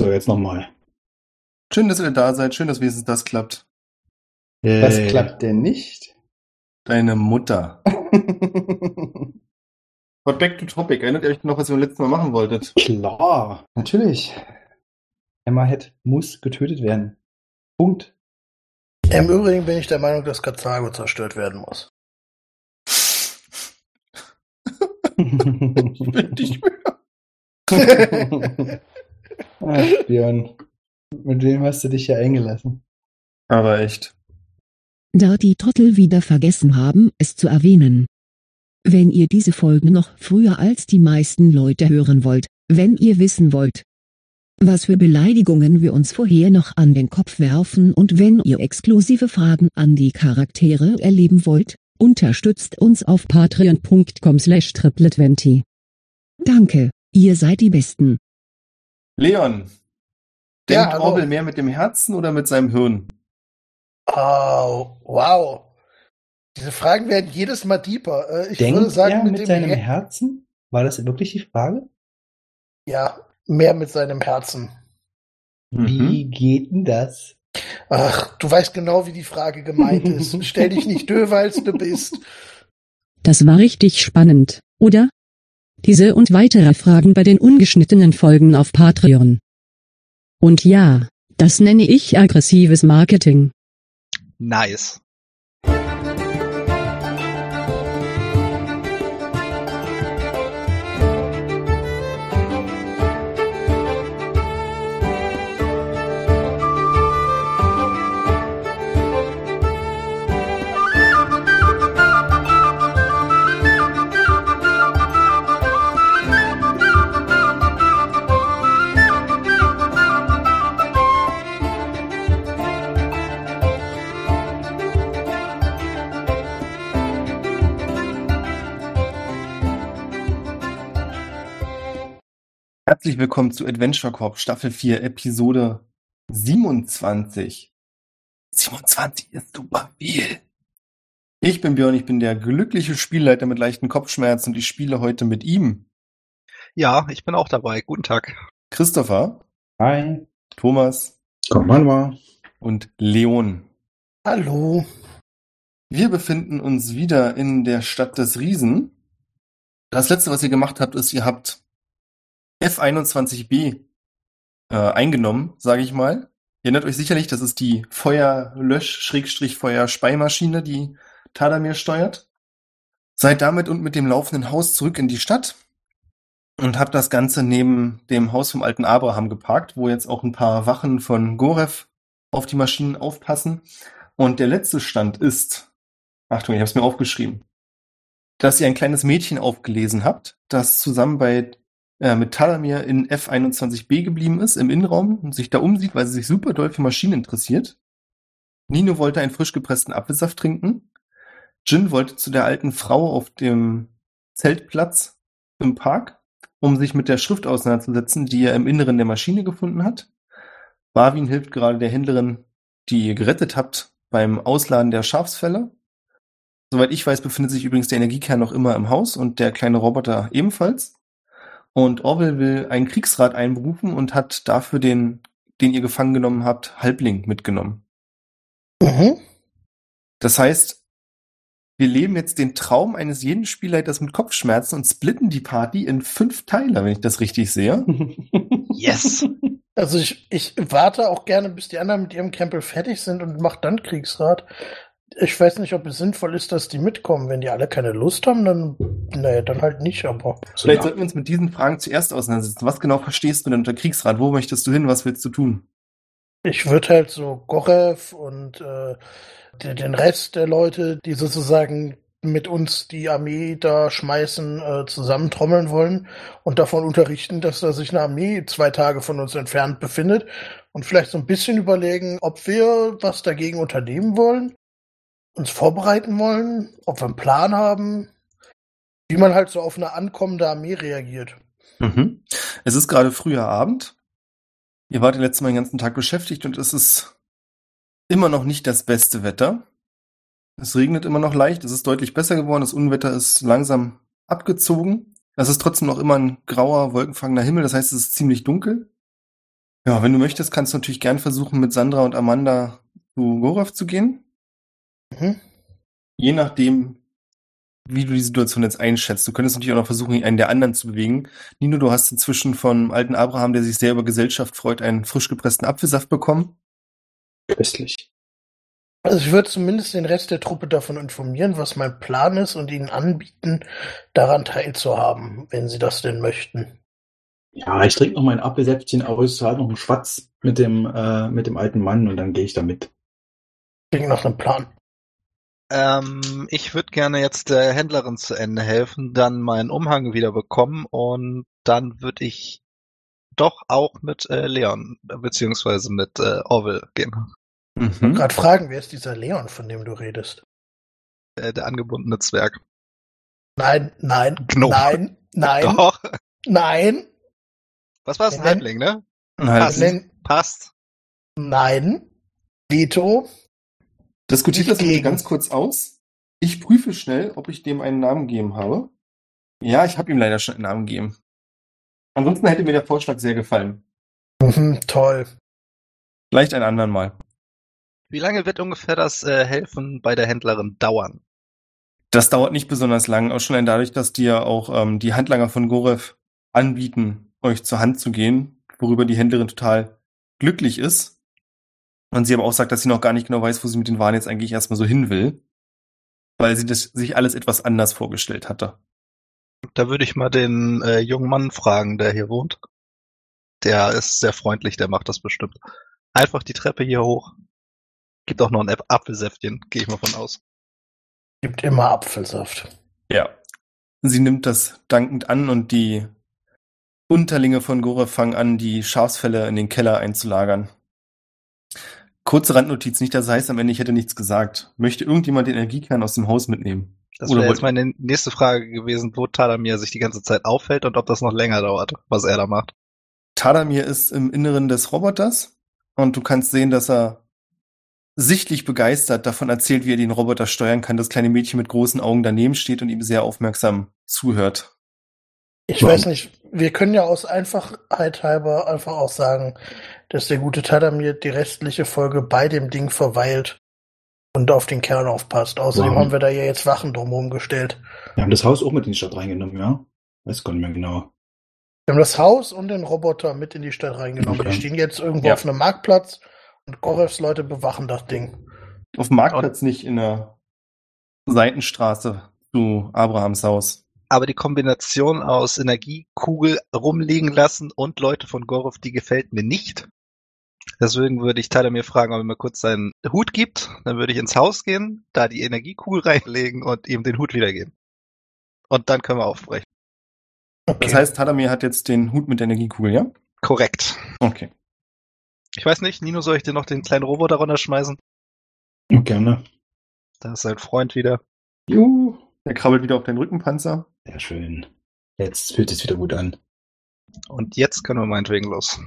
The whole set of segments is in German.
So, jetzt nochmal. Schön, dass ihr da seid. Schön, dass wenigstens das klappt. Was Yay. klappt denn nicht? Deine Mutter. But back to topic. Erinnert ihr euch noch, was ihr beim letzten Mal machen wolltet? Klar, natürlich. Hammerhead muss getötet werden. Punkt. Im Übrigen bin ich der Meinung, dass Karthago zerstört werden muss. Ich bin nicht mehr. Ach, Björn. Mit wem hast du dich ja eingelassen? Aber echt. Da die Trottel wieder vergessen haben, es zu erwähnen. Wenn ihr diese Folgen noch früher als die meisten Leute hören wollt, wenn ihr wissen wollt, was für Beleidigungen wir uns vorher noch an den Kopf werfen und wenn ihr exklusive Fragen an die Charaktere erleben wollt, unterstützt uns auf patreon.com slash triplet20. Danke, ihr seid die Besten. Leon. Ja, Denkt. Orwell mehr mit dem Herzen oder mit seinem Hirn? Oh, wow. Diese Fragen werden jedes Mal deeper. Äh, Ich würde Denkt sagen, er mit, mit dem seinem Her- Herzen? War das wirklich die Frage? Ja, mehr mit seinem Herzen. Mhm. Wie geht denn das? Ach, du weißt genau, wie die Frage gemeint ist. Stell dich nicht dö, weil du bist. Das war richtig spannend, oder? Diese und weitere Fragen bei den ungeschnittenen Folgen auf Patreon. Und ja, das nenne ich aggressives Marketing. Nice. Herzlich willkommen zu Adventure Corp Staffel 4, Episode 27. 27 ist super viel. Ich bin Björn, ich bin der glückliche Spielleiter mit leichten Kopfschmerzen und ich spiele heute mit ihm. Ja, ich bin auch dabei. Guten Tag. Christopher, Hi. Thomas Komm mal. und Leon. Hallo. Wir befinden uns wieder in der Stadt des Riesen. Das letzte, was ihr gemacht habt, ist, ihr habt F21B äh, eingenommen, sage ich mal. Ihr erinnert euch sicherlich, das ist die Feuerlösch-Feuerspeimaschine, die Tadamir steuert. Seid damit und mit dem laufenden Haus zurück in die Stadt und habt das Ganze neben dem Haus vom alten Abraham geparkt, wo jetzt auch ein paar Wachen von Gorev auf die Maschinen aufpassen. Und der letzte Stand ist, Achtung, ich habe es mir aufgeschrieben, dass ihr ein kleines Mädchen aufgelesen habt, das zusammen bei äh, mit Talamir in F21B geblieben ist, im Innenraum und sich da umsieht, weil sie sich super doll für Maschinen interessiert. Nino wollte einen frisch gepressten Apfelsaft trinken. Jin wollte zu der alten Frau auf dem Zeltplatz im Park, um sich mit der Schrift auseinanderzusetzen, die er im Inneren der Maschine gefunden hat. Barwin hilft gerade der Händlerin, die ihr gerettet habt, beim Ausladen der Schafsfälle. Soweit ich weiß, befindet sich übrigens der Energiekern noch immer im Haus und der kleine Roboter ebenfalls. Und Orwell will einen Kriegsrat einberufen und hat dafür den, den ihr gefangen genommen habt, Halbling mitgenommen. Mhm. Das heißt, wir leben jetzt den Traum eines jeden Spielleiters mit Kopfschmerzen und splitten die Party in fünf Teile, wenn ich das richtig sehe. Yes. Also ich, ich warte auch gerne, bis die anderen mit ihrem Krempel fertig sind und mach dann Kriegsrat. Ich weiß nicht, ob es sinnvoll ist, dass die mitkommen. Wenn die alle keine Lust haben, dann, naja, dann halt nicht, aber. Vielleicht sollten wir uns mit diesen Fragen zuerst auseinandersetzen. Was genau verstehst du denn unter Kriegsrat? Wo möchtest du hin? Was willst du tun? Ich würde halt so Gorev und äh, den den Rest der Leute, die sozusagen mit uns die Armee da schmeißen, äh, zusammentrommeln wollen und davon unterrichten, dass da sich eine Armee zwei Tage von uns entfernt befindet und vielleicht so ein bisschen überlegen, ob wir was dagegen unternehmen wollen, uns vorbereiten wollen, ob wir einen Plan haben, wie man halt so auf eine ankommende Armee reagiert. Mhm. Es ist gerade früher Abend. Ihr wart den letzten Mal den ganzen Tag beschäftigt und es ist immer noch nicht das beste Wetter. Es regnet immer noch leicht, es ist deutlich besser geworden, das Unwetter ist langsam abgezogen. Es ist trotzdem noch immer ein grauer, wolkenfangender Himmel, das heißt, es ist ziemlich dunkel. Ja, wenn du möchtest, kannst du natürlich gern versuchen, mit Sandra und Amanda zu Gorov zu gehen. Mhm. Je nachdem, wie du die Situation jetzt einschätzt. Du könntest natürlich auch noch versuchen, einen der anderen zu bewegen. Nino, du hast inzwischen vom alten Abraham, der sich sehr über Gesellschaft freut, einen frisch gepressten Apfelsaft bekommen. Köstlich. Also ich würde zumindest den Rest der Truppe davon informieren, was mein Plan ist und ihnen anbieten, daran teilzuhaben, wenn sie das denn möchten. Ja, ich trinke noch mein Apfelsäftchen aus, halt noch einen Schwatz mit dem, äh, mit dem alten Mann und dann gehe ich damit. Klingt nach einem Plan. Ähm, ich würde gerne jetzt der Händlerin zu Ende helfen, dann meinen Umhang wieder bekommen und dann würde ich doch auch mit äh, Leon beziehungsweise mit äh, Orwell gehen. Mhm. Gerade fragen, wer ist dieser Leon, von dem du redest? Äh, der angebundene Zwerg. Nein, nein, Gnome. nein, nein, Doch. nein, Was war's? Nein. Halbling, ne? Passt. nein, Passt. nein. Veto. Diskutiert das bitte gegen. ganz kurz aus. Ich prüfe schnell, ob ich dem einen Namen gegeben habe. Ja, ich habe ihm leider schon einen Namen gegeben. Ansonsten hätte mir der Vorschlag sehr gefallen. Mhm, toll. Vielleicht ein anderen Mal. Wie lange wird ungefähr das äh, Helfen bei der Händlerin dauern? Das dauert nicht besonders lang, auch schon dadurch, dass dir auch ähm, die Handlanger von Gorev anbieten, euch zur Hand zu gehen, worüber die Händlerin total glücklich ist. Und sie aber auch sagt, dass sie noch gar nicht genau weiß, wo sie mit den Waren jetzt eigentlich erstmal so hin will, weil sie das sich alles etwas anders vorgestellt hatte. Da würde ich mal den äh, jungen Mann fragen, der hier wohnt. Der ist sehr freundlich, der macht das bestimmt. Einfach die Treppe hier hoch. Gibt auch noch ein Ap- Apfelsäftchen, gehe ich mal von aus. Gibt immer Apfelsaft. Ja. Sie nimmt das dankend an und die Unterlinge von Gorev fangen an, die Schafsfälle in den Keller einzulagern. Kurze Randnotiz, nicht, dass es heißt am Ende, ich hätte nichts gesagt. Möchte irgendjemand den Energiekern aus dem Haus mitnehmen? Das Oder wäre jetzt meine nächste Frage gewesen, wo Tadamir sich die ganze Zeit aufhält und ob das noch länger dauert, was er da macht. Tadamir ist im Inneren des Roboters und du kannst sehen, dass er sichtlich begeistert davon erzählt, wie er den Roboter steuern kann. Das kleine Mädchen mit großen Augen daneben steht und ihm sehr aufmerksam zuhört. Ich Warum? weiß nicht, wir können ja aus Einfachheit halber einfach auch sagen, dass der gute Tadamir die restliche Folge bei dem Ding verweilt und auf den Kern aufpasst. Außerdem Warum? haben wir da ja jetzt Wachen drumherum gestellt. Wir haben das Haus auch mit in die Stadt reingenommen, ja? Weiß gar nicht mehr genau. Wir haben das Haus und den Roboter mit in die Stadt reingenommen. Okay. Die stehen jetzt irgendwo Ja. auf einem Marktplatz und Gorevs Leute bewachen das Ding. Auf dem Marktplatz nicht in der Seitenstraße zu Abrahams Haus. Aber die Kombination aus Energiekugel rumliegen lassen und Leute von Gorov, die gefällt mir nicht. Deswegen würde ich Tadamir fragen, ob er mir kurz seinen Hut gibt. Dann würde ich ins Haus gehen, da die Energiekugel reinlegen und ihm den Hut wiedergeben. Und dann können wir aufbrechen. Okay. Das heißt, Tadamir hat jetzt den Hut mit der Energiekugel, ja? Korrekt. Okay. Ich weiß nicht, Nino, soll ich dir noch den kleinen Roboter runterschmeißen? Gerne. Da ist sein Freund wieder. Juhu. Er krabbelt wieder auf den Rückenpanzer. Sehr schön. Jetzt fühlt es wieder gut an. Und jetzt können wir meinetwegen los.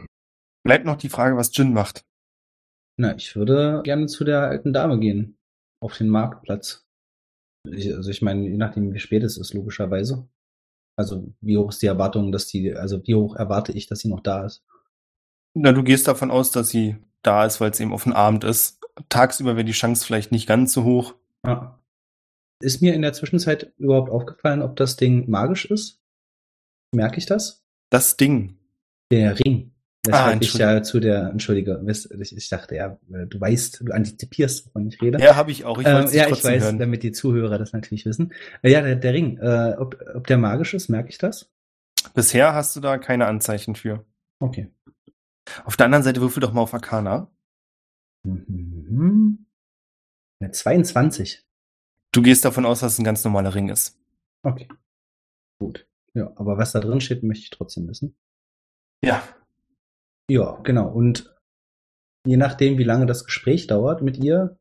Bleibt noch die Frage, was Jin macht. Na, ich würde gerne zu der alten Dame gehen. Auf den Marktplatz. Ich, also ich meine, je nachdem, wie spät es ist, logischerweise. Also wie hoch ist die Erwartung, dass die, also wie hoch erwarte ich, dass sie noch da ist? Na, du gehst davon aus, dass sie da ist, weil es eben auf den Abend ist. Tagsüber wäre die Chance vielleicht nicht ganz so hoch. Ah. Ist mir in der Zwischenzeit überhaupt aufgefallen, ob das Ding magisch ist? Merke ich das? Das Ding. Der Ring. Ah, Weshalb ich Entschuldigung. ja zu der, entschuldige, ich, ich dachte ja, du weißt, du antizipierst, wovon ich rede. Ja, habe ich auch. Ich Ähm, ja, ich weiß, hören. damit die Zuhörer das natürlich wissen. Äh, ja, der, der Ring, äh, ob, ob der magisch ist, merke ich das? Bisher hast du da keine Anzeichen für. Okay. Auf der anderen Seite würfel doch mal auf Arcana. Mhm. Eine 22. Du gehst davon aus, dass es ein ganz normaler Ring ist. Okay. Gut. Ja, aber was da drin steht, möchte ich trotzdem wissen. Ja. Ja, genau. Und je nachdem, wie lange das Gespräch dauert mit ihr,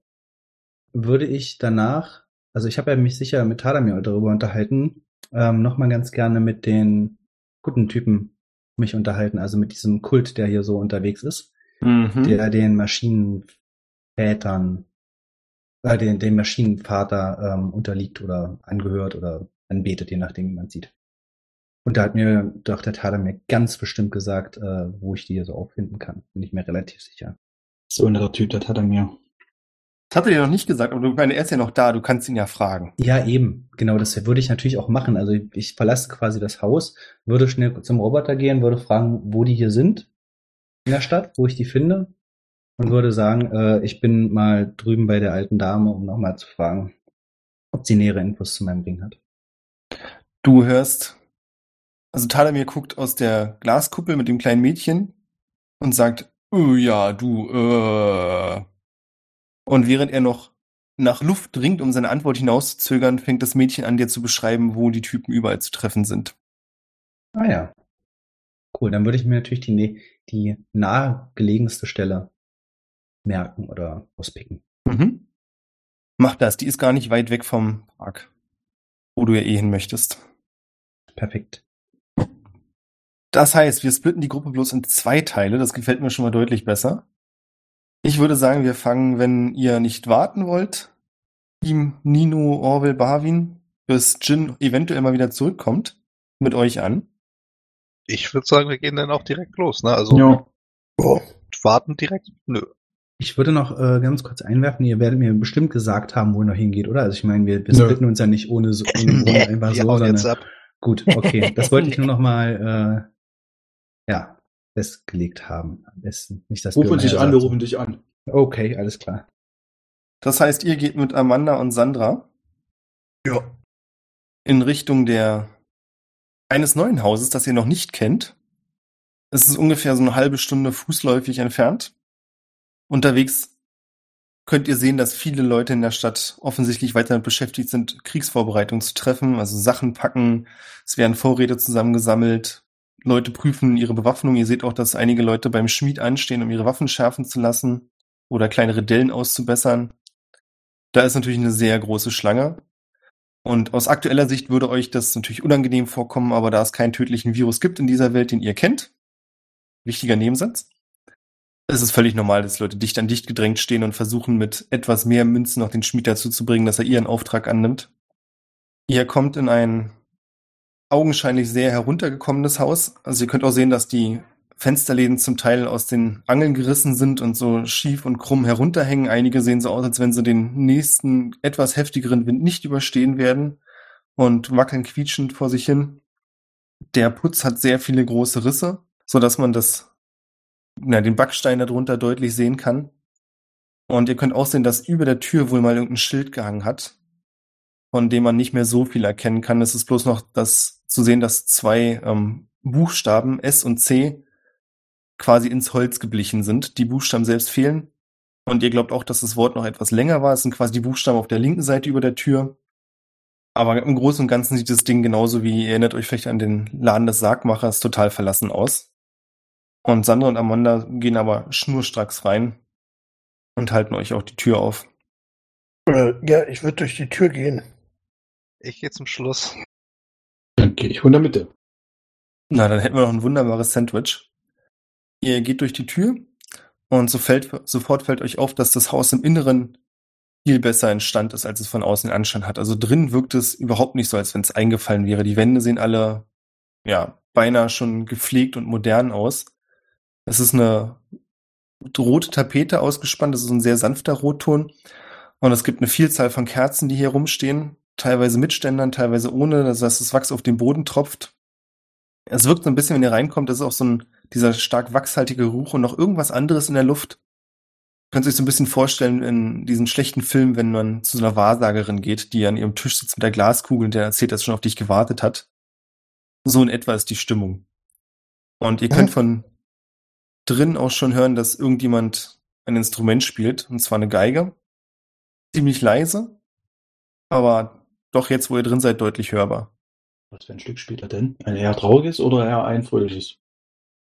würde ich danach, also ich habe ja mich sicher mit Tadamir darüber unterhalten, ähm, nochmal ganz gerne mit den guten Typen mich unterhalten, also mit diesem Kult, der hier so unterwegs ist, Mhm. der den Maschinenvätern, äh, den, dem Maschinenvater ähm, unterliegt oder angehört oder anbetet, je nachdem, wie man sieht. Und da hat mir doch der Tader mir ganz bestimmt gesagt, äh, wo ich die hier so auffinden kann. Bin ich mir relativ sicher. So ein netter Typ, das hat er mir. Das hat er dir noch nicht gesagt, aber du, meine, er ist ja noch da, du kannst ihn ja fragen. Ja, eben. Genau, das würde ich natürlich auch machen. Also ich, ich verlasse quasi das Haus, würde schnell zum Roboter gehen, würde fragen, wo die hier sind in der Stadt, wo ich die finde. Und würde sagen, äh, ich bin mal drüben bei der alten Dame, um nochmal zu fragen, ob sie nähere Infos zu meinem Ding hat. Du hörst, also Talamir guckt aus der Glaskuppel mit dem kleinen Mädchen und sagt, oh ja, du, äh. Und während er noch nach Luft dringt, um seine Antwort hinauszuzögern, fängt das Mädchen an, dir zu beschreiben, wo die Typen überall zu treffen sind. Ah ja. Cool, dann würde ich mir natürlich die, die nahegelegenste Stelle merken oder auspicken. Mhm. Mach das, die ist gar nicht weit weg vom Park, wo du ja eh hin möchtest. Perfekt. Das heißt, wir splitten die Gruppe bloß in zwei Teile. Das gefällt mir schon mal deutlich besser. Ich würde sagen, wir fangen, wenn ihr nicht warten wollt, Team Nino, Orwell, Barwin, bis Jin eventuell mal wieder zurückkommt, mit euch an. Ich würde sagen, wir gehen dann auch direkt los, ne? Also Ja. Oh, warten direkt? Nö. Ich würde noch äh, ganz kurz einwerfen, ihr werdet mir bestimmt gesagt haben, wo ihr noch hingeht, oder? Also ich meine, wir, wir splitten uns ja nicht ohne, so, ohne Nee, einfach wir so, sondern ab. gut, okay. Das wollte ich nur noch mal äh, ja, festgelegt haben. Am besten. Nicht, dass Ruf uns Björn dich an, wir rufen dich an. Okay, alles klar. Das heißt, ihr geht mit Amanda und Sandra ja. in Richtung der eines neuen Hauses, das ihr noch nicht kennt. Es ist ungefähr so eine halbe Stunde fußläufig entfernt. Unterwegs könnt ihr sehen, dass viele Leute in der Stadt offensichtlich weiter damit beschäftigt sind, Kriegsvorbereitungen zu treffen, also Sachen packen, es werden Vorräte zusammengesammelt, Leute prüfen ihre Bewaffnung. Ihr seht auch, dass einige Leute beim Schmied anstehen, um ihre Waffen schärfen zu lassen oder kleinere Dellen auszubessern. Da ist natürlich eine sehr große Schlange. Und aus aktueller Sicht würde euch das natürlich unangenehm vorkommen, aber da es keinen tödlichen Virus gibt in dieser Welt, den ihr kennt, wichtiger Nebensatz, es ist völlig normal, dass Leute dicht an dicht gedrängt stehen und versuchen, mit etwas mehr Münzen noch den Schmied dazu zu bringen, dass er ihren Auftrag annimmt. Ihr kommt in ein augenscheinlich sehr heruntergekommenes Haus. Also ihr könnt auch sehen, dass die Fensterläden zum Teil aus den Angeln gerissen sind und so schief und krumm herunterhängen. Einige sehen so aus, als wenn sie den nächsten etwas heftigeren Wind nicht überstehen werden und wackeln quietschend vor sich hin. Der Putz hat sehr viele große Risse, so dass man das, na, den Backstein darunter deutlich sehen kann. Und ihr könnt auch sehen, dass über der Tür wohl mal irgendein Schild gehangen hat, von dem man nicht mehr so viel erkennen kann. Es ist bloß noch das zu sehen, dass zwei ähm, Buchstaben S und C quasi ins Holz geblichen sind. Die Buchstaben selbst fehlen. Und ihr glaubt auch, dass das Wort noch etwas länger war. Es sind quasi die Buchstaben auf der linken Seite über der Tür. Aber im Großen und Ganzen sieht das Ding genauso wie, ihr erinnert euch vielleicht an den Laden des Sargmachers, total verlassen aus. Und Sandra und Amanda gehen aber schnurstracks rein und halten euch auch die Tür auf. Äh, ja, ich würde durch die Tür gehen. Ich gehe zum Schluss. Dann gehe der Mitte. Na, dann hätten wir noch ein wunderbares Sandwich. Ihr geht durch die Tür und so fällt, sofort fällt euch auf, dass das Haus im Inneren viel besser in Stand ist, als es von außen Anschein hat. Also drin wirkt es überhaupt nicht so, als wenn es eingefallen wäre. Die Wände sehen alle, ja, beinahe schon gepflegt und modern aus. Es ist eine rote Tapete ausgespannt, das ist ein sehr sanfter Rotton. Und es gibt eine Vielzahl von Kerzen, die hier rumstehen, teilweise mit Ständern, teilweise ohne, das heißt, das Wachs auf den Boden tropft. Es wirkt so ein bisschen, wenn ihr reinkommt, das ist auch so ein, dieser stark wachshaltige Geruch und noch irgendwas anderes in der Luft. Könnt ihr euch so ein bisschen vorstellen in diesen schlechten Filmen, wenn man zu so einer Wahrsagerin geht, die an ihrem Tisch sitzt mit der Glaskugel und der erzählt, dass schon auf dich gewartet hat. So in etwa ist die Stimmung. Und ihr könnt von drin auch schon hören, dass irgendjemand ein Instrument spielt, und zwar eine Geige. Ziemlich leise, aber doch jetzt, wo ihr drin seid, deutlich hörbar. Was für ein Stück spielt er denn? Ein eher trauriges oder eher ein fröhliches?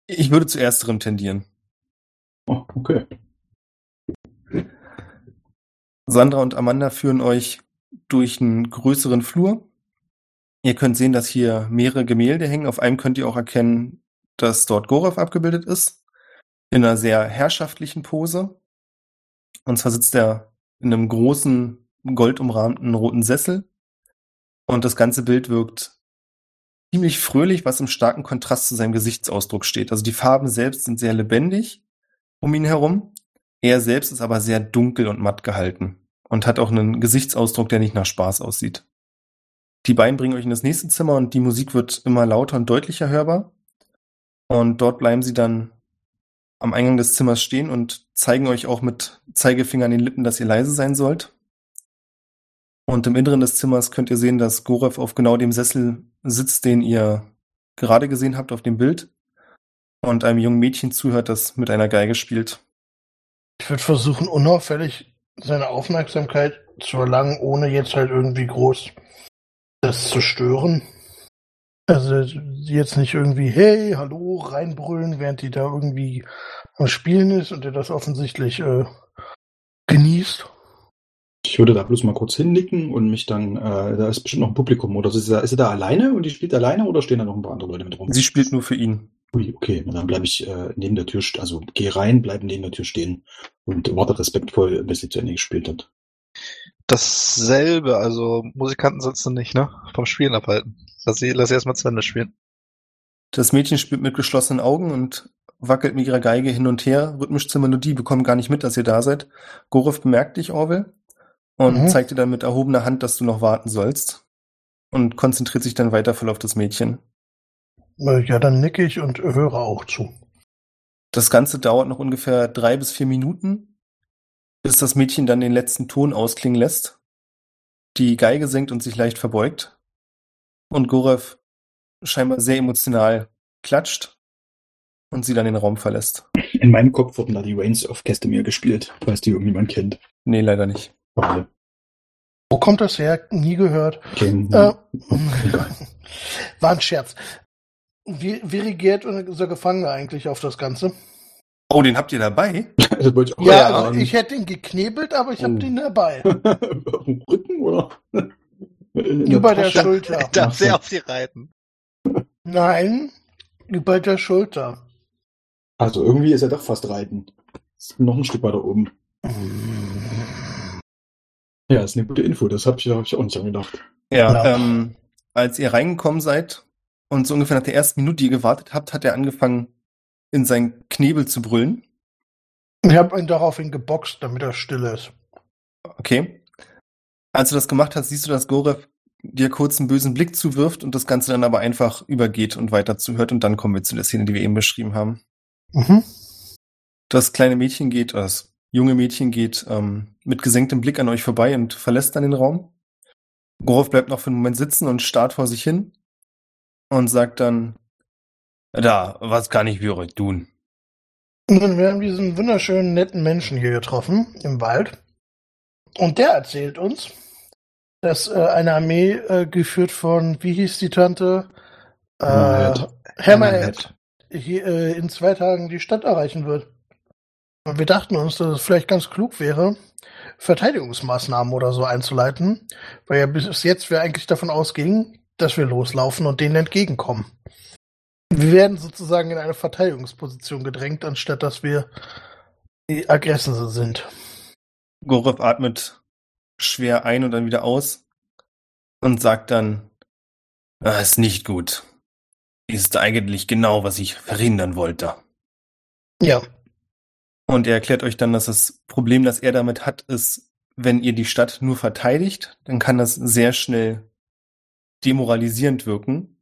Ich würde zu ersterem tendieren. Oh, okay. Sandra und Amanda führen euch durch einen größeren Flur. Ihr könnt sehen, dass hier mehrere Gemälde hängen. Auf einem könnt ihr auch erkennen, dass dort Gorov abgebildet ist. In einer sehr herrschaftlichen Pose. Und zwar sitzt er in einem großen, goldumrahmten roten Sessel. Und das ganze Bild wirkt ziemlich fröhlich, was im starken Kontrast zu seinem Gesichtsausdruck steht. Also die Farben selbst sind sehr lebendig um ihn herum. Er selbst ist aber sehr dunkel und matt gehalten und hat auch einen Gesichtsausdruck, der nicht nach Spaß aussieht. Die beiden bringen euch in das nächste Zimmer und die Musik wird immer lauter und deutlicher hörbar. Und dort bleiben sie dann am Eingang des Zimmers stehen und zeigen euch auch mit Zeigefinger an den Lippen, dass ihr leise sein sollt. Und im Inneren des Zimmers könnt ihr sehen, dass Gorev auf genau dem Sessel sitzt, den ihr gerade gesehen habt auf dem Bild. Und einem jungen Mädchen zuhört, das mit einer Geige spielt. Ich würde versuchen, unauffällig seine Aufmerksamkeit zu erlangen, ohne jetzt halt irgendwie groß das zu stören. Also jetzt nicht irgendwie, hey, hallo, reinbrüllen, während die da irgendwie am Spielen ist und er das offensichtlich äh, genießt. Ich würde da bloß mal kurz hinnicken und mich dann, äh, da ist bestimmt noch ein Publikum, oder ist sie, da, ist sie da alleine und die spielt alleine oder stehen da noch ein paar andere Leute mit rum? Sie spielt nur für ihn. Ui, okay, dann bleibe ich äh, neben der Tür, also gehe rein, bleibe neben der Tür stehen und warte respektvoll, bis sie zu Ende gespielt hat. Dasselbe, also Musikanten sollst du nicht, ne? Vom Spielen abhalten. Lass sie, lass sie erstmal zu Ende spielen. Das Mädchen spielt mit geschlossenen Augen und wackelt mit ihrer Geige hin und her, rhythmisch zur Melodie, bekommen gar nicht mit, dass ihr da seid. Gorev bemerkt dich, Orwell, und Mhm. zeigt dir dann mit erhobener Hand, dass du noch warten sollst. Und konzentriert sich dann weiter voll auf das Mädchen. Äh, Ja, dann nicke ich und höre auch zu. Das Ganze dauert noch ungefähr drei bis vier Minuten, bis das Mädchen dann den letzten Ton ausklingen lässt, die Geige senkt und sich leicht verbeugt und Gorev scheinbar sehr emotional klatscht und sie dann den Raum verlässt. In meinem Kopf wurden da die Reigns of Castamere gespielt, falls die irgendjemand kennt. Nee, leider nicht. Schade. Wo kommt das her? Nie gehört. Okay, Äh, war ein Scherz. Wie, wie reagiert unser Gefangener eigentlich auf das Ganze? Oh, den habt ihr dabei? das wollte ich auch Ja, also ich hätte ihn geknebelt, aber ich habe Oh. den dabei. Auf dem Rücken oder? Über der? Schulter. Darf sie auf sie reiten. Nein, über der Schulter. Also irgendwie ist er doch fast reiten. Ist noch ein Stück weiter oben. Ja, ist eine gute Info, das habe ich, hab ich auch nicht angedacht. Ja, Ja. ähm, als ihr reingekommen seid und so ungefähr nach der ersten Minute, die ihr gewartet habt, hat er angefangen, in seinen Knebel zu brüllen. Ich habe ihn daraufhin geboxt, damit er still ist. Okay. Als du das gemacht hast, siehst du, dass Gorev dir kurz einen bösen Blick zuwirft und das Ganze dann aber einfach übergeht und weiter zuhört und dann kommen wir zu der Szene, die wir eben beschrieben haben. Mhm. Das kleine Mädchen geht, oder das junge Mädchen geht ähm, mit gesenktem Blick an euch vorbei und verlässt dann den Raum. Gorov bleibt noch für einen Moment sitzen und starrt vor sich hin und sagt dann, da, was kann ich für euch tun? Nun, wir haben diesen wunderschönen, netten Menschen hier getroffen im Wald. Und der erzählt uns, dass äh, eine Armee äh, geführt von, wie hieß die Tante? Äh, Hammerhead. Hammerhead. Hier, äh, in zwei Tagen die Stadt erreichen wird. Wir dachten uns, dass es vielleicht ganz klug wäre, Verteidigungsmaßnahmen oder so einzuleiten, weil ja bis jetzt wir eigentlich davon ausgingen, dass wir loslaufen und denen entgegenkommen. Wir werden sozusagen in eine Verteidigungsposition gedrängt, anstatt dass wir die Aggressor sind. Gorev atmet schwer ein und dann wieder aus und sagt dann, "Ah, ist nicht gut. Ist eigentlich genau, was ich verhindern wollte. Ja, Und er erklärt euch dann, dass das Problem, das er damit hat, ist, wenn ihr die Stadt nur verteidigt, dann kann das sehr schnell demoralisierend wirken.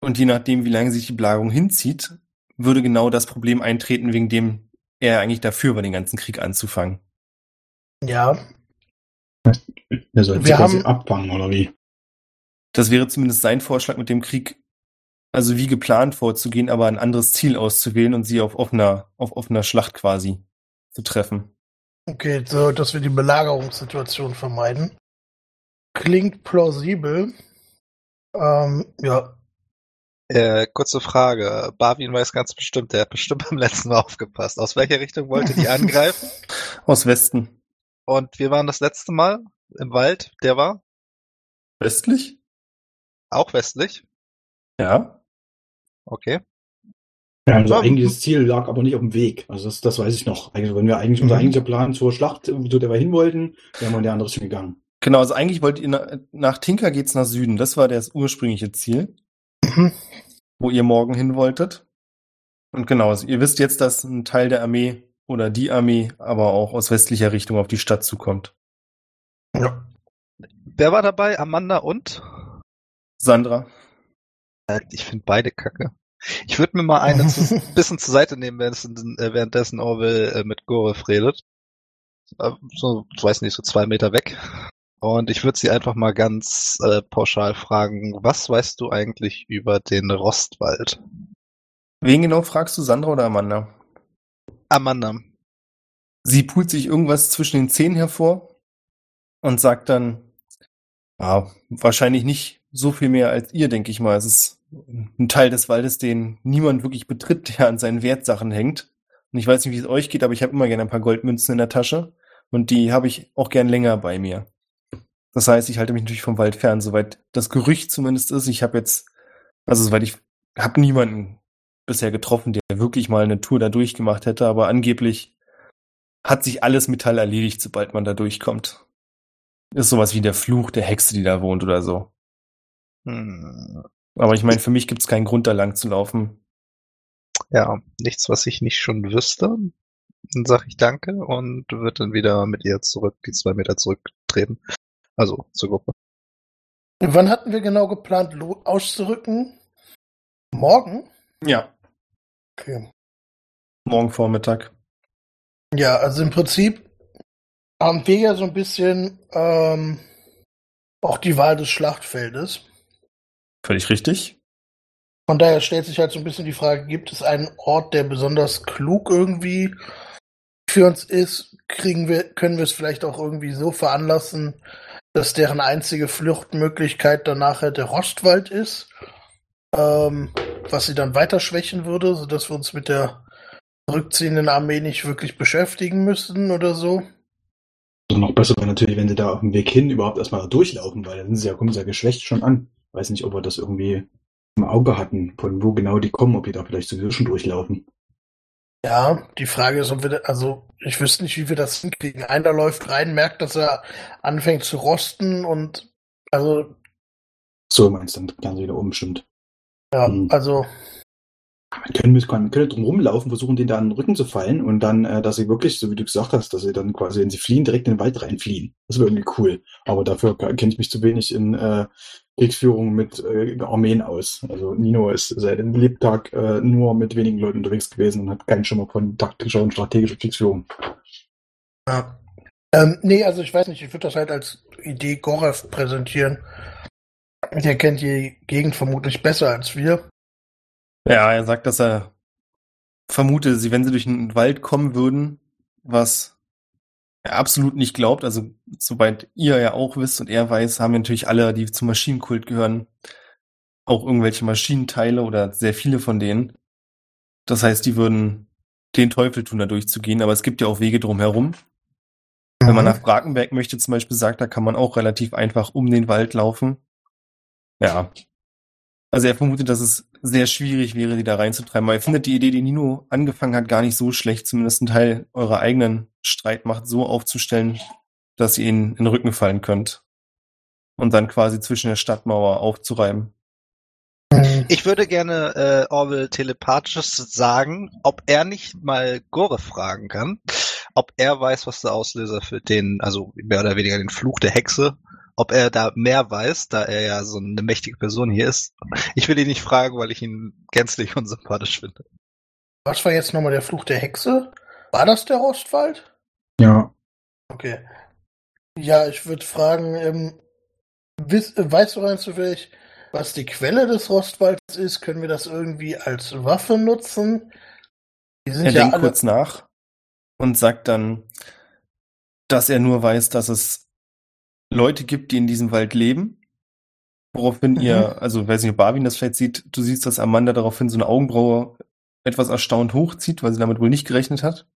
Und je nachdem, wie lange sich die Belagerung hinzieht, würde genau das Problem eintreten, wegen dem er eigentlich dafür war, den ganzen Krieg anzufangen. ja. Der soll Wir sie quasi haben- abfangen, oder wie? Das wäre zumindest sein Vorschlag mit dem Krieg, also wie geplant vorzugehen, aber ein anderes Ziel auszuwählen und sie auf offener, auf offener Schlacht quasi zu treffen. Okay, so, dass wir die Belagerungssituation vermeiden. Klingt plausibel. Ähm, ja. Äh, kurze Frage. Barwin weiß ganz bestimmt, der hat bestimmt beim letzten Mal aufgepasst. Aus welcher Richtung wollte die angreifen? Aus Westen. Und wir waren das letzte Mal im Wald. Der war Westlich? auch westlich. Ja. Okay. Ja, unser Ja, eigentliches Ziel lag aber nicht auf dem Weg. Also das, das weiß ich noch. Also wenn wir eigentlich, unser Mhm. eigentlicher Plan zur Schlacht, zu der wir hin wollten, wären wir in der andere Richtung gegangen. Genau, also eigentlich wollt ihr nach, nach Tinker geht's nach Süden. Das war das ursprüngliche Ziel. Mhm. wo ihr morgen hin wolltet. Und genau, also ihr wisst jetzt, dass ein Teil der Armee oder die Armee aber auch aus westlicher Richtung auf die Stadt zukommt. Ja. Wer war dabei? Amanda und? Sandra. Äh, Ich finde beide kacke. Ich würde mir mal eine zu, bisschen zur Seite nehmen, währenddessen, äh, währenddessen Orwell äh, mit Goref redet. So, ich weiß nicht, so zwei Meter weg. Und ich würde sie einfach mal ganz äh, pauschal fragen, was weißt du eigentlich über den Rostwald? Wen genau fragst du, Sandra oder Amanda? Amanda. Sie pult sich irgendwas zwischen den Zähnen hervor und sagt dann, ja, wahrscheinlich nicht so viel mehr als ihr, denke ich mal. Es ist ein Teil des Waldes, den niemand wirklich betritt, der an seinen Wertsachen hängt. Und ich weiß nicht, wie es euch geht, aber ich habe immer gerne ein paar Goldmünzen in der Tasche und die habe ich auch gern länger bei mir. Das heißt, ich halte mich natürlich vom Wald fern, soweit das Gerücht zumindest ist. Ich habe jetzt, also soweit ich habe niemanden bisher getroffen, der wirklich mal eine Tour da durchgemacht hätte, aber angeblich hat sich alles Metall erledigt, sobald man da durchkommt. Ist sowas wie der Fluch der Hexe, die da wohnt oder so. Hm, Aber ich meine, für mich gibt es keinen Grund, da lang zu laufen. ja, nichts, was ich nicht schon wüsste. Dann sage ich Danke und wird dann wieder mit ihr zurück, die zwei Meter zurücktreten. Also zur Gruppe. Wann hatten wir genau geplant, auszurücken? Morgen? Ja, Okay. morgen Vormittag. Ja, also im Prinzip haben wir ja so ein bisschen ähm, auch die Wahl des Schlachtfeldes. Völlig richtig. Von daher stellt sich halt so ein bisschen die Frage, gibt es einen Ort, der besonders klug irgendwie für uns ist? Kriegen wir, können wir es vielleicht auch irgendwie so veranlassen, dass deren einzige Fluchtmöglichkeit dann nachher der Rostwald ist? Ähm, was sie dann weiter schwächen würde, sodass wir uns mit der zurückziehenden Armee nicht wirklich beschäftigen müssten oder so. Also noch besser wäre natürlich, wenn sie da auf dem Weg hin überhaupt erstmal durchlaufen, weil dann sind sie ja, kommen sie ja geschwächt schon an. Weiß nicht, ob wir das irgendwie im Auge hatten, von wo genau die kommen, ob die da vielleicht sowieso schon durchlaufen. Ja, die Frage ist, ob wir, also ich wüsste nicht, wie wir das hinkriegen. Einer läuft rein, merkt, dass er anfängt zu rosten und also So meinst du, dann kann sie wieder umstimmt. ja, Hm. also Man können, man könnte drum rumlaufen, versuchen, denen da an den Rücken zu fallen und dann, äh, dass sie wirklich, so wie du gesagt hast, dass sie dann quasi, wenn sie fliehen, direkt in den Wald reinfliehen. Das wäre irgendwie cool. Aber dafür kenne ich mich zu wenig in äh, Kriegsführung mit äh, Armeen aus. Also Nino ist seit dem Lebtag äh, nur mit wenigen Leuten unterwegs gewesen und hat keinen Schimmer von taktischer und strategischer Kriegsführung. ja. Ähm, nee, also ich weiß nicht, ich würde das halt als Idee Gorev präsentieren. Der kennt die Gegend vermutlich besser als wir. Ja, er sagt, dass er vermute, sie, wenn sie durch den Wald kommen würden, was absolut nicht glaubt, also soweit ihr ja auch wisst und er weiß, haben natürlich alle, die zum Maschinenkult gehören, auch irgendwelche Maschinenteile oder sehr viele von denen. Das heißt, die würden den Teufel tun, da durchzugehen, aber es gibt ja auch Wege drumherum. Wenn man nach Brakenberg möchte, zum Beispiel sagt, da kann man auch relativ einfach um den Wald laufen. Ja. Also er vermutet, dass es sehr schwierig wäre, die da reinzutreiben. Aber er findet die Idee, die Nino angefangen hat, gar nicht so schlecht, zumindest einen Teil eurer eigenen Streitmacht so aufzustellen, dass ihr ihnen in den Rücken fallen könnt. Und dann quasi zwischen der Stadtmauer aufzureiben. Ich würde gerne äh, Orwell telepathisch sagen, ob er nicht mal Gore fragen kann, ob er weiß, was der Auslöser für den, also mehr oder weniger den Fluch der Hexe, ob er da mehr weiß, da er ja so eine mächtige Person hier ist. Ich will ihn nicht fragen, weil ich ihn gänzlich unsympathisch finde. Was war jetzt nochmal der Fluch der Hexe? War das der Rostwald? Ja. Okay. Ja, ich würde fragen, ähm, äh, weißt du rein zufällig, was die Quelle des Rostwalds ist? Können wir das irgendwie als Waffe nutzen? Die sind Er ja denkt alle. kurz nach und sagt dann, dass er nur weiß, dass es Leute gibt, die in diesem Wald leben. Woraufhin Mhm. ihr, also weiß nicht, ob Barwin das vielleicht sieht, du siehst, dass Amanda daraufhin so eine Augenbraue etwas erstaunt hochzieht, weil sie damit wohl nicht gerechnet hat.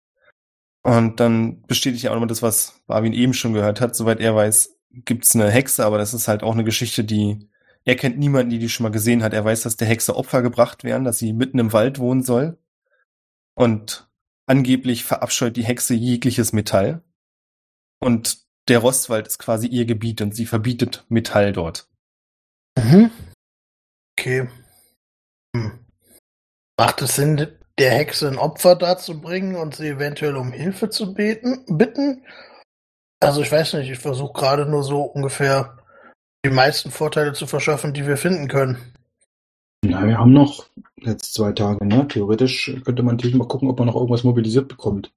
Und dann bestätigt er auch nochmal das, was Barwin eben schon gehört hat. Soweit er weiß, gibt es eine Hexe, aber das ist halt auch eine Geschichte, die er kennt niemanden, die die schon mal gesehen hat. Er weiß, dass der Hexe Opfer gebracht werden, dass sie mitten im Wald wohnen soll. Und angeblich verabscheut die Hexe jegliches Metall. Und der Rostwald ist quasi ihr Gebiet und sie verbietet Metall dort. Mhm. Okay. Hm. Macht es Sinn, der Hexe ein Opfer darzubringen und sie eventuell um Hilfe zu beten, bitten? Also ich weiß nicht, ich versuche gerade nur so ungefähr die meisten Vorteile zu verschaffen, die wir finden können. Na, wir haben noch jetzt zwei Tage, ne? Theoretisch könnte man natürlich mal gucken, ob man noch irgendwas mobilisiert bekommt.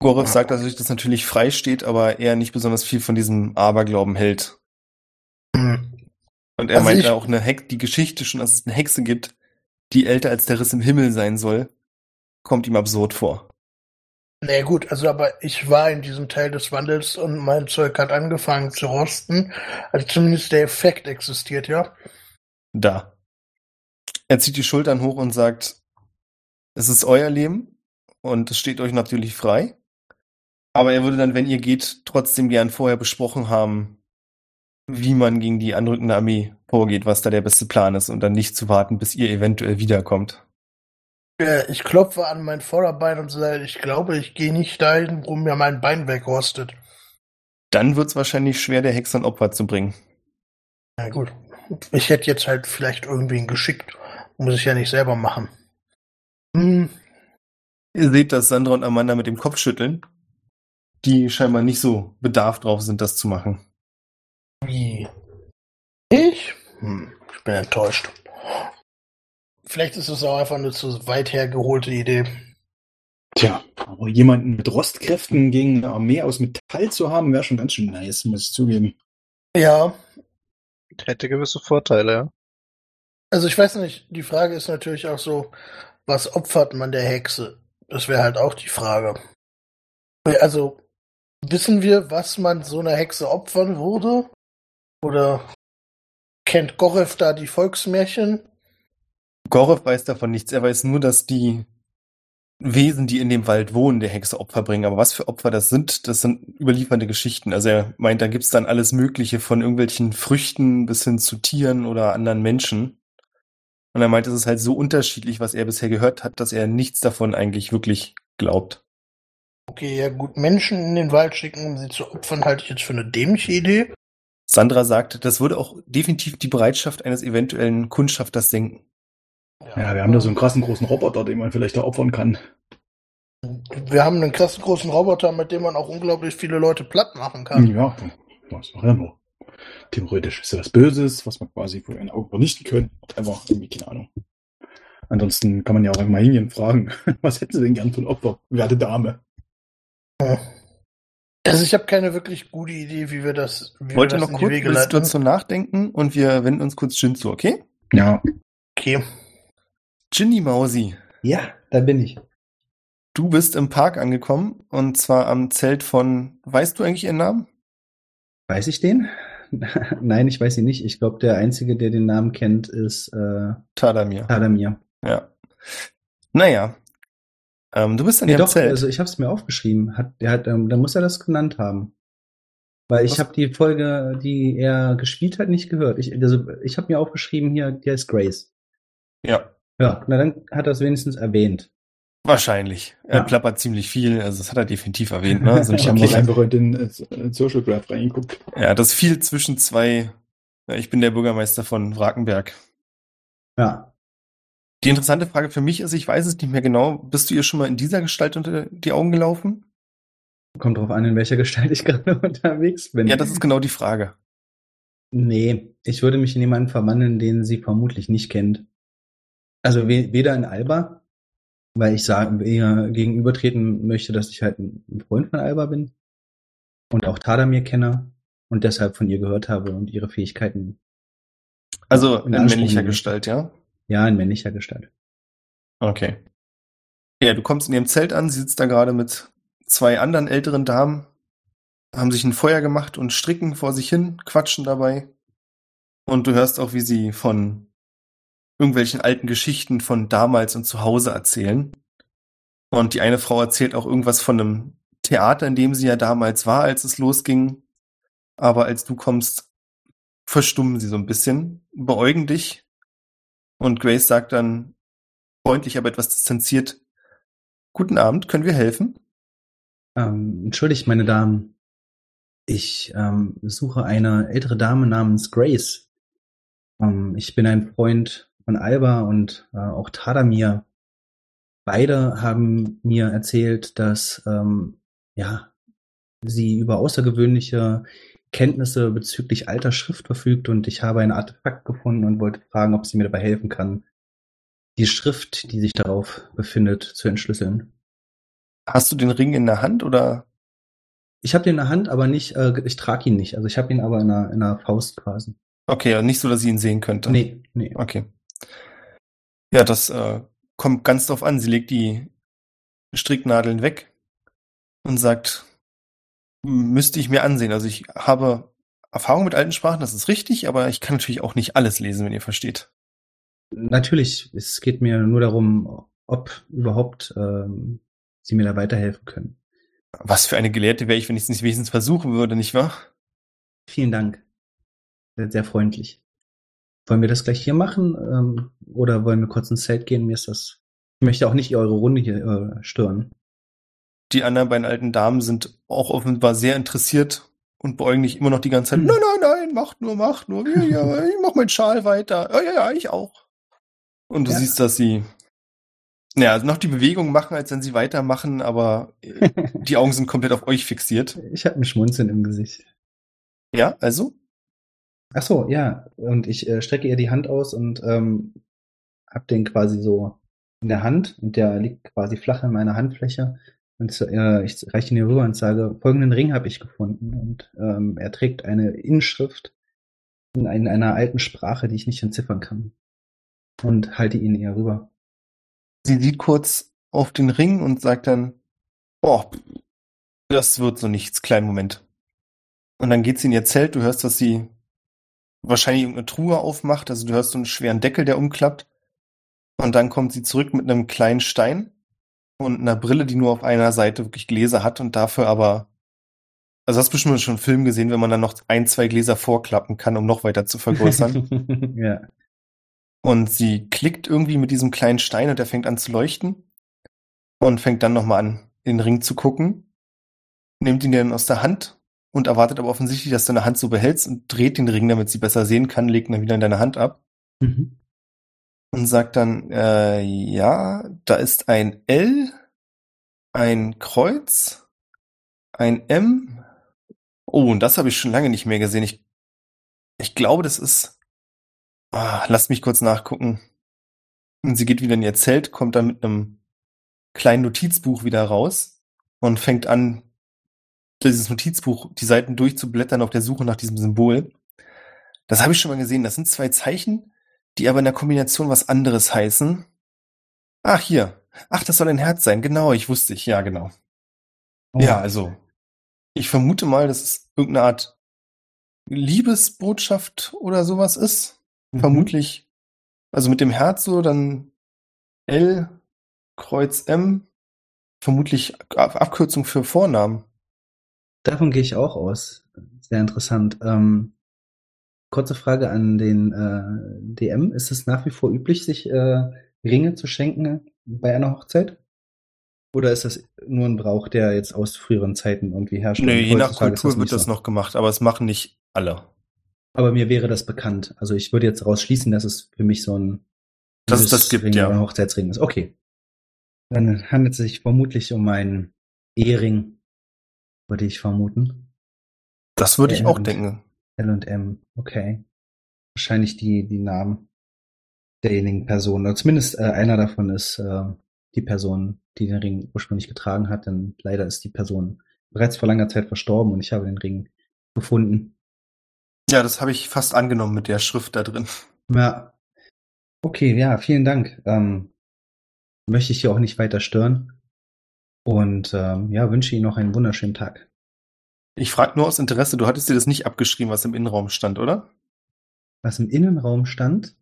Gorov sagt, dass sich das natürlich frei steht, aber er nicht besonders viel von diesem Aberglauben hält. Hm. Und er Also meint ich- auch eine Hex, die Geschichte schon, dass es eine Hexe gibt, die älter als der Riss im Himmel sein soll, kommt ihm absurd vor. Na ja, gut, also aber ich war in diesem Teil des Wandels und mein Zeug hat angefangen zu rosten. Also zumindest der Effekt existiert, ja. Da. Er zieht die Schultern hoch und sagt, es ist euer Leben und es steht euch natürlich frei. Aber er würde dann, wenn ihr geht, trotzdem gern vorher besprochen haben, wie man gegen die anrückende Armee vorgeht, was da der beste Plan ist und dann nicht zu warten, bis ihr eventuell wiederkommt. Ich klopfe an mein Vorderbein und sage, ich glaube, ich gehe nicht dahin, wo mir mein Bein wegrostet. Dann wird's wahrscheinlich schwer, der Hexe ein Opfer zu bringen. Na gut. Ich hätte jetzt halt vielleicht irgendwen geschickt. Muss ich ja nicht selber machen. Hm, Ihr seht, dass Sandra und Amanda mit dem Kopf schütteln, die scheinbar nicht so bedarft drauf sind, das zu machen. wie? Ich? Hm, ich bin enttäuscht. Vielleicht ist es auch einfach eine zu weit hergeholte Idee. Tja, aber jemanden mit Rostkräften gegen eine Armee aus Metall zu haben, wäre schon ganz schön nice, muss ich zugeben. Ja, Hätte gewisse Vorteile, ja. also ich weiß nicht, die Frage ist natürlich auch so, was opfert man der Hexe? Das wäre halt auch die Frage. Also, wissen wir, was man so einer Hexe opfern würde? Oder kennt Gorev da die Volksmärchen? Gorov weiß davon nichts. Er weiß nur, dass die Wesen, die in dem Wald wohnen, der Hexe Opfer bringen. Aber was für Opfer das sind, das sind überliefernde Geschichten. Also er meint, da gibt's dann alles Mögliche von irgendwelchen Früchten bis hin zu Tieren oder anderen Menschen. Und er meint, es ist halt so unterschiedlich, was er bisher gehört hat, dass er nichts davon eigentlich wirklich glaubt. Okay, ja gut, Menschen in den Wald schicken, um sie zu opfern, halte ich jetzt für eine dämliche Idee. Sandra sagt, das würde auch definitiv die Bereitschaft eines eventuellen Kundschafters senken. Ja, wir haben da so einen krassen großen Roboter, den man vielleicht da opfern kann. Wir haben einen krassen großen Roboter, mit dem man auch unglaublich viele Leute platt machen kann. Ja, was auch immer. Theoretisch ist ja was Böses, was man quasi vor ihren Augen vernichten können. Einfach irgendwie, keine Ahnung. Ansonsten kann man ja auch mal hingehen und fragen, was hätten Sie denn gern für ein Opfer, werte Dame? Also ich habe keine wirklich gute Idee, wie wir das, wie Wollt ihr wir das noch kurz Wege die leiten. Situation nachdenken und wir wenden uns kurz Jin zu, okay? Ja, Okay. Ginny Mausi, Ja, da bin ich. du bist im Park angekommen und zwar am Zelt von, weißt du eigentlich ihren Namen? Weiß ich den? Nein, ich weiß ihn nicht. Ich glaube, der Einzige, der den Namen kennt, ist äh, Tadamir. Tadamir. Ja. Naja. Ähm, du bist an Nee, ihrem doch, Zelt. also ich habe es mir aufgeschrieben. Hat, der hat, ähm, da muss er das genannt haben. Weil ich habe die Folge, die er gespielt hat, nicht gehört. Ich, also, ich habe mir aufgeschrieben hier, die heißt Grace. ja, Ja, na dann hat er es wenigstens erwähnt. wahrscheinlich. Er Ja. plappert ziemlich viel, also das hat er definitiv erwähnt, ne? Also ich habe wirklich, einfach in den äh, Social Graph reingeguckt. ja, das fiel zwischen zwei, ja, ich bin der Bürgermeister von Wrakenberg. Ja. Die interessante Frage für mich ist, ich weiß es nicht mehr genau, bist du ihr schon mal in dieser Gestalt unter die Augen gelaufen? Kommt drauf an, in welcher Gestalt ich gerade unterwegs bin. Ja, das ist genau die Frage. Nee, ich würde mich in jemanden verwandeln, den sie vermutlich nicht kennt. Also we weder in Alba, weil ich sagen, ihr gegenübertreten möchte, dass ich halt ein Freund von Alba bin und auch Tadamir kenne und deshalb von ihr gehört habe und ihre Fähigkeiten Also In in männlicher. Gestalt, ja? Ja in männlicher Gestalt. Okay. Ja, du kommst in ihrem Zelt an, sie sitzt da gerade mit zwei anderen älteren Damen, haben sich ein Feuer gemacht und stricken vor sich hin, quatschen dabei. Und du hörst auch, wie sie von irgendwelchen alten Geschichten von damals und zu Hause erzählen. Und die eine Frau erzählt auch irgendwas von einem Theater, in dem sie ja damals war, als es losging. Aber als du kommst, verstummen sie so ein bisschen, beäugen dich. Und Grace sagt dann, freundlich, aber etwas distanziert. Guten Abend, können wir helfen? Ähm, entschuldigt, meine Damen. Ich ähm, suche eine ältere Dame namens Grace. Ähm, ich bin ein Freund von Alba und äh, auch Tadamir. Beide haben mir erzählt, dass ähm, ja sie über außergewöhnliche Kenntnisse bezüglich alter Schrift verfügt und ich habe ein Artefakt gefunden und wollte fragen, ob sie mir dabei helfen kann, die Schrift, die sich darauf befindet, zu entschlüsseln. Hast du den Ring in der Hand oder? Ich habe den in der Hand, aber nicht, äh, ich trage ihn nicht. Also ich habe ihn aber in einer, in einer Faust quasi. Okay, und nicht so, dass ich ihn sehen könnte. Nee, nee. Okay. Ja, das äh, kommt ganz drauf an. Sie legt die Stricknadeln weg und sagt, müsste ich mir ansehen. Also ich habe Erfahrung mit alten Sprachen, das ist richtig, aber ich kann natürlich auch nicht alles lesen, wenn ihr versteht. Natürlich, es geht mir nur darum, ob überhaupt ähm, sie mir da weiterhelfen können. Was für eine Gelehrte wäre ich, wenn ich es nicht wenigstens versuchen würde, nicht wahr? Vielen Dank. Sehr, sehr freundlich. Wollen wir das gleich hier machen ähm, oder wollen wir kurz ins Zelt gehen? Mir ist das. Ich möchte auch nicht eure Runde hier äh, stören. Die anderen beiden alten Damen sind auch offenbar sehr interessiert und beäugen dich immer noch die ganze Zeit. Hm. Nein, nein, nein, macht nur, macht nur. Ja, ja, ich mach meinen Schal weiter. Ja, ja, ja, ich auch. Und du Ja. siehst, dass sie ja, also noch die Bewegung machen, als wenn sie weitermachen, aber äh, die Augen sind komplett auf euch fixiert. Ich habe ein Schmunzeln im Gesicht. Ja, also? Ach so, ja. Und ich äh, strecke ihr die Hand aus und ähm, hab den quasi so in der Hand und der liegt quasi flach in meiner Handfläche. Und äh, ich reiche ihn ihr rüber und sage, folgenden Ring habe ich gefunden. Und ähm, er trägt eine Inschrift in, in einer alten Sprache, die ich nicht entziffern kann. Und halte ihn ihr rüber. Sie sieht kurz auf den Ring und sagt dann, oh, das wird so nichts, kleinen Moment. Und dann geht sie in ihr Zelt, du hörst, dass sie wahrscheinlich irgendeine Truhe aufmacht, also du hörst so einen schweren Deckel, der umklappt. Und dann kommt sie zurück mit einem kleinen Stein und einer Brille, die nur auf einer Seite wirklich Gläser hat und dafür aber, also hast du bestimmt schon einen Film gesehen, wenn man dann noch ein, zwei Gläser vorklappen kann, um noch weiter zu vergrößern. ja. Und sie klickt irgendwie mit diesem kleinen Stein und der fängt an zu leuchten und fängt dann nochmal an, in den Ring zu gucken, nimmt ihn dann aus der Hand und erwartet aber offensichtlich, dass du deine Hand so behältst und dreht den Ring, damit sie besser sehen kann, legt ihn dann wieder in deine Hand ab Mhm. Und sagt dann, äh, ja, da ist ein L, ein Kreuz, ein M. Oh, und das habe ich schon lange nicht mehr gesehen. Ich, ich glaube, das ist. Ah, lasst mich kurz nachgucken. Und sie geht wieder in ihr Zelt, kommt dann mit einem kleinen Notizbuch wieder raus und fängt an, dieses Notizbuch, die Seiten durchzublättern auf der Suche nach diesem Symbol. Das habe ich schon mal gesehen. Das sind zwei Zeichen, die aber in der Kombination was anderes heißen. Ach, hier. Ach, das soll ein Herz sein. Genau, ich wusste ich. Ja, genau. Oh. Ja, also. Ich vermute mal, dass es irgendeine Art Liebesbotschaft oder sowas ist. Mhm. Vermutlich. Also mit dem Herz so, dann L, Kreuz M. Vermutlich Ab- Abkürzung für Vornamen. Davon gehe ich auch aus. Sehr interessant. Ähm, kurze Frage an den äh, DM. Ist es nach wie vor üblich, sich äh, Ringe zu schenken bei einer Hochzeit? Oder ist das nur ein Brauch, der jetzt aus früheren Zeiten irgendwie herrscht? Nee, je nach Kultur wird nicht das so? noch gemacht, aber es machen nicht alle. Aber mir wäre das bekannt. Also ich würde jetzt daraus schließen, dass es für mich so ein Dass es das gibt, Liebesring ja. Hochzeitsring ist. Okay. Dann handelt es sich vermutlich um einen Ehering, würde ich vermuten. Das würde ich auch denken. L und M, okay. Wahrscheinlich die, die Namen derjenigen Person. Oder zumindest äh, einer davon ist äh, die Person, die den Ring ursprünglich getragen hat, denn leider ist die Person bereits vor langer Zeit verstorben und ich habe den Ring gefunden. Ja, das habe ich fast angenommen mit der Schrift da drin. Ja. Okay, ja, vielen Dank. Ähm, möchte ich hier auch nicht weiter stören. Und ähm, ja, wünsche Ihnen noch einen wunderschönen Tag. Ich frage nur aus Interesse, du hattest dir das nicht abgeschrieben, was im Innenraum stand, oder? Was im Innenraum stand,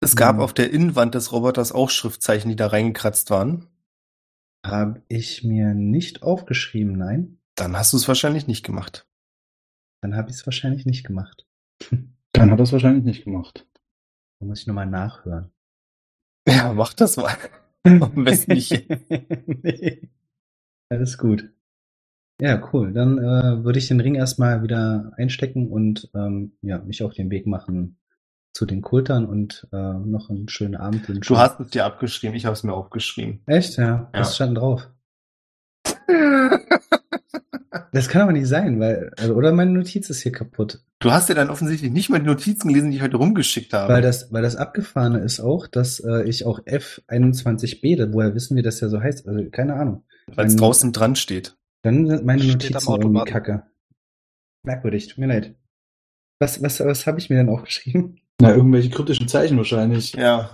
Es gab Hm. auf der Innenwand des Roboters auch Schriftzeichen, die da reingekratzt waren. habe ich mir nicht aufgeschrieben, nein. Dann hast du es wahrscheinlich nicht gemacht. Dann habe ich es wahrscheinlich nicht gemacht. Dann hat er es wahrscheinlich nicht gemacht. Da muss ich nochmal nachhören. Ja, mach das mal. Am besten nicht. nee. Alles gut. Ja, cool. Dann äh, würde ich den Ring erstmal wieder einstecken und ähm, ja, mich auf den Weg machen, zu den Kultern und äh, noch einen schönen Abend wünschen. Du hast es dir abgeschrieben, ich habe es mir aufgeschrieben. Echt, ja. Was Ja. stand drauf? Das kann aber nicht sein, weil, also, oder meine Notiz ist hier kaputt. Du hast ja dann offensichtlich nicht mal die Notizen gelesen, die ich heute rumgeschickt habe. Weil das, weil das Abgefahrene ist auch, dass äh, ich auch F21b, da- woher wissen wir, dass der so heißt? Also, keine Ahnung. Weil es draußen dran steht. Dann sind meine Steht Notizen irgendwie kacke. Merkwürdig, tut mir leid. Was, was, was habe ich mir denn aufgeschrieben? Na, irgendwelche kryptischen Zeichen wahrscheinlich. Ja.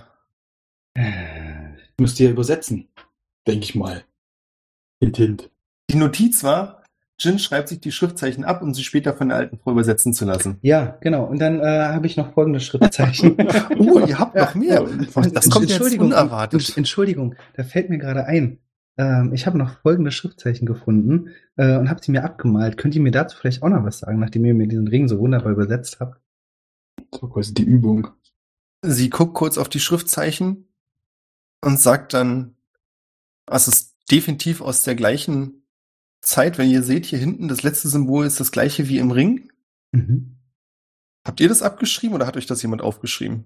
Müsst ihr übersetzen. Denke ich mal. Hint, hint. Die Notiz war, Jin schreibt sich die Schriftzeichen ab, um sie später von der alten Frau übersetzen zu lassen. Ja, genau. Und dann äh, habe ich noch folgende Schriftzeichen. Oh, ihr habt noch mehr. Ja. Das kommt jetzt Entschuldigung, unerwartet. Entsch- Entschuldigung, da fällt mir gerade ein. Ähm, ich habe noch folgende Schriftzeichen gefunden äh, und habe sie mir abgemalt. Könnt ihr mir dazu vielleicht auch noch was sagen, nachdem ihr mir diesen Ring so wunderbar übersetzt habt? Das war quasi die Übung. Sie guckt kurz auf die Schriftzeichen und sagt dann, es ist definitiv aus der gleichen Zeit, wenn ihr seht, hier hinten das letzte Symbol ist das gleiche wie im Ring. Mhm. Habt ihr das abgeschrieben oder hat euch das jemand aufgeschrieben?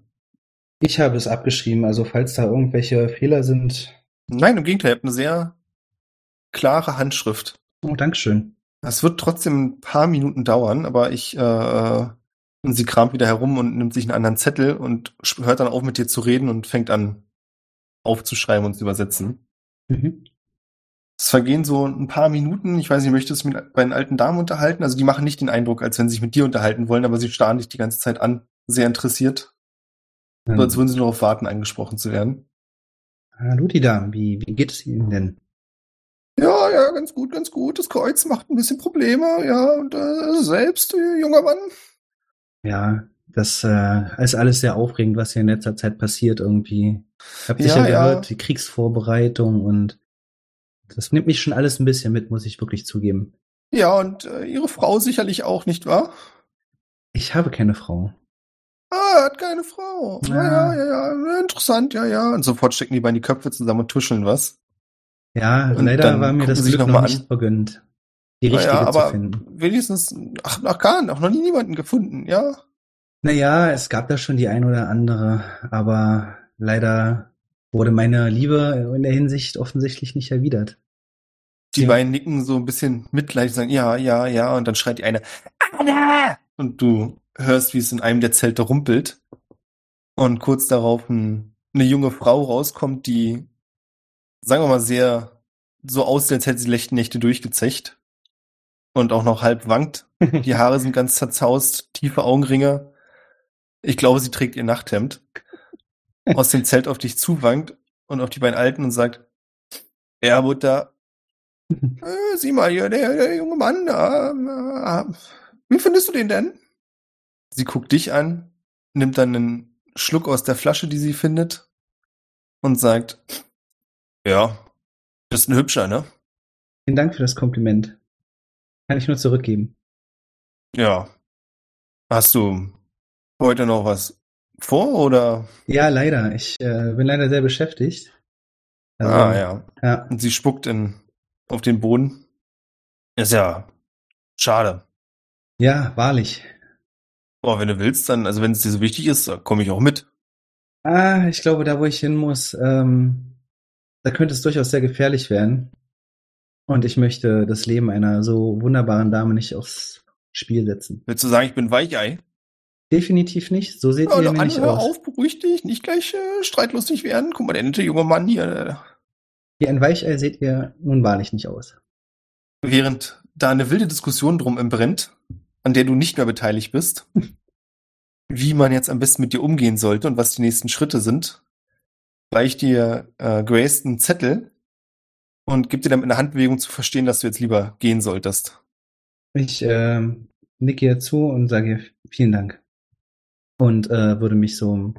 Ich habe es abgeschrieben, also falls da irgendwelche Fehler sind. Nein, im Gegenteil, ihr habt eine sehr klare Handschrift. Oh, Dankeschön. Das wird trotzdem ein paar Minuten dauern, aber ich, äh, und sie kramt wieder herum und nimmt sich einen anderen Zettel und hört dann auf mit dir zu reden und fängt an aufzuschreiben und zu übersetzen. Mhm. Es vergehen so ein paar Minuten. Ich weiß nicht, möchtest du mit bei den alten Damen unterhalten? Also die machen nicht den Eindruck, als wenn sie sich mit dir unterhalten wollen, aber sie starren dich die ganze Zeit an, sehr interessiert. Ähm, So als würden sie nur darauf warten, angesprochen zu werden. Hallo, die Damen, wie, wie geht es Ihnen denn? Ja, ja, ganz gut, ganz gut. Das Kreuz macht ein bisschen Probleme, ja. Und äh, selbst, äh, junger Mann. Ja, das äh, ist alles sehr aufregend, was hier in letzter Zeit passiert irgendwie. Habt Ja, sicher ja. gehört, die Kriegsvorbereitung und das nimmt mich schon alles ein bisschen mit, muss ich wirklich zugeben. Ja, und äh, ihre Frau sicherlich auch, nicht wahr? Ich habe keine Frau. Ah, er hat keine Frau. Ja, Ja. ja, ja. Interessant, ja, ja. Und sofort stecken die beiden die Köpfe zusammen und tuscheln was. Ja, Und leider war mir das Glück noch noch nicht an. vergönnt, die richtige naja, zu aber finden. wenigstens, ach, nach Kahn, auch noch nie niemanden gefunden, ja. Naja, es gab da schon die ein oder andere, aber leider wurde meine Liebe in der Hinsicht offensichtlich nicht erwidert. Die Ja. beiden nicken so ein bisschen mitleidig, sagen, ja, ja, ja, und dann schreit die eine, Anna! Und du hörst, wie es in einem der Zelte rumpelt. Und kurz darauf ein, eine junge Frau rauskommt, die, sagen wir mal, sehr so aussieht, als hätte sie letzte Nächte durchgezecht. Und auch noch halb wankt. Die Haare sind ganz zerzaust, tiefe Augenringe. Ich glaube, sie trägt ihr Nachthemd. Aus dem Zelt auf dich zuwankt und auf die beiden Alten und sagt, ja, Mutter, äh, sieh mal hier, der, der junge Mann da. Äh, wie findest du den denn? Sie guckt dich an, nimmt dann einen Schluck aus der Flasche, die sie findet, und sagt, ja, bist ein Hübscher, ne? Vielen Dank für das Kompliment. Kann ich nur zurückgeben. Ja. Hast du heute noch was vor oder? Ja, leider. Ich äh, bin leider sehr beschäftigt. Also, ah, ja. ja. Und sie spuckt in, auf den Boden. Ist ja schade. Ja, wahrlich. Boah, wenn du willst, dann, also wenn es dir so wichtig ist, komme ich auch mit. Ah, ich glaube, da wo ich hin muss, ähm, da könnte es durchaus sehr gefährlich werden. Und ich möchte das Leben einer so wunderbaren Dame nicht aufs Spiel setzen. Willst du sagen, ich bin Weichei? Definitiv nicht. So seht Ja, ihr nämlich andere, hör aus. auf, beruhig dich, nicht gleich äh, streitlustig werden. Guck mal, der nette junge Mann hier. äh, Wie ein Weichei seht ihr nun wahrlich nicht aus. Während da eine wilde Diskussion drum entbrennt, an der du nicht mehr beteiligt bist, wie man jetzt am besten mit dir umgehen sollte und was die nächsten Schritte sind, reicht dir äh, Grace einen Zettel und gibt dir dann mit einer Handbewegung zu verstehen, dass du jetzt lieber gehen solltest. Ich ähm, nicke ihr zu und sage ihr vielen Dank. Und äh, würde mich so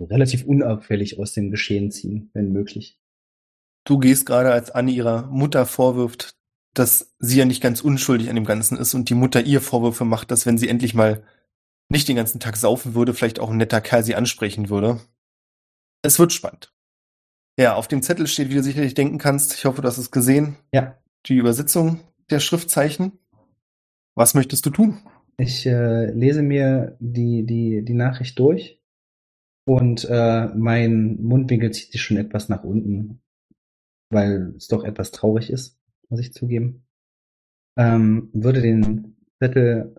relativ unauffällig aus dem Geschehen ziehen, wenn möglich. Du gehst gerade, als Anne ihrer Mutter vorwirft, dass sie ja nicht ganz unschuldig an dem Ganzen ist und die Mutter ihr Vorwürfe macht, dass wenn sie endlich mal nicht den ganzen Tag saufen würde, vielleicht auch ein netter Kerl sie ansprechen würde. Es wird spannend. Ja, auf dem Zettel steht, wie du sicherlich denken kannst, ich hoffe, du hast es gesehen, Ja. die Übersetzung der Schriftzeichen. Was möchtest du tun? Ich äh, lese mir die, die, die Nachricht durch und äh, mein Mundwinkel zieht sich schon etwas nach unten, weil es doch etwas traurig ist, muss ich zugeben. Ähm, würde den Zettel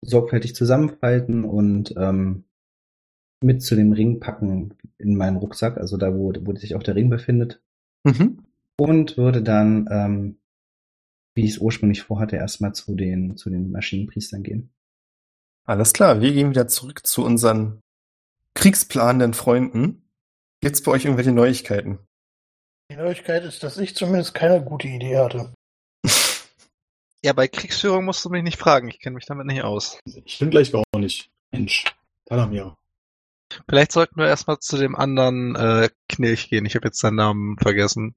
sorgfältig zusammenfalten und ähm, mit zu dem Ring packen in meinen Rucksack, also da, wo, wo sich auch der Ring befindet. Mhm. Und würde dann, ähm, wie ich es ursprünglich vorhatte, erstmal zu den, zu den Maschinenpriestern gehen. Alles klar, wir gehen wieder zurück zu unseren kriegsplanenden Freunden. Gibt's bei euch irgendwelche Neuigkeiten? Die Neuigkeit ist, dass ich zumindest keine gute Idee hatte. Ja, bei Kriegsführung musst du mich nicht fragen. Ich kenne mich damit nicht aus. Ich bin gleich gar nicht. Mensch, Talamir. Vielleicht sollten wir erstmal zu dem anderen äh, Knilch gehen. Ich habe jetzt seinen Namen vergessen.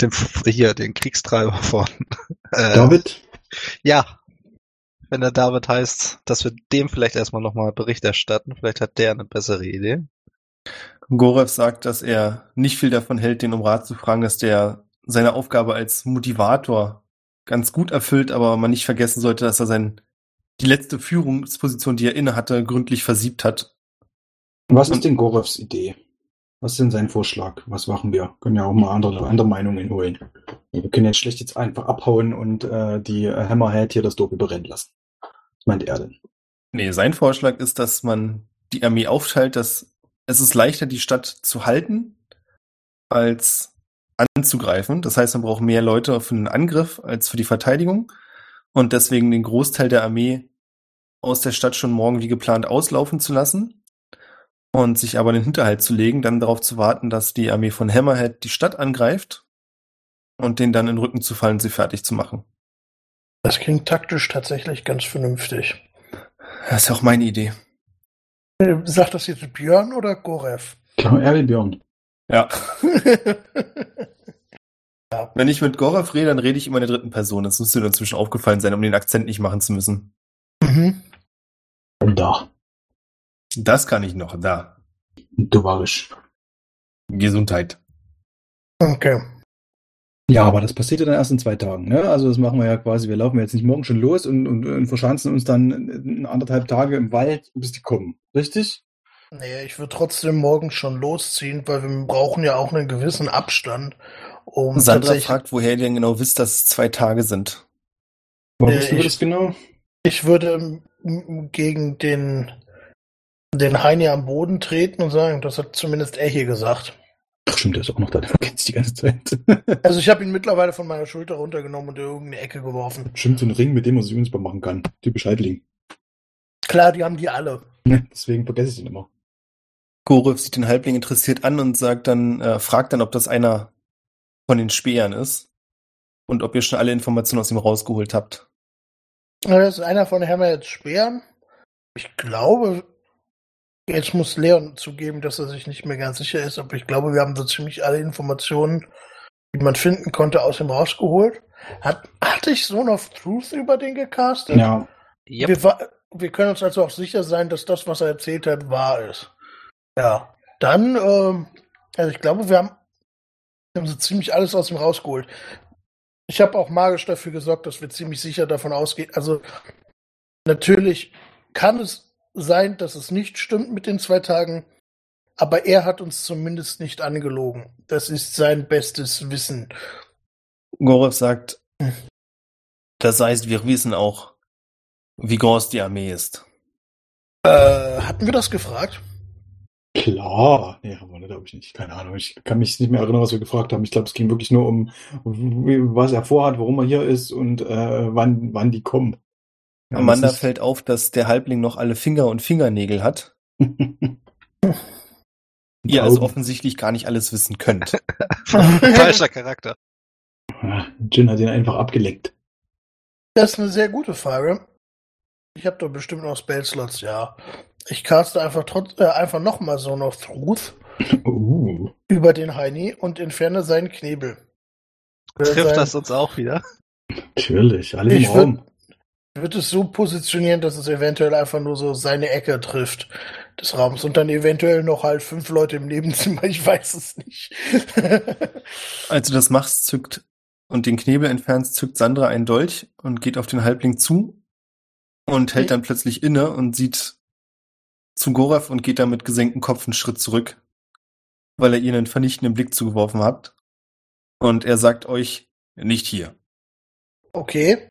Dem hier, den Kriegstreiber von. Äh, David? Ja. Wenn er David heißt, dass wir dem vielleicht erstmal nochmal Bericht erstatten. Vielleicht hat der eine bessere Idee. Gorev sagt, dass er nicht viel davon hält, den um Rat zu fragen, dass der seine Aufgabe als Motivator ganz gut erfüllt, aber man nicht vergessen sollte, dass er sein, die letzte Führungsposition, die er inne hatte, gründlich versiebt hat. Was ist denn Gorevs Idee? Was ist denn sein Vorschlag? Was machen wir? Können ja auch mal andere, andere Meinungen holen. Wir können jetzt schlecht jetzt einfach abhauen und äh, die äh, Hammerhead hier das Dorf überrennen lassen. Was meint er denn? Nee, sein Vorschlag ist, dass man die Armee aufteilt, dass es ist leichter, die Stadt zu halten, als anzugreifen. Das heißt, man braucht mehr Leute für den Angriff als für die Verteidigung und deswegen den Großteil der Armee aus der Stadt schon morgen wie geplant auslaufen zu lassen und sich aber in den Hinterhalt zu legen, dann darauf zu warten, dass die Armee von Hammerhead die Stadt angreift und den dann in den Rücken zu fallen, sie fertig zu machen. Das klingt taktisch tatsächlich ganz vernünftig. Das ist auch meine Idee. Äh, Sagt das jetzt Björn oder Gorev? Klar, er will Björn. Ja. Wenn ich mit Gorev rede, dann rede ich immer in der dritten Person. Das müsste dir inzwischen aufgefallen sein, um den Akzent nicht machen zu müssen. mhm. Und da. Das kann ich noch. Da. Tovarisch. Gesundheit. Okay. Ja, aber das passiert ja dann erst in zwei Tagen. Ne? Also das machen wir ja quasi, wir laufen jetzt nicht morgen schon los und, und, und verschanzen uns dann anderthalb Tage im Wald, bis die kommen. Richtig? Nee, ich würde trotzdem morgen schon losziehen, weil wir brauchen ja auch einen gewissen Abstand, um Sandra fragt, woher ihr denn genau wisst, dass es zwei Tage sind. Warum Äh, wissen wir ich- das genau? Ich würde gegen den, den Heini am Boden treten und sagen, das hat zumindest er hier gesagt. Ach stimmt, der ist auch noch da, der vergisst die ganze Zeit. Also ich habe ihn mittlerweile von meiner Schulter runtergenommen und in irgendeine Ecke geworfen. Stimmt, so ein Ring, mit dem man sich unsichtbar machen kann. Typisch Halbling. Klar, die haben die alle. Ne? Deswegen vergesse ich ihn immer. Gorev sieht den Halbling interessiert an und sagt dann, äh, fragt dann, ob das einer von den Speeren ist und ob ihr schon alle Informationen aus ihm rausgeholt habt. Das ist einer von Hammerheads Speeren. Ich glaube, jetzt muss Leon zugeben, dass er sich nicht mehr ganz sicher ist, aber ich glaube, wir haben so ziemlich alle Informationen, die man finden konnte, aus ihm rausgeholt. Hat, hatte ich Zone of Truth über den gecastet? Ja, Yep. Wir, wir können uns also auch sicher sein, dass das, was er erzählt hat, wahr ist. Ja. Dann, ähm, also ich glaube, wir haben, wir haben so ziemlich alles aus ihm rausgeholt. Ich habe auch magisch dafür gesorgt, dass wir ziemlich sicher davon ausgehen. Also natürlich kann es sein, dass es nicht stimmt mit den zwei Tagen, aber er hat uns zumindest nicht angelogen. Das ist sein bestes Wissen. Gorev sagt, Hm. das heißt, wir wissen auch, wie groß die Armee ist. Äh, hatten wir das gefragt? klar. Nee, haben wir glaube ich nicht. Keine Ahnung. Ich kann mich nicht mehr erinnern, was wir gefragt haben. Ich glaube, es ging wirklich nur um, was er vorhat, warum er hier ist und äh, wann, wann die kommen. Ja, Amanda ist- fällt auf, dass der Halbling noch alle Finger und Fingernägel hat. Ihr also offensichtlich gar nicht alles wissen könnt. Falscher Charakter. Jin hat ihn einfach abgeleckt. Das ist eine sehr gute Frage. Ich habe da bestimmt noch Spellslots, ja. Ich caste einfach trotz, äh, einfach nochmal so noch Truth Uh. über den Heini und entferne seinen Knebel. Trifft sein- das uns auch wieder? Natürlich, alle im Ich würd- Raum. Wird es so positionieren, dass es eventuell einfach nur so seine Ecke trifft des Raums und dann eventuell noch halt fünf Leute im Nebenzimmer. Ich weiß es nicht. Als du das machst, zückt und den Knebel entfernst, zückt Sandra einen Dolch und geht auf den Halbling zu und hält dann plötzlich inne und sieht zu Gorev und geht dann mit gesenktem Kopf einen Schritt zurück, weil er ihr einen vernichtenden Blick zugeworfen hat. Und er sagt euch, nicht hier. Okay.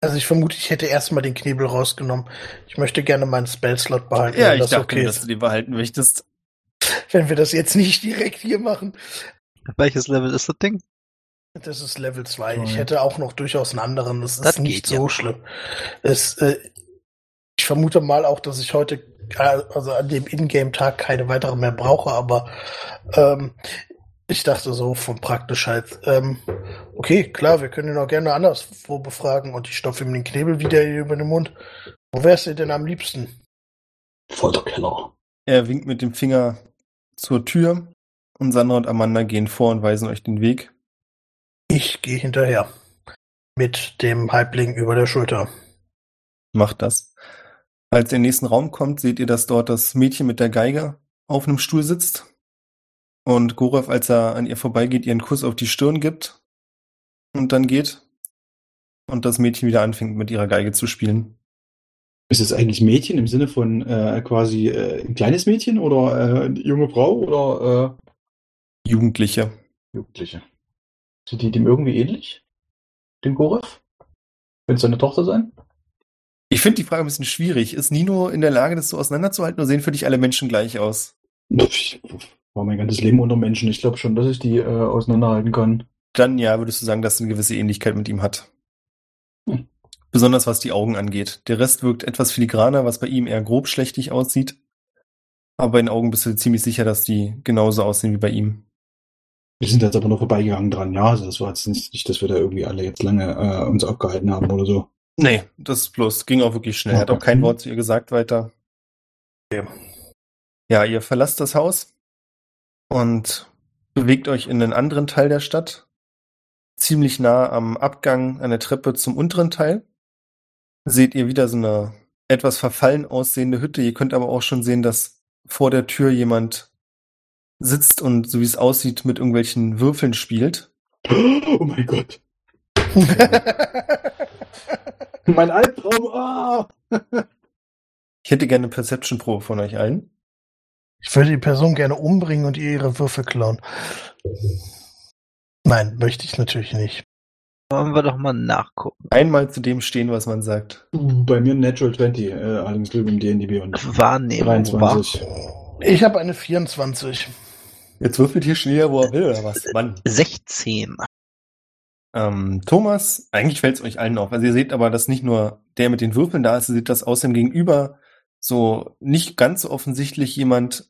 Also ich vermute, ich hätte erstmal den Knebel rausgenommen. Ich möchte gerne meinen Spellslot behalten, Ja, ich das dachte, okay mir, dass ist. du den behalten möchtest. Wenn wir das jetzt nicht direkt hier machen. Welches Level ist das Ding? Das ist Level 2. Toll. Ich hätte auch noch durchaus einen anderen. Das ist Das nicht geht so ja. schlimm. Es, äh, ich vermute mal auch, dass ich heute, äh, also an dem Ingame-Tag keine weitere mehr brauche, aber ähm, ich dachte so von Praktischheit. Ähm, okay, klar, wir können ihn auch gerne anderswo befragen und ich stopfe ihm den Knebel wieder über den Mund. Wo wärst du denn am liebsten? Folterkeller. Er winkt mit dem Finger zur Tür und Sandra und Amanda gehen vor und weisen euch den Weg. Ich gehe hinterher. Mit dem Halbling über der Schulter. Macht das. Als ihr in den nächsten Raum kommt, seht ihr, dass dort das Mädchen mit der Geige auf einem Stuhl sitzt und Gorev, als er an ihr vorbeigeht, ihr einen Kuss auf die Stirn gibt und dann geht und das Mädchen wieder anfängt, mit ihrer Geige zu spielen. Ist es eigentlich Mädchen im Sinne von äh, quasi äh, ein kleines Mädchen oder äh, eine junge Frau oder Jugendliche. äh, Jugendliche? Sind die dem irgendwie ähnlich? Den Gorev? Könnte es seine Tochter sein? Ich finde die Frage ein bisschen schwierig. Ist Nino in der Lage, das so auseinanderzuhalten oder sehen für dich alle Menschen gleich aus? War mein ganzes Leben unter Menschen. Ich glaube schon, dass ich die äh, auseinanderhalten kann. Dann ja, würdest du sagen, dass sie eine gewisse Ähnlichkeit mit ihm hat. Hm. Besonders was die Augen angeht. Der Rest wirkt etwas filigraner, was bei ihm eher grob schlechtig aussieht. Aber bei den Augen bist du ziemlich sicher, dass die genauso aussehen wie bei ihm. Wir sind jetzt aber noch vorbeigegangen dran, ja. Also das war jetzt nicht, nicht dass wir da irgendwie alle jetzt lange äh, uns aufgehalten haben oder so. Nee, das ist bloß, ging auch wirklich schnell. Er hat auch kein Wort zu ihr gesagt weiter. Ja, ihr verlasst das Haus und bewegt euch in den anderen Teil der Stadt. Ziemlich nah am Abgang an der Treppe zum unteren Teil. Seht ihr wieder so eine etwas verfallen aussehende Hütte. Ihr könnt aber auch schon sehen, dass vor der Tür jemand sitzt und, so wie es aussieht, mit irgendwelchen Würfeln spielt. Oh mein Gott. Mein Albtraum. Ah! Ich hätte gerne eine Perception-Probe von euch allen. Ich würde die Person gerne umbringen und ihr ihre Würfel klauen. Nein, möchte ich natürlich nicht. Wollen wir doch mal nachgucken. Einmal zu dem stehen, was man sagt. Bei mir ein Natural 20, äh, allerdings im D&D und Wahrnehmung 23. Ich habe eine 24. Jetzt würfelt hier schon jeder, wo er will, oder was? Mann. war 16. Ähm, Thomas, eigentlich fällt es euch allen auf. Also ihr seht aber, dass nicht nur der mit den Würfeln da ist, ihr seht, dass außerdem gegenüber so nicht ganz so offensichtlich jemand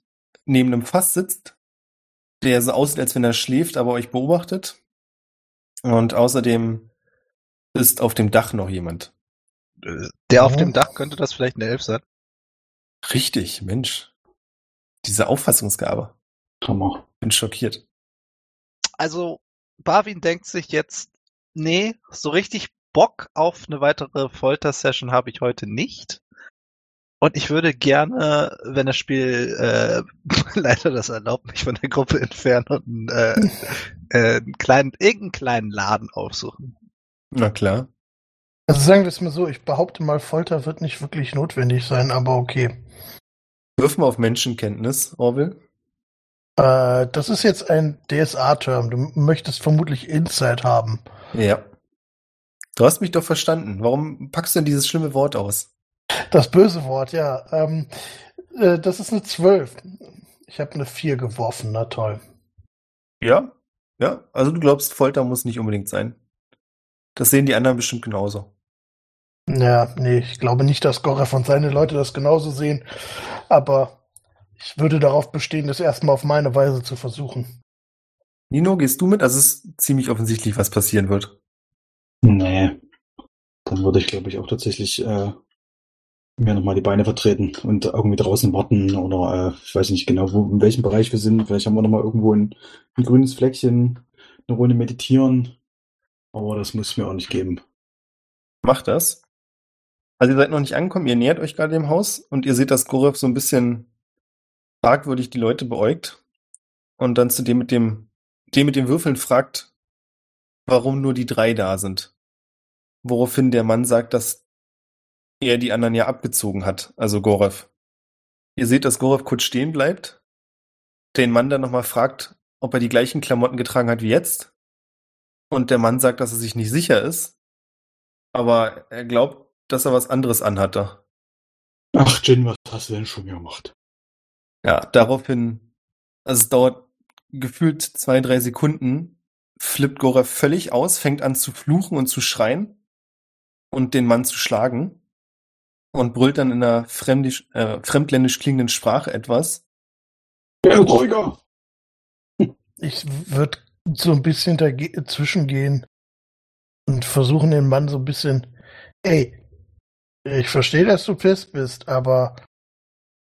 neben einem Fass sitzt, der so aussieht, als wenn er schläft, aber euch beobachtet. Und außerdem ist auf dem Dach noch jemand. Der auf Mhm. dem Dach könnte das vielleicht eine Elf sein. Richtig, Mensch. Diese Auffassungsgabe. Hammer. Bin schockiert. Also, Barwin denkt sich jetzt, nee, so richtig Bock auf eine weitere Folter-Session habe ich heute nicht. Und ich würde gerne, wenn das Spiel äh, leider das erlaubt, mich von der Gruppe entfernen und äh, äh, einen kleinen, irgendeinen kleinen Laden aufsuchen. Na klar. Also sagen wir es mal so, ich behaupte mal, Folter wird nicht wirklich notwendig sein, aber okay. Wirf mal auf Menschenkenntnis, Orwell. Äh, das ist jetzt ein DSA-Term. Du möchtest vermutlich Insight haben. Ja. Du hast mich doch verstanden. Warum packst du denn dieses schlimme Wort aus? Das böse Wort, ja. Ähm, äh, das ist eine 12. Ich habe eine 4 geworfen, na toll. Ja? Ja? Also du glaubst, Folter muss nicht unbedingt sein. Das sehen die anderen bestimmt genauso. Ja, nee, ich glaube nicht, dass Gorev und seine Leute das genauso sehen. Aber ich würde darauf bestehen, das erstmal auf meine Weise zu versuchen. Nino, gehst du mit? Also es ist ziemlich offensichtlich, was passieren wird. Nee. Dann würde ich, glaube ich, auch tatsächlich äh, mir nochmal die Beine vertreten und irgendwie draußen warten oder äh, ich weiß nicht genau, wo, in welchem Bereich wir sind. Vielleicht haben wir nochmal irgendwo ein, ein grünes Fleckchen, eine Runde meditieren. Aber das muss mir auch nicht geben. Macht das. Also ihr seid noch nicht angekommen, ihr nähert euch gerade dem Haus und ihr seht, dass Gorev so ein bisschen fragwürdig die Leute beäugt und dann zu dem mit dem, dem mit den Würfeln fragt, warum nur die drei da sind. Woraufhin der Mann sagt, dass er die anderen ja abgezogen hat, also Gorev. Ihr seht, dass Gorev kurz stehen bleibt, den Mann dann nochmal fragt, ob er die gleichen Klamotten getragen hat wie jetzt. Und der Mann sagt, dass er sich nicht sicher ist, aber er glaubt, dass er was anderes anhatte. Ach, Jin, was hast du denn schon gemacht? Ja, daraufhin, also es dauert gefühlt zwei, drei Sekunden, flippt Gorev völlig aus, fängt an zu fluchen und zu schreien und den Mann zu schlagen und brüllt dann in einer fremdisch, äh, fremdländisch klingenden Sprache etwas. Ruhiger! Ich würde so ein bisschen dazwischen gehen und versuchen den Mann so ein bisschen, ey, ich verstehe, dass du fest bist, aber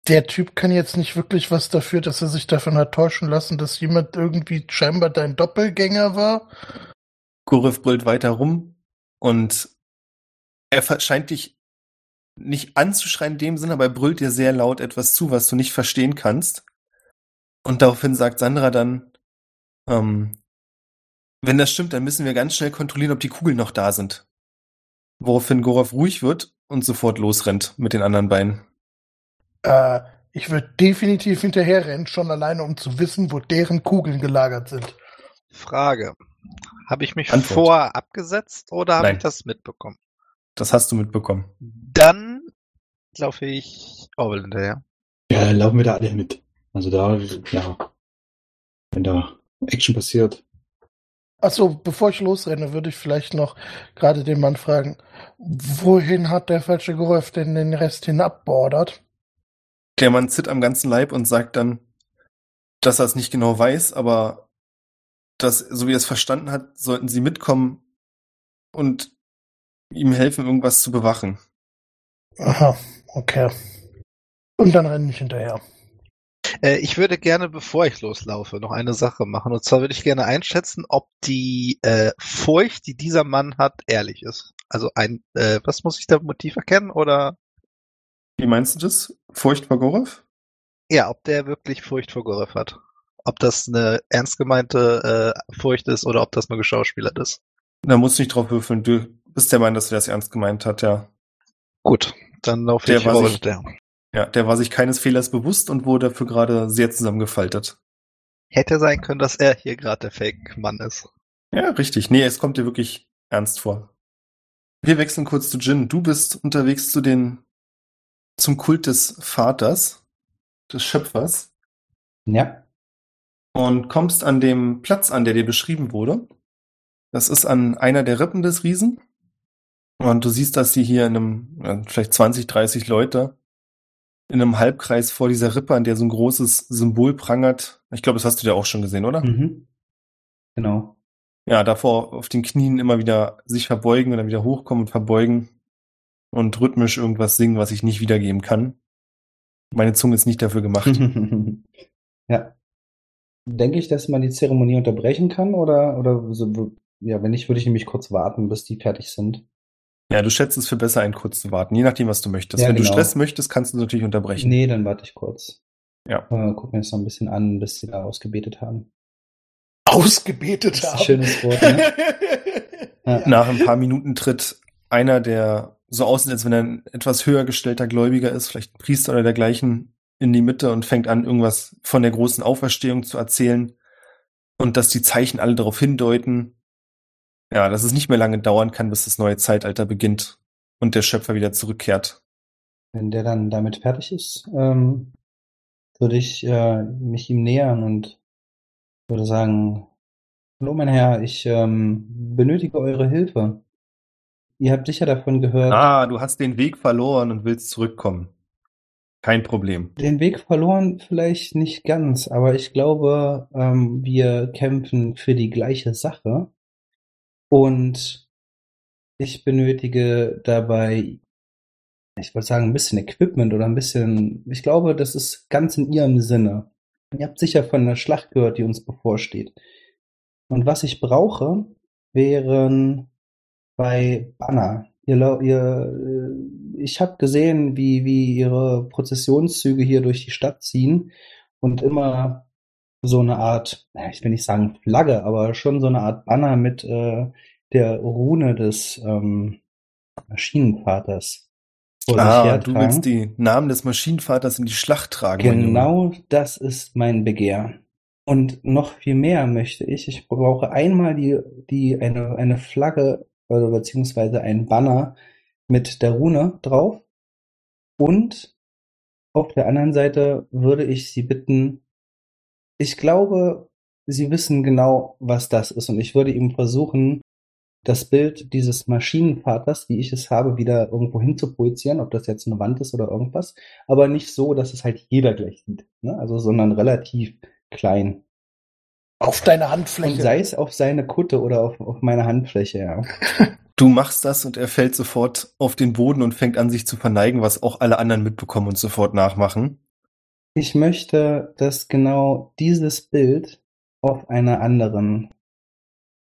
der Typ kann jetzt nicht wirklich was dafür, dass er sich davon hat täuschen lassen, dass jemand irgendwie scheinbar dein Doppelgänger war. Gorev brüllt weiter rum und er scheint dich nicht anzuschreien in dem Sinne, aber er brüllt dir sehr laut etwas zu, was du nicht verstehen kannst. Und daraufhin sagt Sandra dann, ähm, wenn das stimmt, dann müssen wir ganz schnell kontrollieren, ob die Kugeln noch da sind. Woraufhin Gorov ruhig wird und sofort losrennt mit den anderen beiden. Äh, ich würde definitiv hinterherrennen, schon alleine, um zu wissen, wo deren Kugeln gelagert sind. Frage. Habe ich mich Antwort. vorher abgesetzt oder habe ich das mitbekommen? Das hast du mitbekommen. Dann laufe ich Orwell hinterher. Ja, laufen wir da alle mit. Also da, ja. Wenn da Action passiert. Achso, bevor ich losrenne, würde ich vielleicht noch gerade den Mann fragen, wohin hat der falsche Geräuf denn den Rest hinabbordert? Der Mann zittert am ganzen Leib und sagt dann, dass er es nicht genau weiß, aber dass, so wie er es verstanden hat, sollten sie mitkommen und ihm helfen, irgendwas zu bewachen. Aha, okay. Und dann renne ich hinterher. Äh, ich würde gerne, bevor ich loslaufe, noch eine Sache machen. Und zwar würde ich gerne einschätzen, ob die äh, Furcht, die dieser Mann hat, ehrlich ist. Also ein, äh, was muss ich da Motiv erkennen? Oder Wie meinst du das? Furcht vor Gorov? ja, ob der wirklich Furcht vor Gorev hat. Ob das eine ernst gemeinte äh, Furcht ist oder ob das nur geschauspielert ist. Da musst du nicht drauf würfeln. Du bist der Meinung, dass er das ernst gemeint hat, ja. Gut, dann laufe Der ich war sich- hinterher. Ja, der war sich keines Fehlers bewusst und wurde dafür gerade sehr zusammengefaltet. Hätte sein können, dass er hier gerade der Fake-Mann ist. Ja, richtig. Nee, es kommt dir wirklich ernst vor. Wir wechseln kurz zu Jin. Du bist unterwegs zu den, zum Kult des Vaters, des Schöpfers Ja. und kommst an dem Platz an, der dir beschrieben wurde. Das ist an einer der Rippen des Riesen. Und du siehst, dass sie hier in einem, ja, vielleicht 20, 30 Leute in einem Halbkreis vor dieser Rippe, an der so ein großes Symbol prangert. Ich glaube, das hast du dir auch schon gesehen, oder? Mhm. Genau. ja, davor auf den Knien immer wieder sich verbeugen und dann wieder hochkommen und verbeugen und rhythmisch irgendwas singen, was ich nicht wiedergeben kann. Meine Zunge ist nicht dafür gemacht. ja. Denke ich, dass man die Zeremonie unterbrechen kann oder, oder so, ja, wenn nicht, würde ich nämlich kurz warten, bis die fertig sind. Ja, du schätzt es für besser, einen kurz zu warten, je nachdem, was du möchtest. Ja, Wenn du genau. Stress möchtest, kannst du natürlich unterbrechen. Nee, dann warte ich kurz. Ja. Äh, guck mir das noch ein bisschen an, bis sie da ausgebetet haben. Ausgebetet Das ist ein haben. schönes Wort, ne? Ja. Nach ein paar Minuten tritt einer, der so aussieht, als wenn er ein etwas höher gestellter Gläubiger ist, vielleicht ein Priester oder dergleichen, in die Mitte und fängt an, irgendwas von der großen Auferstehung zu erzählen und dass die Zeichen alle darauf hindeuten, ja, dass es nicht mehr lange dauern kann, bis das neue Zeitalter beginnt und der Schöpfer wieder zurückkehrt. Wenn der dann damit fertig ist, ähm, würde ich äh, mich ihm nähern und würde sagen, Hallo mein Herr, ich ähm, benötige eure Hilfe. Ihr habt sicher davon gehört, Ah, du hast den Weg verloren und willst zurückkommen. Kein Problem. den Weg verloren vielleicht nicht ganz, aber ich glaube, ähm, wir kämpfen für die gleiche Sache und ich benötige dabei, ich wollte sagen, ein bisschen Equipment oder ein bisschen, ich glaube, das ist ganz in Ihrem Sinne. Ihr habt sicher von der Schlacht gehört, die uns bevorsteht. Und was ich brauche, wären bei Banner. Ihr, ihr, äh, ich habe gesehen, wie, wie ihre Prozessionszüge hier durch die Stadt ziehen und immer so eine Art, ich will nicht sagen Flagge, aber schon so eine Art Banner mit äh, der Rune des ähm, Maschinenvaters Ah, du willst die Namen des Maschinenvaters in die Schlacht tragen. Genau das ist mein Begehr. Und noch viel mehr möchte ich. Ich brauche einmal die, die, eine, eine Flagge oder beziehungsweise ein Banner mit der Rune drauf. Und auf der anderen Seite würde ich Sie bitten, ich glaube, Sie wissen genau, was das ist. Und ich würde ihm versuchen, das Bild dieses Maschinenvaters, wie ich es habe, wieder irgendwo hin zu projizieren, ob das jetzt eine Wand ist oder irgendwas, aber nicht so, dass es halt jeder gleich sieht, ne? Also, sondern relativ klein. Auf deine Und Handfläche. sei es auf seine Kutte oder auf, auf meine Handfläche, ja. Du machst das und er fällt sofort auf den Boden und fängt an, sich zu verneigen, was auch alle anderen mitbekommen und sofort nachmachen. Ich möchte, dass genau dieses Bild auf einer anderen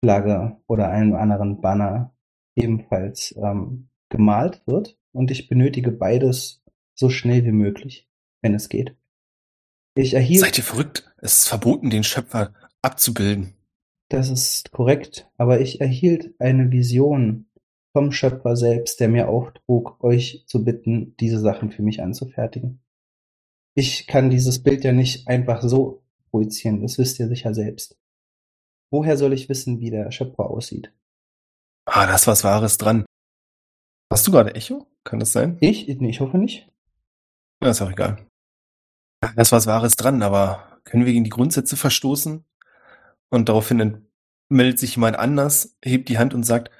Flagge oder einem anderen Banner ebenfalls ähm, gemalt wird. Und ich benötige beides so schnell wie möglich, wenn es geht. Ich erhielt, Seid ihr verrückt? Es ist verboten, den Schöpfer abzubilden. das ist korrekt, aber ich erhielt eine Vision vom Schöpfer selbst, der mir auftrug, euch zu bitten, diese Sachen für mich anzufertigen. Ich kann dieses Bild ja nicht einfach so projizieren, das wisst ihr sicher selbst. Woher soll ich wissen, wie der Schöpfer aussieht? Ah, da ist was Wahres dran. Hast du gerade Echo? Kann das sein? Ich? Nee, ich hoffe nicht. Ja, ist auch egal. Da ist was Wahres dran, aber können wir gegen die Grundsätze verstoßen? Und daraufhin meldet sich jemand anders, hebt die Hand und sagt,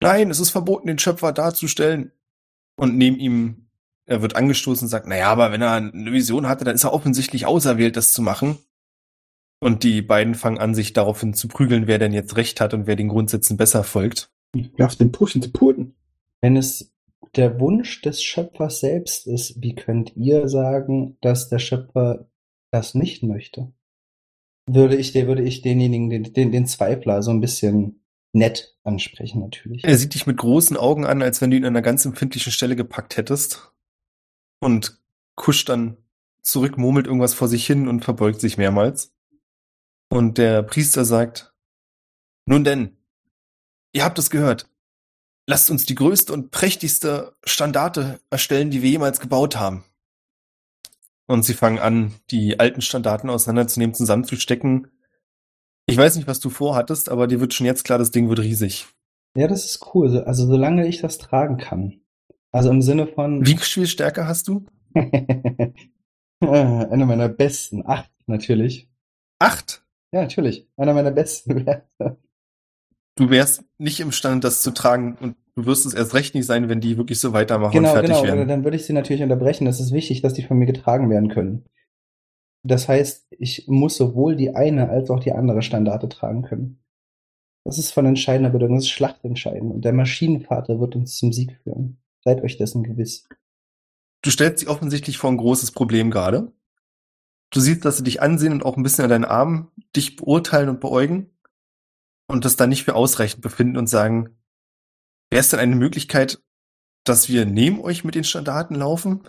nein, es ist verboten, den Schöpfer darzustellen. Und neben ihm, er wird angestoßen und sagt, naja, aber wenn er eine Vision hatte, dann ist er offensichtlich auserwählt, das zu machen. Und die beiden fangen an, sich daraufhin zu prügeln, wer denn jetzt recht hat und wer den Grundsätzen besser folgt. Werft den Push in die Puten. Wenn es der Wunsch des Schöpfers selbst ist, wie könnt ihr sagen, dass der Schöpfer das nicht möchte? Würde ich, der würde ich denjenigen, den, den, den Zweifler so ein bisschen nett ansprechen, natürlich. Er sieht dich mit großen Augen an, als wenn du ihn an einer ganz empfindlichen Stelle gepackt hättest. Und kuscht dann zurück, murmelt irgendwas vor sich hin und verbeugt sich mehrmals. Und der Priester sagt, nun denn, ihr habt es gehört. Lasst uns die größte und prächtigste Standarte erstellen, die wir jemals gebaut haben. Und sie fangen an, die alten Standarten auseinanderzunehmen, zusammenzustecken. Ich weiß nicht, was du vorhattest, aber dir wird schon jetzt klar, das Ding wird riesig. Ja, das ist cool. So- Also solange ich das tragen kann. Also im Sinne von Wie viel Stärke hast du? eine meiner besten. Acht, natürlich. Acht. Ja, natürlich. Einer meiner besten Werte. Du wärst nicht imstande, das zu tragen und du wirst es erst recht nicht sein, wenn die wirklich so weitermachen Genau, und fertig genau. werden. Dann würde ich sie natürlich unterbrechen. Es ist wichtig, dass die von mir getragen werden können. Das heißt, ich muss sowohl die eine als auch die andere Standarte tragen können. Das ist von entscheidender Bedeutung. Das ist schlachtentscheidend. Und der Maschinenvater wird uns zum Sieg führen. Seid euch dessen gewiss. Du stellst dich offensichtlich vor ein großes Problem gerade. Du siehst, dass sie dich ansehen und auch ein bisschen an deinen Armen dich beurteilen und beäugen und das dann nicht für ausreichend befinden und sagen, wäre es denn eine Möglichkeit, dass wir neben euch mit den Standarten laufen?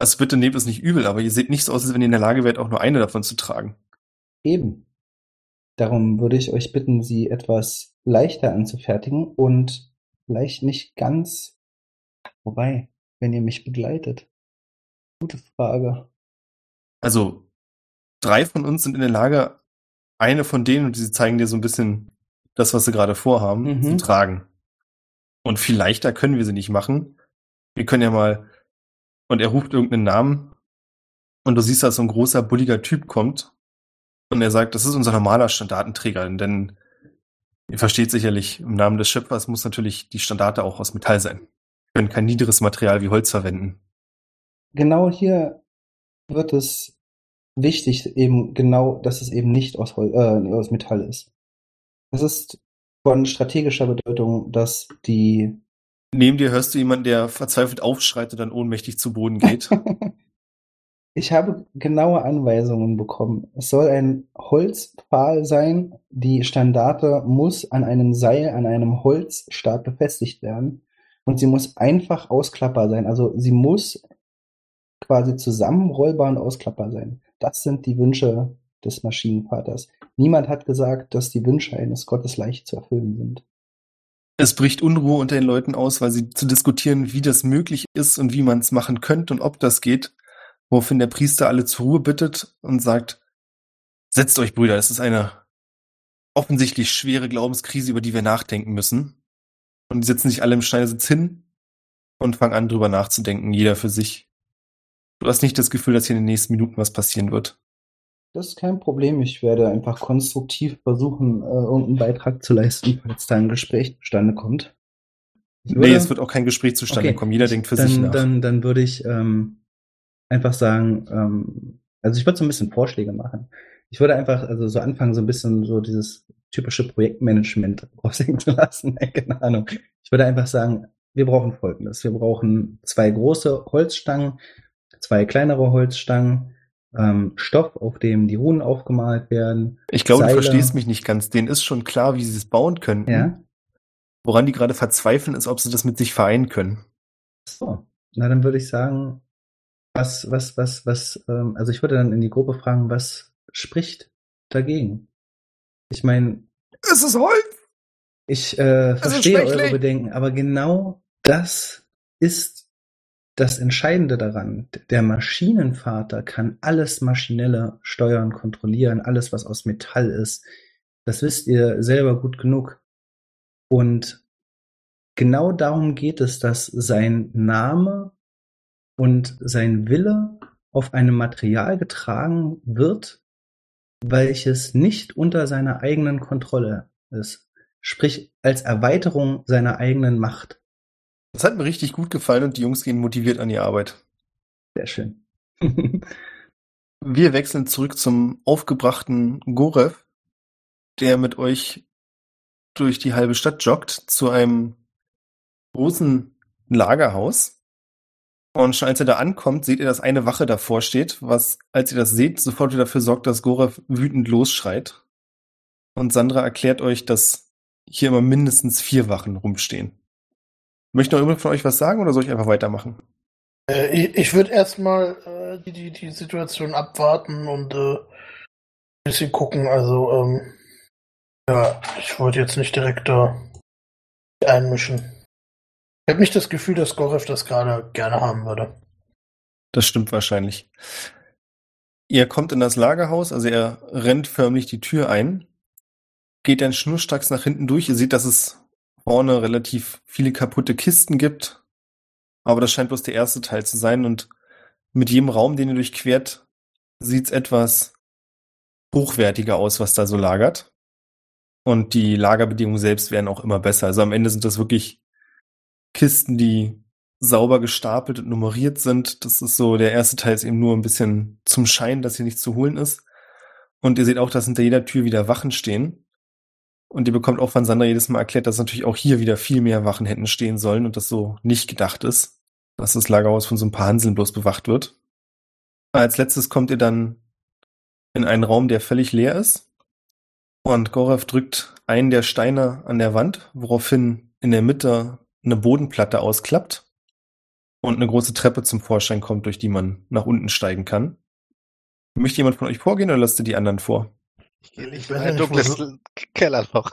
Also bitte nehmt es nicht übel, aber ihr seht nicht so aus, als wenn ihr in der Lage wärt, auch nur eine davon zu tragen. Eben. Darum würde ich euch bitten, sie etwas leichter anzufertigen und vielleicht nicht ganz. Wobei, wenn ihr mich begleitet. Gute Frage. Also drei von uns sind in der Lage, eine von denen, und sie zeigen dir so ein bisschen das, was sie gerade vorhaben, Mhm. zu tragen. Und viel leichter können wir sie nicht machen. Wir können ja mal, und er ruft irgendeinen Namen, und du siehst, dass so ein großer, bulliger Typ kommt, und er sagt, das ist unser normaler Standartenträger, denn ihr versteht sicherlich, im Namen des Schöpfers muss natürlich die Standarte auch aus Metall sein. Wir können kein niederes Material wie Holz verwenden. Genau hier wird es wichtig, eben genau, dass es eben nicht aus, Hol äh, aus Metall ist. Es ist von strategischer Bedeutung, dass die Neben dir hörst du jemanden, der verzweifelt aufschreit und dann ohnmächtig zu Boden geht. Ich habe genaue Anweisungen bekommen. Es soll ein Holzpfahl sein. Die Standarte muss an einem Seil, an einem Holzstab befestigt werden. Und sie muss einfach ausklappbar sein. Also sie muss quasi zusammenrollbar und ausklappbar sein. Das sind die Wünsche des Maschinenvaters. Niemand hat gesagt, dass die Wünsche eines Gottes leicht zu erfüllen sind. Es bricht Unruhe unter den Leuten aus, weil sie zu diskutieren, wie das möglich ist und wie man es machen könnte und ob das geht, woraufhin der Priester alle zur Ruhe bittet und sagt, setzt euch, Brüder, es ist eine offensichtlich schwere Glaubenskrise, über die wir nachdenken müssen. Und die setzen sich alle im Schneidersitz hin und fangen an, drüber nachzudenken, jeder für sich. Du hast nicht das Gefühl, dass hier in den nächsten Minuten was passieren wird. Das ist kein Problem. Ich werde einfach konstruktiv versuchen, äh, irgendeinen Beitrag zu leisten, falls da ein Gespräch zustande kommt. Ich Nee, würde- es wird auch kein Gespräch zustande Okay. kommen. Jeder denkt für dann, sich nach. Dann, dann würde ich ähm, einfach sagen, ähm, also ich würde so ein bisschen Vorschläge machen. Ich würde einfach also so anfangen, so ein bisschen so dieses typische Projektmanagement raushängen zu lassen. Nein, Keine Ahnung. Ich würde einfach sagen, wir brauchen Folgendes. Wir brauchen zwei große Holzstangen, zwei kleinere Holzstangen, ähm, Stoff, auf dem die Runen aufgemalt werden. ich glaube, Seile. du verstehst mich nicht ganz. Denen ist schon klar, wie sie es bauen könnten. Ja. Woran die gerade verzweifeln, ist, ob sie das mit sich vereinen können. So, na dann würde ich sagen, was, was, was, was, ähm, also ich würde dann in die Gruppe fragen, was spricht dagegen? Ich meine, Es ist Holz! ich äh, verstehe eure. Bedenken, aber genau das ist das Entscheidende daran. Der Maschinenvater kann alles Maschinelle steuern, kontrollieren, alles, was aus Metall ist. Das wisst ihr selber gut genug. Und genau darum geht es, dass sein Name und sein Wille auf einem Material getragen wird, welches nicht unter seiner eigenen Kontrolle ist. Sprich, als Erweiterung seiner eigenen Macht. Das hat mir richtig gut gefallen und die Jungs gehen motiviert an die Arbeit. Sehr schön. Wir wechseln zurück zum aufgebrachten Gorev, der mit euch durch die halbe Stadt joggt zu einem großen Lagerhaus. Und schon als er da ankommt, seht ihr, dass eine Wache davor steht, was, als ihr das seht, sofort wieder dafür sorgt, dass Gorev wütend losschreit. Und Sandra erklärt euch, dass hier immer mindestens vier Wachen rumstehen. Möchte noch jemand von euch was sagen oder soll ich einfach weitermachen? Äh, ich ich würde erstmal äh, die, die, die Situation abwarten und äh, ein bisschen gucken. Also, ähm, ja, ich wollte jetzt nicht direkt da einmischen. Ich habe nicht das Gefühl, dass Gorev das gerade gerne haben würde. Das stimmt wahrscheinlich. Ihr kommt in das Lagerhaus, also er rennt förmlich die Tür ein, geht dann schnurstracks nach hinten durch. Ihr seht, dass es vorne relativ viele kaputte Kisten gibt, aber das scheint bloß der erste Teil zu sein und mit jedem Raum, den ihr durchquert, sieht's etwas hochwertiger aus, was da so lagert. Und die Lagerbedingungen selbst werden auch immer besser. Also am Ende sind das wirklich Kisten, die sauber gestapelt und nummeriert sind. Das ist so, der erste Teil ist eben nur ein bisschen zum Schein, dass hier nichts zu holen ist. Und ihr seht auch, dass hinter jeder Tür wieder Wachen stehen. Und ihr bekommt auch von Sandra jedes Mal erklärt, dass natürlich auch hier wieder viel mehr Wachen hätten stehen sollen und das so nicht gedacht ist, dass das Lagerhaus von so ein paar Hanseln bloß bewacht wird. Als letztes kommt ihr dann in einen Raum, der völlig leer ist. Und Gorev drückt einen der Steine an der Wand, woraufhin in der Mitte eine Bodenplatte ausklappt und eine große Treppe zum Vorschein kommt, durch die man nach unten steigen kann. Möchte jemand von euch vorgehen oder lasst ihr die anderen vor? Ich gehe nicht Ich in wo dunkles so- Kellerloch.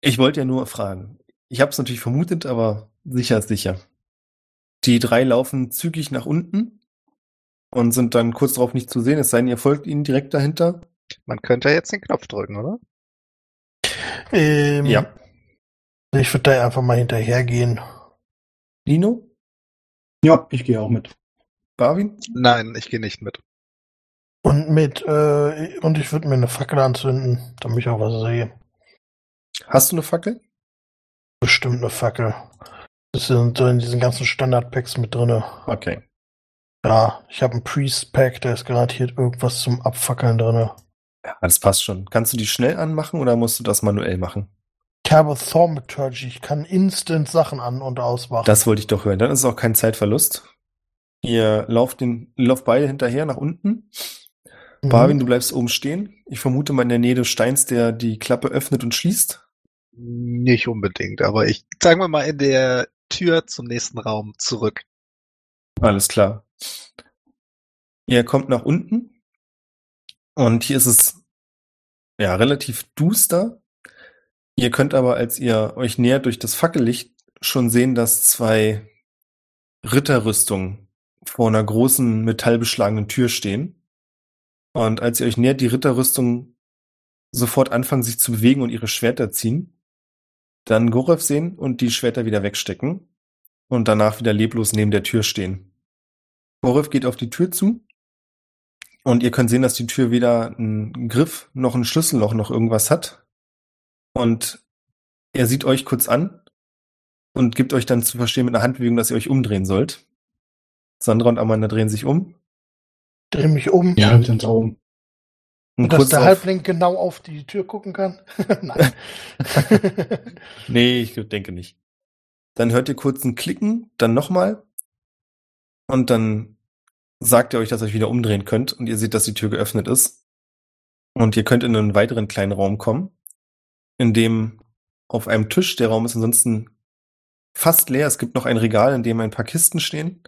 Ich wollte ja nur fragen. Ich habe es natürlich vermutet, aber sicher ist sicher. Die drei laufen zügig nach unten und sind dann kurz darauf nicht zu sehen, es sei denn, ihr folgt ihnen direkt dahinter. Man könnte jetzt den Knopf drücken, oder? Ähm, Ja. Ich würde da einfach mal hinterhergehen. Lino? Ja, ich gehe auch mit. Barwin? Nein, ich gehe nicht mit. Und mit, äh, und ich würde mir eine Fackel anzünden, damit ich auch was sehe. Hast du eine Fackel? Bestimmt eine Fackel. Das sind so in diesen ganzen Standard-Packs mit drinne. Okay. Ja, ich habe einen Priest-Pack, da ist garantiert irgendwas zum Abfackeln drinne. Ja, das passt schon. Kannst du die schnell anmachen oder musst du das manuell machen? Ich habe Thaumaturgy, ich kann instant Sachen an- und ausmachen. Das wollte ich doch hören. Dann ist es auch kein Zeitverlust. Ihr lauft, den, lauft beide hinterher nach unten. Mhm. Barwin, du bleibst oben stehen. Ich vermute mal in der Nähe des Steins, der die Klappe öffnet und schließt. Nicht unbedingt, aber ich, sagen wir mal, in der Tür zum nächsten Raum zurück. Alles klar. Ihr kommt nach unten und hier ist es ja relativ duster. Ihr könnt aber, als ihr euch nähert durch das Fackellicht, schon sehen, dass zwei Ritterrüstungen vor einer großen metallbeschlagenen Tür stehen. Und als ihr euch nähert, die Ritterrüstungen sofort anfangen, sich zu bewegen und ihre Schwerter ziehen. Dann Gorev sehen und die Schwerter wieder wegstecken. Und danach wieder leblos neben der Tür stehen. Gorev geht auf die Tür zu. Und ihr könnt sehen, dass die Tür weder einen Griff noch ein Schlüsselloch noch irgendwas hat. Und er sieht euch kurz an und gibt euch dann zu verstehen mit einer Handbewegung, dass ihr euch umdrehen sollt. Sandra und Amanda drehen sich um. Dreh mich um. Ja, wieder ein Traum. Und dass der auf, Halbling genau auf die Tür gucken kann? Nein. Nee, ich denke nicht. Dann hört ihr kurz ein Klicken, dann nochmal. Und dann sagt er euch, dass ihr euch wieder umdrehen könnt und ihr seht, dass die Tür geöffnet ist. Und ihr könnt in einen weiteren kleinen Raum kommen, in dem auf einem Tisch, der Raum ist ansonsten fast leer. Es gibt noch ein Regal, in dem ein paar Kisten stehen.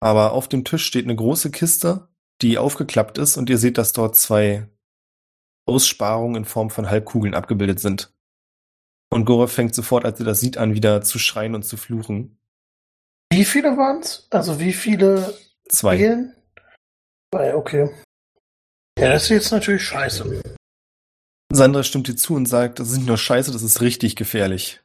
Aber auf dem Tisch steht eine große Kiste, die aufgeklappt ist und ihr seht, dass dort zwei Aussparungen in Form von Halbkugeln abgebildet sind. Und Gorev fängt sofort, als er das sieht, an, wieder zu schreien und zu fluchen. Wie viele waren's? Also wie viele Zwei. Zwei, okay. Ja, das ist jetzt natürlich scheiße. Sandra stimmt dir zu und sagt, das ist nicht nur scheiße, das ist richtig gefährlich.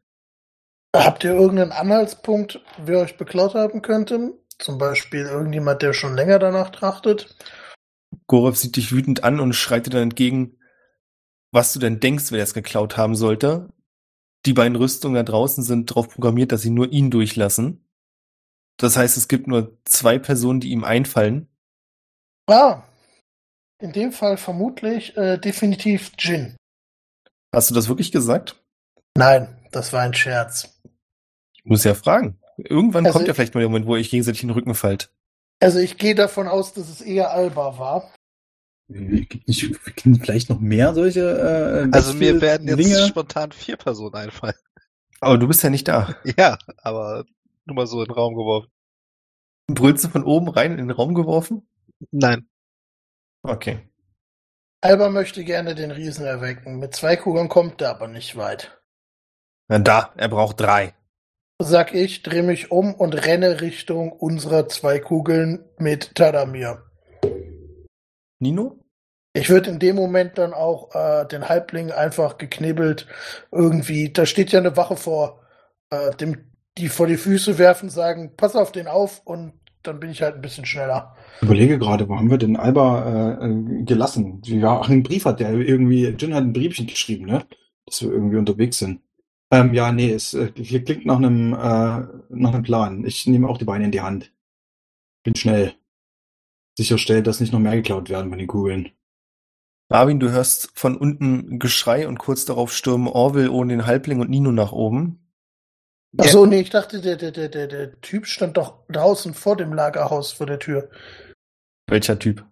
Habt ihr irgendeinen Anhaltspunkt, wer euch beklaut haben könnte? Zum Beispiel irgendjemand, der schon länger danach trachtet? Gorev sieht dich wütend an und schreit dir dann entgegen, was du denn denkst, wer das geklaut haben sollte. Die beiden Rüstungen da draußen sind darauf programmiert, dass sie nur ihn durchlassen. Das heißt, es gibt nur zwei Personen, die ihm einfallen. Ah, in dem Fall vermutlich äh, definitiv Jin. Hast du das wirklich gesagt? Nein, das war ein Scherz. Ich muss ja fragen. Irgendwann Also kommt ja ich- vielleicht mal der Moment, wo ihr euch gegenseitig in den Rücken fallt. Also ich gehe davon aus, dass es eher Alba war. Äh, Gibt nicht vielleicht noch mehr solche äh, Also mir werden jetzt Dinge? spontan vier Personen einfallen. Aber du bist ja nicht da. Ja, aber nur mal so in den Raum geworfen. Brüllst du von oben rein in den Raum geworfen? Nein. Okay. Alba möchte gerne den Riesen erwecken. Mit zwei Kugeln kommt er aber nicht weit. Na da, er braucht drei. Sag ich, dreh mich um und renne Richtung unserer zwei Kugeln mit Tadamir. Nino? Ich würde in dem Moment dann auch äh, den Halbling einfach geknibbelt irgendwie, da steht ja eine Wache vor, äh, dem, die vor die Füße werfen, sagen, pass auf den auf und dann bin ich halt ein bisschen schneller. Ich überlege gerade, wo haben wir denn Alba äh, äh, gelassen? Ja, ach, einen Brief hat der irgendwie, Jin hat ein Briefchen geschrieben, ne? Dass wir irgendwie unterwegs sind. Ähm, ja, nee, es äh, klingt nach einem, äh, nach einem Plan. Ich nehme auch die Beine in die Hand. Bin schnell. Sicherstellt, dass nicht noch mehr geklaut werden von den Kugeln. Marvin, du hörst von unten Geschrei und kurz darauf stürmen Orville ohne den Halbling und Nino nach oben. Ach so, nee, ich dachte, der, der, der, der, der Typ stand doch draußen vor dem Lagerhaus vor der Tür. Welcher Typ?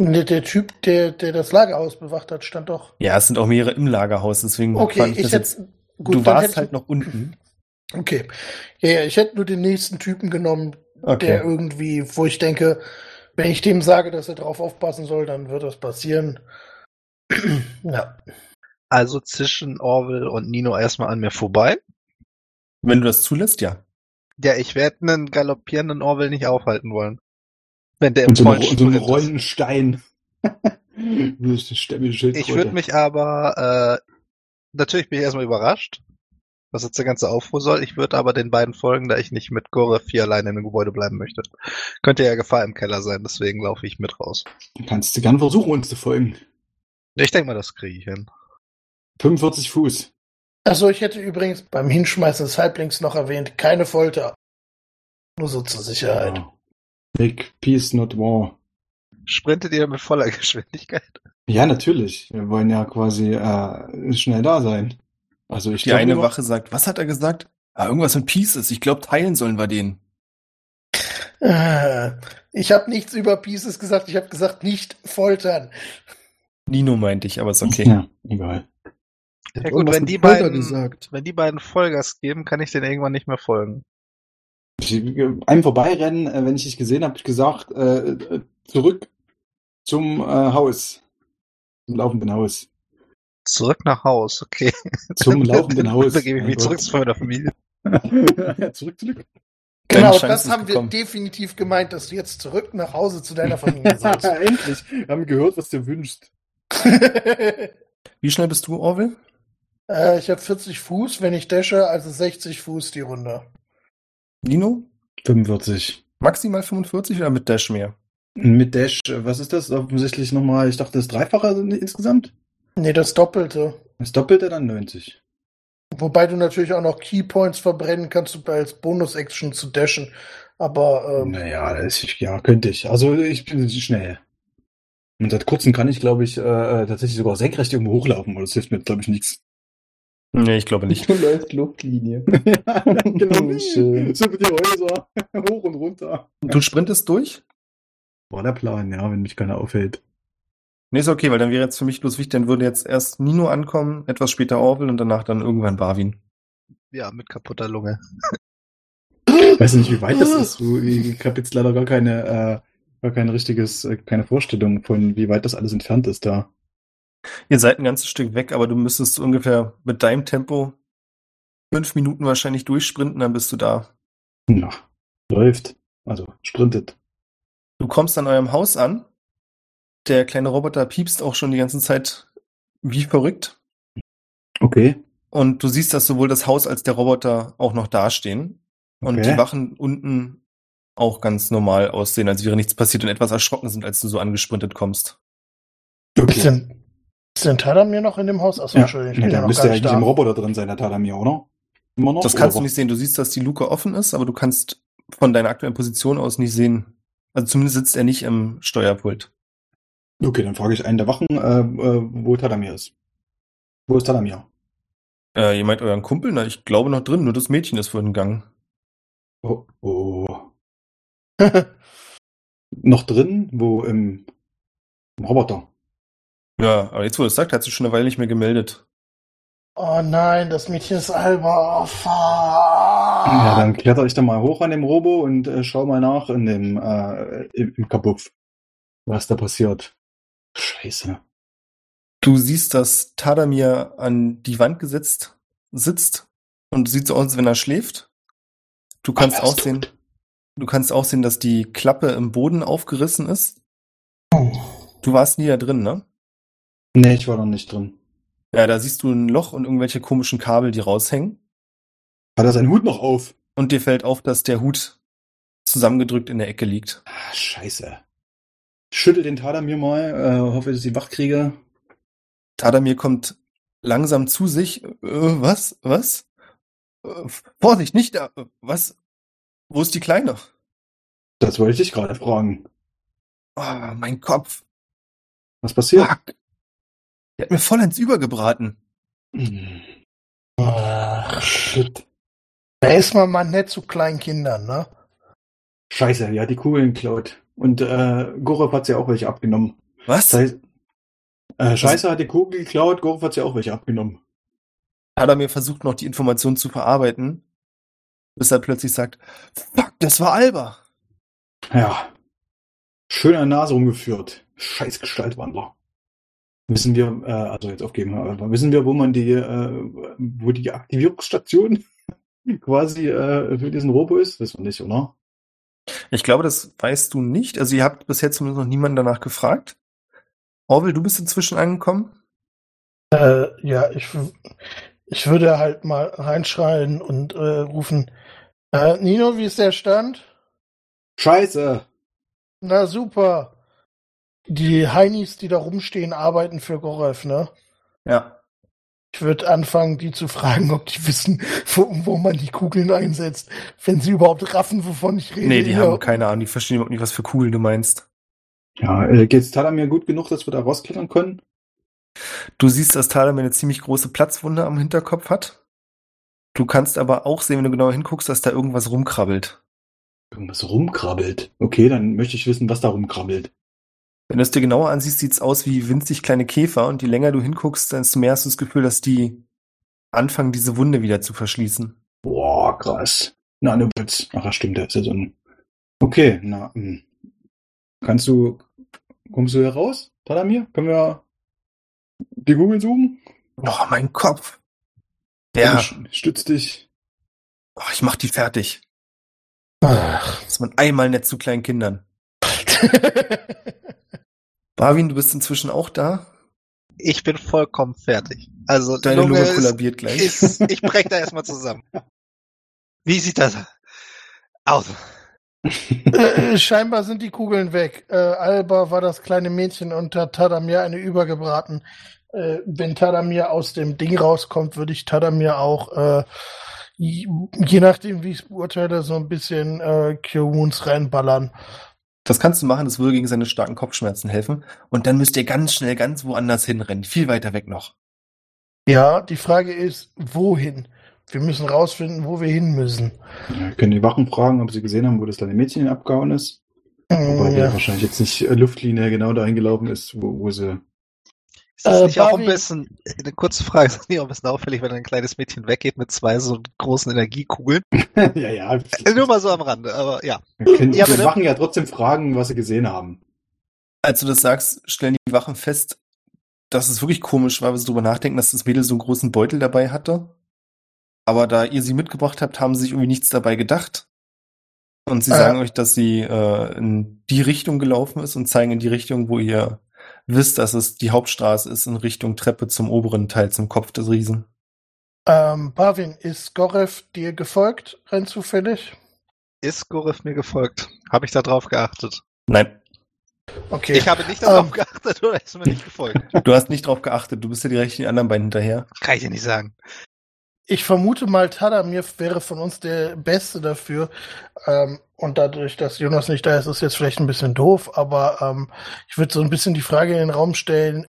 Der, der Typ, der, der das Lagerhaus bewacht hat, stand doch. Ja, es sind auch mehrere im Lagerhaus, deswegen Okay, fand ich ich das hätte. jetzt. Gut, du warst ich- halt noch unten. Okay. Ja, ja, ich hätte nur den nächsten Typen genommen, der Okay. irgendwie, wo ich denke, wenn ich dem sage, dass er drauf aufpassen soll, dann wird das passieren. ja. Also zwischen Orwell und Nino erstmal an mir vorbei. Wenn du das zulässt, ja. Ja, ich werde einen galoppierenden Orwell nicht aufhalten wollen. Wenn der im Und so, und so einen Sprint ist. rollenden Stein. Das ist eine Stämme- Ich würde mich aber, äh, natürlich bin ich erstmal überrascht, was jetzt der ganze Aufruhr soll. Ich würde aber den beiden folgen, da ich nicht mit Gore 4 alleine im Gebäude bleiben möchte. Könnte ja Gefahr im Keller sein, deswegen laufe ich mit raus. Dann kannst du gern versuchen, uns zu folgen. Ich denke mal, das kriege ich hin. 45 Fuß. Achso, ich hätte übrigens beim Hinschmeißen des Halblings noch erwähnt, keine Folter. Nur so zur Sicherheit. Ja. Make peace, not war. Sprintet ihr mit voller Geschwindigkeit? Ja, natürlich. Wir wollen ja quasi äh, schnell da sein. Also ich Die glaub, eine Wache sagt, was hat er gesagt? Ah, irgendwas mit Pieces. Ich glaube, teilen sollen wir den. Äh, Ich habe nichts über Pieces gesagt, ich habe gesagt, nicht foltern. Nino meinte ich, aber ist okay. Ja, egal. Ja gut, wenn die beiden, gesagt. wenn die beiden Vollgas geben, kann ich denen irgendwann nicht mehr folgen. Ich, einem vorbeirennen, äh, wenn ich dich gesehen habe, hab ich gesagt, äh, äh, zurück zum äh, Haus. Zum laufenden Haus. Zurück nach Haus, okay. Zum laufenden Haus. Da gebe ich mich Mein zurück zu meiner Familie. ja, zurück, zurück. Genau, Chance das haben wir definitiv gemeint, dass du jetzt zurück nach Hause zu deiner Familie sollst. Endlich. Wir haben gehört, was du wünschst. Wie schnell bist du, Orwell? Äh, ich habe 40 Fuß, wenn ich dashe, also 60 Fuß die Runde. Nino? 45. Maximal 45 oder mit Dash mehr? Mit Dash, was ist das? Offensichtlich nochmal, ich dachte, das Dreifache insgesamt. Nee, das Doppelte. Das Doppelte dann 90. Wobei du natürlich auch noch Keypoints verbrennen kannst, um als Bonus-Action zu dashen. Aber ähm, Naja, das ist, ja, könnte ich. Also ich bin schnell. Und seit kurzem kann ich, glaube ich, äh, äh, tatsächlich sogar senkrecht irgendwo hochlaufen, aber das hilft mir, glaube ich, nichts. Nee, ich glaube nicht. Du läufst Luftlinie. ja, genau. Schön. So die Häuser, hoch und runter. Du sprintest durch? War der Plan, ja, wenn mich keiner aufhält. Nee, ist okay, weil dann wäre jetzt für mich bloß wichtig, dann würde jetzt erst Nino ankommen, etwas später Orwell und danach dann irgendwann Barwin. Ja, mit kaputter Lunge. Ich weiß nicht, wie weit das ist. Ich habe jetzt leider gar keine, äh, gar kein richtiges, äh, keine Vorstellung von, wie weit das alles entfernt ist da. Ihr seid ein ganzes Stück weg, aber du müsstest ungefähr mit deinem Tempo fünf Minuten wahrscheinlich durchsprinten, dann bist du da. Na, läuft. Also, sprintet. Du kommst an eurem Haus an. Der kleine Roboter piepst auch schon die ganze Zeit wie verrückt. Okay. Und du siehst, dass sowohl das Haus als der Roboter auch noch dastehen. Und Okay. die Wachen unten auch ganz normal aussehen, als wäre nichts passiert und etwas erschrocken sind, als du so angesprintet kommst. ist denn, ist denn Tadamir noch in dem Haus? Achso, Ja, Entschuldigung, ich ja, bin ja der noch müsste gar ja nicht eigentlich da. im Roboter drin sein, der Tadamir, oder? Immer noch? Das kannst du Oder? nicht sehen. Du siehst, dass die Luke offen ist, aber du kannst von deiner aktuellen Position aus nicht sehen. Also zumindest sitzt er nicht im Steuerpult. Okay, dann frage ich einen der Wachen, äh, äh, wo Tadamir ist. Wo ist Tadamir? Äh, ihr meint euren Kumpel? Na, ich glaube noch drin, nur das Mädchen ist vorhin gegangen. Oh, oh. Noch drin? Wo? Im, im Roboter. Ja, aber jetzt, wo du es sagt, hat sie schon eine Weile nicht mehr gemeldet. oh nein, das Mädchen ist Alba. Oh, fuck. Ja, dann kletter ich da mal hoch an dem Robo und äh, schau mal nach in dem, äh, im, im Kabuff, was da passiert. Scheiße. Du siehst, dass Tadamir an die Wand gesetzt sitzt und sieht so aus, als wenn er schläft. Du kannst er auch sehen, du kannst auch sehen, dass die Klappe im Boden aufgerissen ist. Du warst nie da drin, ne? Nee, ich war noch nicht drin. Ja, da siehst du ein Loch und irgendwelche komischen Kabel, die raushängen. Hat er seinen Hut noch auf? Und dir fällt auf, dass der Hut zusammengedrückt in der Ecke liegt. Ah, scheiße. Schüttel den Tadamir mal, äh, hoffe, dass ich die wach kriege. Tadamir kommt langsam zu sich. Äh, was? Was? Äh, Vorsicht, nicht da. Äh, Was? Wo ist die Kleine? Das wollte ich dich gerade fragen. Oh, mein Kopf. Was passiert? Fuck. Die hat mir vollends übergebraten. Hm. Ach, Shit. Da ist man mal nett zu kleinen Kindern, ne? Scheiße, ja, die Kugeln klaut. Und äh, Gorov hat ja auch welche abgenommen. Was? Das heißt, äh, Scheiße hat die Kugel geklaut, Gorov hat ja auch welche abgenommen. Tadamir versucht noch die Information zu verarbeiten, bis er plötzlich sagt, fuck, das war Alba. Ja. Schön an der Nase rumgeführt. Scheiß Gestaltwandler. Wissen wir, äh, also jetzt aufgeben, aber wissen wir, wo man die, äh, wo die Aktivierungsstation quasi äh, für diesen Robo ist? Wissen wir nicht, oder? Ich glaube, das weißt du nicht. Also ihr habt bisher zumindest noch niemanden danach gefragt. Orwell, du bist inzwischen angekommen. Äh, ja, ich, ich würde halt mal reinschreien und äh, rufen, äh, Nino, wie ist der Stand? Scheiße! Na super. Die Heinis, die da rumstehen, arbeiten für Gorev, ne? Ja. Ich würde anfangen, die zu fragen, ob die wissen, wo, wo man die Kugeln einsetzt, wenn sie überhaupt raffen, wovon ich rede. Nee, die Ja. haben keine Ahnung, die verstehen überhaupt nicht, was für Kugeln du meinst. Ja, äh, geht's Tadamir gut genug, dass wir da rausklettern können? Du siehst, dass Tadamir eine ziemlich große Platzwunde am Hinterkopf hat. Du kannst aber auch sehen, wenn du genauer hinguckst, dass da irgendwas rumkrabbelt. Irgendwas rumkrabbelt. Okay, dann möchte ich wissen, was da rumkrabbelt. Wenn du es dir genauer ansiehst, sieht's aus wie winzig kleine Käfer und je länger du hinguckst, desto mehr hast du das Gefühl, dass die anfangen, diese Wunde wieder zu verschließen. Boah, krass. Nanobits. Ach, ja, stimmt, der ist ja so ein. Okay, na, hm. kannst du, kommst du hier raus, Tadamir? Können wir die Google suchen? Oh, mein Kopf. Ja. Ja, Stütz dich. oh, ich mach die fertig. Ach. Ist man einmal nett zu kleinen Kindern. Barwin, du bist inzwischen auch da? Ich bin vollkommen fertig. Also Deine Lunge ist, kollabiert gleich. ist, ich brech da erstmal zusammen. Wie sieht das aus? Äh, scheinbar sind die Kugeln weg. Äh, Alba war das kleine Mädchen und hat Tadamir eine übergebraten. Äh, wenn Tadamir aus dem Ding rauskommt, würde ich Tadamir auch, äh, je je nachdem, wie ich es beurteile, so ein bisschen äh, Wounds reinballern. Das kannst du machen, das würde gegen seine starken Kopfschmerzen helfen. Und dann müsst ihr ganz schnell ganz woanders hinrennen. Viel weiter weg noch. Ja, die Frage ist, wohin? Wir müssen rausfinden, wo wir hin müssen. Ja, können die Wachen fragen, ob sie gesehen haben, wo das kleine Mädchen abgehauen ist. Wobei Mm, der ja. wahrscheinlich jetzt nicht äh, Luftlinie genau dahin gelaufen ist, wo, wo sie. Ist das Äh, nicht auch ein bisschen, eine kurze Frage, ist das nicht auch ein bisschen auffällig, wenn ein kleines Mädchen weggeht mit zwei so großen Energiekugeln? ja, ja. Äh, Nur mal so am Rande, aber ja. Wir können Ja, die bitte. Wachen ja trotzdem fragen, was sie gesehen haben. Als du das sagst, stellen die Wachen fest, dass es wirklich komisch war, weil sie drüber nachdenken, dass das Mädel so einen großen Beutel dabei hatte. Aber da ihr sie mitgebracht habt, haben sie sich irgendwie nichts dabei gedacht. Und sie Äh. sagen euch, dass sie äh, in die Richtung gelaufen ist und zeigen in die Richtung, wo ihr wisst, dass es die Hauptstraße ist, in Richtung Treppe zum oberen Teil, zum Kopf des Riesen. Ähm, Barwin, ist Gorev dir gefolgt, rein zufällig? Ist Gorif mir gefolgt? Habe ich da drauf geachtet? Nein, Okay. Ich habe nicht darauf Ähm. geachtet oder ist mir nicht gefolgt? du hast nicht drauf geachtet, du bist ja direkt den anderen beiden hinterher. Kann ich dir nicht sagen. Ich vermute mal, Tadamir wäre von uns der Beste dafür. Ähm, und dadurch, dass Jonas nicht da ist, ist jetzt vielleicht ein bisschen doof, aber ähm, ich würde so ein bisschen die Frage in den Raum stellen,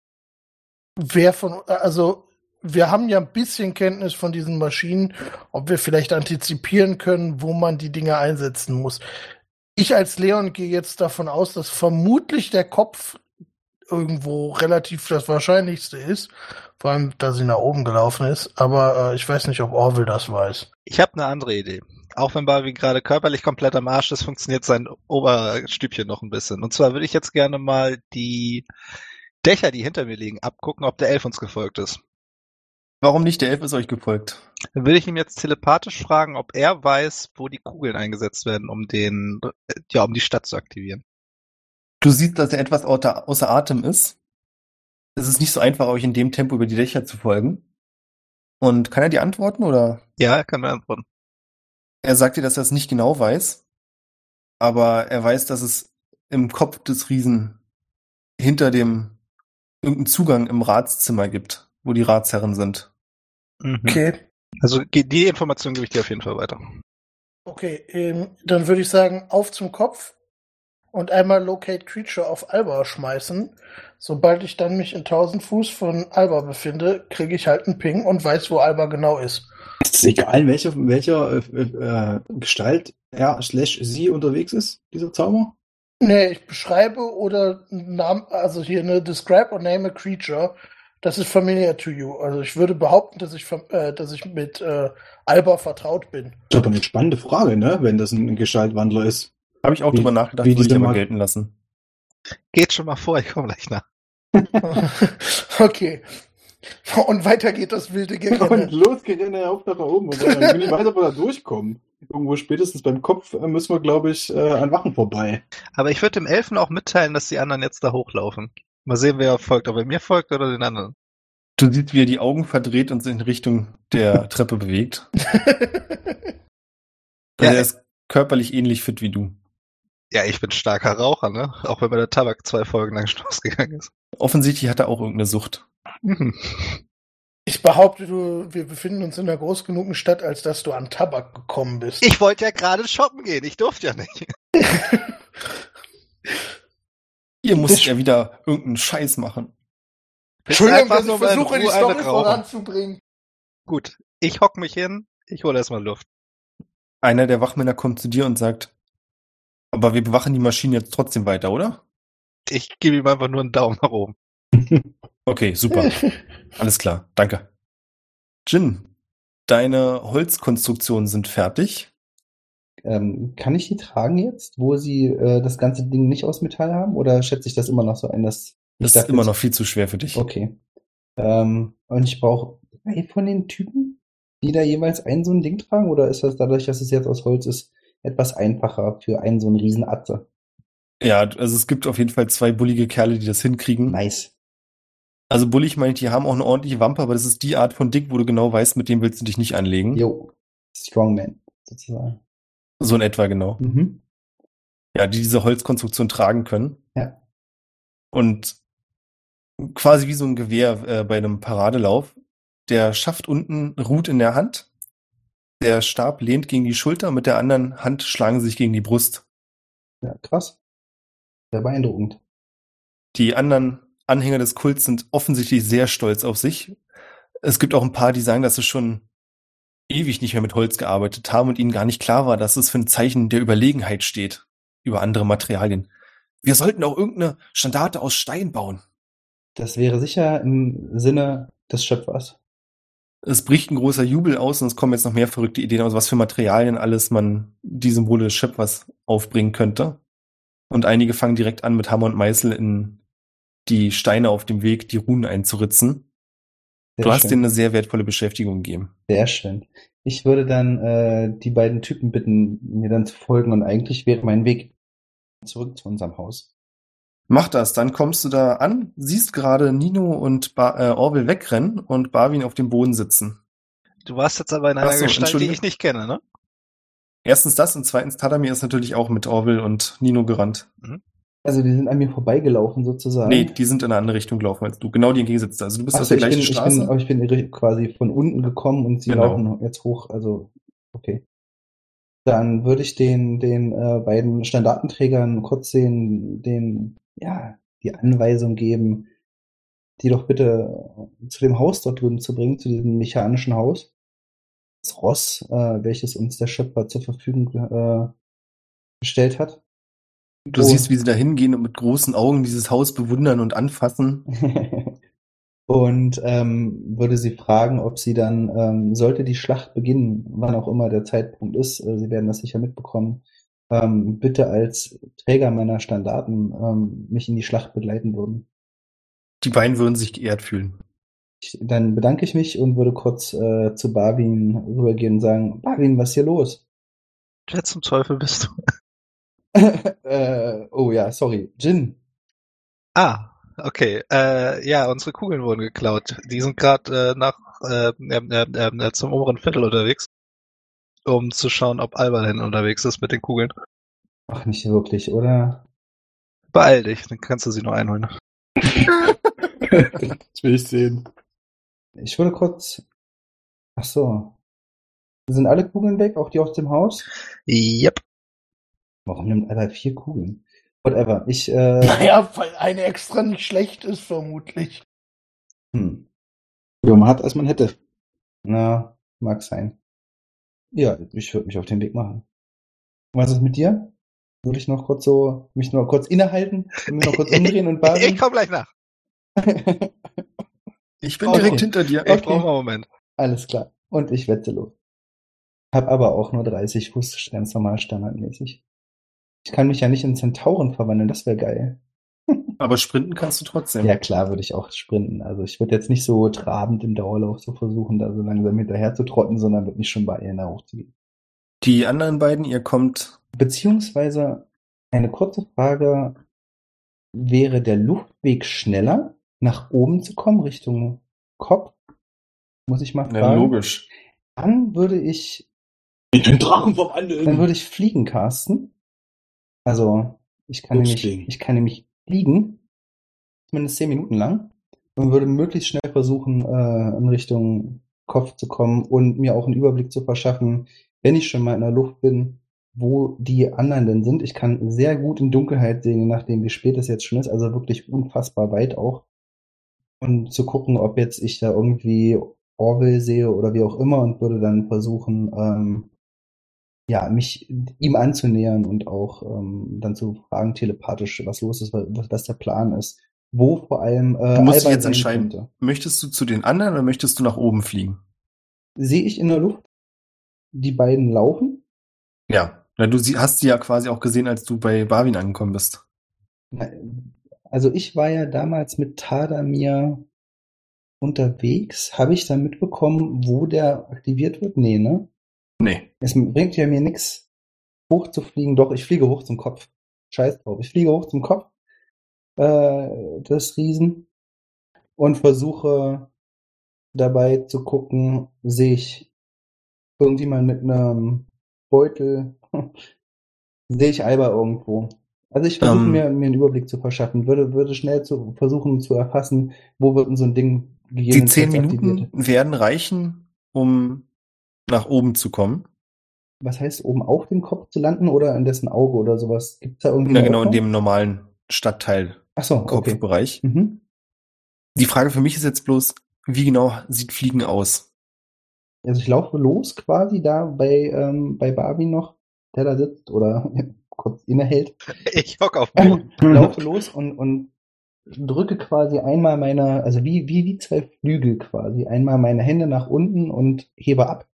wer von, also wir haben ja ein bisschen Kenntnis von diesen Maschinen, ob wir vielleicht antizipieren können, wo man die Dinge einsetzen muss. Ich als Leon gehe jetzt davon aus, dass vermutlich der Kopf irgendwo relativ das Wahrscheinlichste ist. Vor allem, da sie nach oben gelaufen ist. Aber äh, ich weiß nicht, ob Orville das weiß. Ich habe eine andere Idee. Auch wenn Barbie gerade körperlich komplett am Arsch ist, funktioniert sein Oberstübchen noch ein bisschen. Und zwar würde ich jetzt gerne mal die Dächer, die hinter mir liegen, abgucken, ob der Elf uns gefolgt ist. Warum nicht? Der Elf ist euch gefolgt. Dann würde ich ihm jetzt telepathisch fragen, ob er weiß, wo die Kugeln eingesetzt werden, um den, äh, ja, um die Stadt zu aktivieren. Du siehst, dass er etwas außer, außer Atem ist. Es ist nicht so einfach, euch in dem Tempo über die Dächer zu folgen. Und kann er dir antworten oder? Ja, er kann mir antworten. Er sagt dir, dass er es nicht genau weiß, aber er weiß, dass es im Kopf des Riesen hinter dem irgendeinen Zugang im Ratszimmer gibt, wo die Ratsherren sind. Mhm. Okay. Also die Information gebe ich dir auf jeden Fall weiter. Okay, ähm, dann würde ich sagen, auf zum Kopf und einmal Locate Creature auf Alba schmeißen. Sobald ich dann mich in 1000 Fuß von Alba befinde, kriege ich halt einen Ping und weiß, wo Alba genau ist. Ist es egal, in welcher, in welcher äh, äh, Gestalt er slash sie unterwegs ist, dieser Zauber? Nee, ich beschreibe oder Namen, also hier eine Describe or Name a Creature. Das ist familiar to you. Also ich würde behaupten, dass ich, äh, dass ich mit äh, Alba vertraut bin. Das ist aber eine spannende Frage, ne? Wenn das ein Gestaltwandler ist. Habe ich auch Wie- drüber nachgedacht, wie würde ich aber Mag- gelten lassen. Geht schon mal vor, ich komme gleich nach. okay. Und weiter geht das wilde Und Gerenne. los geht er auf nach oben. Und dann bin ich weiß, ob wir da durchkommen. Irgendwo spätestens beim Kopf äh, müssen wir, glaube ich, äh, an Wachen vorbei. Aber ich würde dem Elfen auch mitteilen, dass die anderen jetzt da hochlaufen. Mal sehen, wer folgt, ob er mir folgt oder den anderen. Du siehst, wie er die Augen verdreht und sich in Richtung der Treppe bewegt. Ja, er ist körperlich ähnlich fit wie du. Ja, ich bin starker Raucher, ne? Auch wenn mir der Tabak zwei Folgen lang schon ausgegangen ist. Offensichtlich hat er auch irgendeine Sucht. Mhm. Ich behaupte, du, wir befinden uns in einer groß genugen Stadt, als dass du an Tabak gekommen bist. Ich wollte ja gerade shoppen gehen, ich durfte ja nicht. Ihr musstet ja wieder irgendeinen Scheiß machen. Entschuldigung, dass ich versuche, die Story voranzubringen. Gut, ich hock mich hin, ich hole erstmal Luft. Einer der Wachmänner kommt zu dir und sagt, aber wir bewachen die Maschine jetzt trotzdem weiter, oder? Ich gebe ihm einfach nur einen Daumen nach oben. Okay, super. Alles klar, danke. Jin, deine Holzkonstruktionen sind fertig. Ähm, kann ich die tragen jetzt, wo sie äh, das ganze Ding nicht aus Metall haben? Oder schätze ich das immer noch so ein, dass Das ist immer noch viel zu schwer für dich. Okay. Ähm, und ich brauche drei von den Typen, die da jeweils ein so ein Ding tragen? Oder ist das dadurch, dass es jetzt aus Holz ist, etwas einfacher für einen so einen Riesenatze? Ja, also es gibt auf jeden Fall zwei bullige Kerle, die das hinkriegen. Nice. Also bullig meine ich, die haben auch eine ordentliche Wampe, aber das ist die Art von Dick, wo du genau weißt, mit dem willst du dich nicht anlegen. Jo. Strongman, sozusagen. So in etwa genau. Mhm. Ja, die diese Holzkonstruktion tragen können. Ja. Und quasi wie so ein Gewehr äh, bei einem Paradelauf. Der Schaft unten ruht in der Hand. Der Stab lehnt gegen die Schulter, mit der anderen Hand schlagen sie sich gegen die Brust. Ja, krass. Sehr beeindruckend. Die anderen Anhänger des Kults sind offensichtlich sehr stolz auf sich. Es gibt auch ein paar, die sagen, dass sie schon ewig nicht mehr mit Holz gearbeitet haben und ihnen gar nicht klar war, dass es für ein Zeichen der Überlegenheit steht über andere Materialien. Wir sollten auch irgendeine Standarte aus Stein bauen. Das wäre sicher im Sinne des Schöpfers. Es bricht ein großer Jubel aus und es kommen jetzt noch mehr verrückte Ideen aus, was für Materialien alles man die Symbole des Schöpfers aufbringen könnte. Und einige fangen direkt an, mit Hammer und Meißel in die Steine auf dem Weg die Runen einzuritzen. Sehr du hast schön. denen eine sehr wertvolle Beschäftigung gegeben. Sehr schön. Ich würde dann äh, die beiden Typen bitten, mir dann zu folgen und eigentlich wäre mein Weg zurück zu unserem Haus. Mach das, dann kommst du da an, siehst gerade Nino und ba äh, Orwell wegrennen und Barwin auf dem Boden sitzen. Du warst jetzt aber in einer so, Gestalt, die ich nicht kenne, ne? Erstens das und zweitens Tadamir ist natürlich auch mit Orwell und Nino gerannt. Also die sind an mir vorbeigelaufen sozusagen. Nee, die sind in eine andere Richtung gelaufen als du. Genau die entgegengesetzte. Also du bist Ach aus der ich gleichen bin, ich Straße. bin, aber ich bin quasi von unten gekommen und sie Genau. laufen jetzt hoch. Also okay. Dann würde ich den den äh, beiden Standartenträgern kurz den den ja die Anweisung geben, die doch bitte zu dem Haus dort drüben zu bringen, zu diesem mechanischen Haus. Das Ross, äh, welches uns der Schöpfer zur Verfügung äh, gestellt hat. du Oh. siehst, wie sie da hingehen und mit großen Augen dieses Haus bewundern und anfassen. und ähm, würde sie fragen, ob sie dann, ähm, sollte die Schlacht beginnen, wann auch immer der Zeitpunkt ist, äh, sie werden das sicher mitbekommen, ähm, bitte als Träger meiner Standarten ähm, mich in die Schlacht begleiten würden. Die beiden würden sich geehrt fühlen. Ich, dann bedanke ich mich und würde kurz äh, zu Barwin rübergehen und sagen, Barwin, was ist hier los? Wer zum Teufel bist du? äh, oh ja, sorry, Jin. Ah, okay. Äh, ja, unsere Kugeln wurden geklaut. Die sind gerade äh, nach äh, ähm, zum oberen Viertel unterwegs, um zu schauen, ob Alba denn unterwegs ist mit den Kugeln. Ach, nicht wirklich, oder? Beeil dich, dann kannst du sie noch einholen. das will ich sehen. Ich würde kurz. Ach so. Sind alle Kugeln weg, auch die aus dem Haus? Yep. Warum nimmt Alter vier Kugeln? Whatever. Ich, äh, Naja, weil eine extra nicht schlecht ist, vermutlich. hm, Ja, man hat, als man hätte. na, mag sein. Ja, ich würde mich auf den Weg machen. Was ist mit dir? Würde ich noch kurz so, mich noch kurz innehalten, mich noch kurz umdrehen und Ich baden? komm gleich nach. Ich bin Okay. direkt hinter dir. Ich Okay. brauche einen Moment. Alles klar. Und ich wette los. Hab aber auch nur 30 Fuß, ganz normal standardmäßig. Ich kann mich ja nicht in Zentauren verwandeln, das wäre geil. Aber sprinten kannst du trotzdem. Ja, klar würde ich auch sprinten. Also ich würde jetzt nicht so trabend im Dauerlauf so versuchen, da so langsam hinterher zu trotten, sondern würde mich schon beeilen, da hochzugehen. Die anderen beiden, ihr kommt. Beziehungsweise eine kurze Frage, wäre der Luftweg schneller, nach oben zu kommen, Richtung Kopf? Muss ich mal fragen. Ja, logisch. Dann würde ich, Ich bin Drachen vom anderen. dann würde ich fliegen casten. Also, ich kann nämlich, ich kann nämlich fliegen, zumindest zehn Minuten lang, und würde möglichst schnell versuchen, äh, in Richtung Kopf zu kommen und mir auch einen Überblick zu verschaffen, wenn ich schon mal in der Luft bin, wo die anderen denn sind. Ich kann sehr gut in Dunkelheit sehen, je nachdem, wie spät es jetzt schon ist, also wirklich unfassbar weit auch. Und zu gucken, ob jetzt ich da irgendwie Orwell sehe oder wie auch immer und würde dann versuchen, ähm, ja, mich ihm anzunähern und auch ähm, dann zu fragen telepathisch, was los ist, was, was der Plan ist. Wo vor allem äh, Du musst dich jetzt entscheiden. könnte. Möchtest du zu den anderen oder möchtest du nach oben fliegen? Sehe ich in der Luft die beiden laufen? Ja. Na, du hast sie ja quasi auch gesehen, als du bei Barwin angekommen bist. Also ich war ja damals mit Tadamir unterwegs. Habe ich dann mitbekommen, wo der aktiviert wird? Nee, ne? Nee. Es bringt ja mir nichts, hochzufliegen. Doch, ich fliege hoch zum Kopf. Scheiß drauf. Ich fliege hoch zum Kopf äh, des Riesen und versuche dabei zu gucken, sehe ich irgendjemand mit einem Beutel, sehe ich Alba irgendwo. Also ich versuche Ähm. mir, mir einen Überblick zu verschaffen, würde, würde schnell zu versuchen zu erfassen, wo wird denn so ein Ding Die gegebenenfalls zehn Minuten aktiviert. werden reichen, um nach oben zu kommen. Was heißt, oben auf dem Kopf zu landen oder in dessen Auge oder sowas? Gibt es da irgendwie Ja, genau, in Öffnung? dem normalen Stadtteil Ach so, okay. Kopfbereich. Mhm. Die Frage für mich ist jetzt bloß, wie genau sieht Fliegen aus? Also ich laufe los quasi da bei, ähm, bei Barbie noch, der da sitzt oder kurz innehält. Ich hock auf dem Boden. laufe los und, und drücke quasi einmal meine, also wie, wie, wie zwei Flügel quasi, einmal meine Hände nach unten und hebe ab.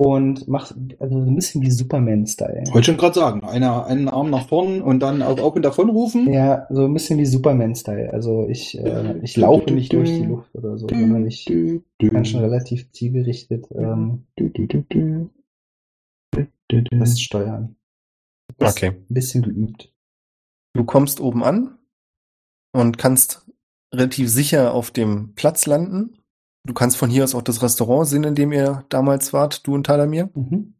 Und mach also so ein bisschen wie Superman-Style. Wollte schon gerade sagen, einer, einen Arm nach vorn und dann auf, auf und davon rufen. Ja, so ein bisschen wie Superman-Style. Also ich, äh, ich laufe nicht durch die Luft oder so, sondern ich kann schon relativ zielgerichtet ähm, das steuern. Das Okay. Ein bisschen geübt. Du kommst oben an und kannst relativ sicher auf dem Platz landen. Du kannst von hier aus auch das Restaurant sehen, in dem ihr damals wart, du und Talamir. Mhm.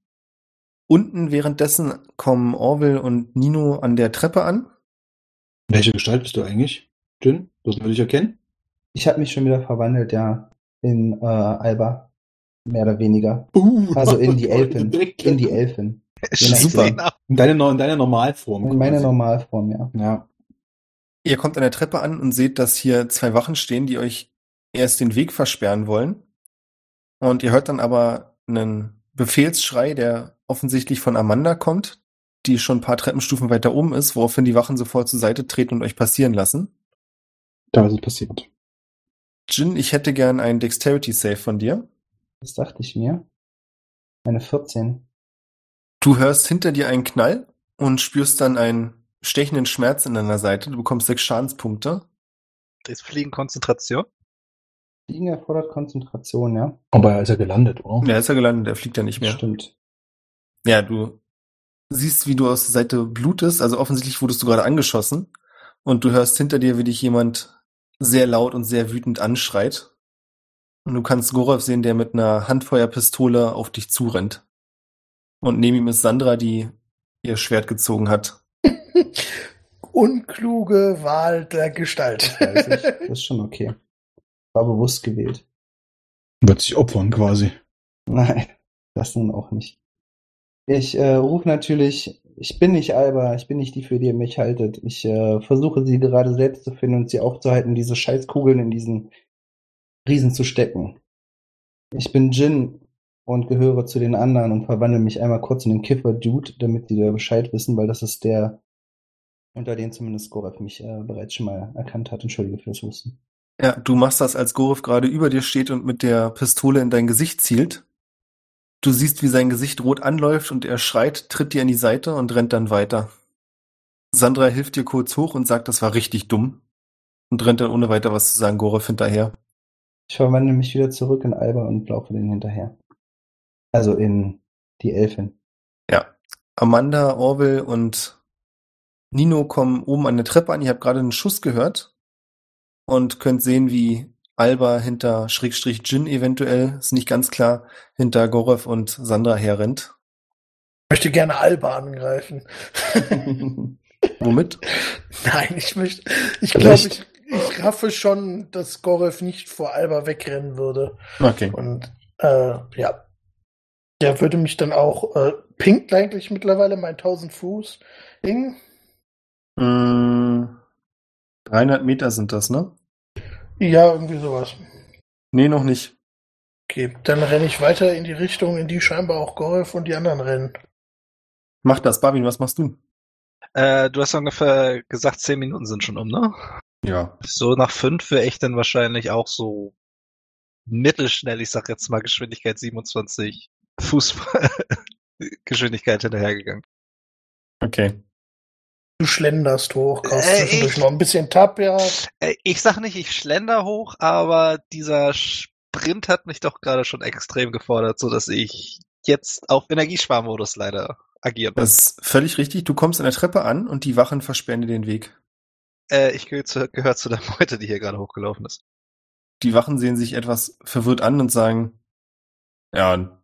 Unten währenddessen kommen Orville und Nino an der Treppe an. Welche Gestalt bist du eigentlich? Jin? Dürfen wir dich erkennen? Ich habe mich schon wieder verwandelt, ja, in äh, Alba. Mehr oder weniger. Uh, Also in die Elfen. In die Elfen. Super. In deine, in deine Normalform. In meine quasi. Normalform, ja. Ja. Ihr kommt an der Treppe an und seht, dass hier zwei Wachen stehen, die euch erst den Weg versperren wollen. Und ihr hört dann aber einen Befehlsschrei, der offensichtlich von Amanda kommt, die schon ein paar Treppenstufen weiter oben ist, woraufhin die Wachen sofort zur Seite treten und euch passieren lassen. Da ist es passiert. Jin, ich hätte gern einen Dexterity Save von dir. Das dachte ich mir. Eine 14. Du hörst hinter dir einen Knall und spürst dann einen stechenden Schmerz in deiner Seite. Du bekommst sechs Schadenspunkte. Ist Fliegen Konzentration? Fliegen erfordert Konzentration, ja. Aber er ist ja gelandet, oder? Der ist ja gelandet, der fliegt ja nicht mehr. Stimmt. Ja, du siehst, wie du aus der Seite blutest. Also offensichtlich wurdest du gerade angeschossen. Und du hörst hinter dir, wie dich jemand sehr laut und sehr wütend anschreit. Und du kannst Gorov sehen, der mit einer Handfeuerpistole auf dich zurennt. Und neben ihm ist Sandra, die ihr Schwert gezogen hat. Unkluge Wahl der Gestalt. Das. Das ist schon okay. War bewusst gewählt. Wird sich opfern quasi. Nein, das nun auch nicht. Ich äh, rufe natürlich, ich bin nicht Alba, ich bin nicht die, für die ihr mich haltet. Ich äh, versuche sie gerade selbst zu finden und sie aufzuhalten, diese Scheißkugeln in diesen Riesen zu stecken. Ich bin Jin und gehöre zu den anderen und verwandle mich einmal kurz in den Kiffer-Dude, damit die da Bescheid wissen, weil das ist der, unter den zumindest Gorev mich äh, bereits schon mal erkannt hat. Entschuldige für das Husten. Ja, du machst das, als Gorov gerade über dir steht und mit der Pistole in dein Gesicht zielt. Du siehst, wie sein Gesicht rot anläuft und er schreit, tritt dir an die Seite und rennt dann weiter. Sandra hilft dir kurz hoch und sagt, das war richtig dumm. Und rennt dann ohne weiter was zu sagen Gorov hinterher. Ich verwandle mich wieder zurück in Alba und laufe denen hinterher. Also in die Elfin. Ja. Amanda, Orwell und Nino kommen oben an der Treppe an. Ihr habt gerade einen Schuss gehört und könnt sehen, wie Alba hinter Schrägstrich Jin eventuell, ist nicht ganz klar, hinter Gorov und Sandra herrennt. Ich möchte gerne Alba angreifen. Womit? Nein, ich möchte. Ich glaube, ich, ich raffe schon, dass Gorev nicht vor Alba wegrennen würde. Okay. Und äh, ja. Der würde mich dann auch. Äh, pinkt eigentlich mittlerweile mein 1000 Fuß Ding. Mm, 300 Meter sind das, ne? Ja, irgendwie sowas. Nee, noch nicht. Okay, dann renne ich weiter in die Richtung, in die scheinbar auch Gorev und die anderen rennen. Mach das. Barwin, was machst du? Äh, du hast ungefähr gesagt, zehn Minuten sind schon um, ne? Ja. So nach fünf wäre ich dann wahrscheinlich auch so mittelschnell, ich sag jetzt mal Geschwindigkeit 27 Fuß Geschwindigkeit hinterhergegangen. Okay. Du schlenderst hoch, kaufst Äh, zwischendurch ich- noch ein bisschen Tapia. Äh, Ich sag nicht, ich schlender hoch, aber dieser Sprint hat mich doch gerade schon extrem gefordert, so dass ich jetzt auf Energiesparmodus leider agieren muss. Das ist völlig richtig. Du kommst an der Treppe an und die Wachen versperren dir den Weg. Äh, ich gehöre zu, gehör zu der Meute, die hier gerade hochgelaufen ist. Die Wachen sehen sich etwas verwirrt an und sagen, ja,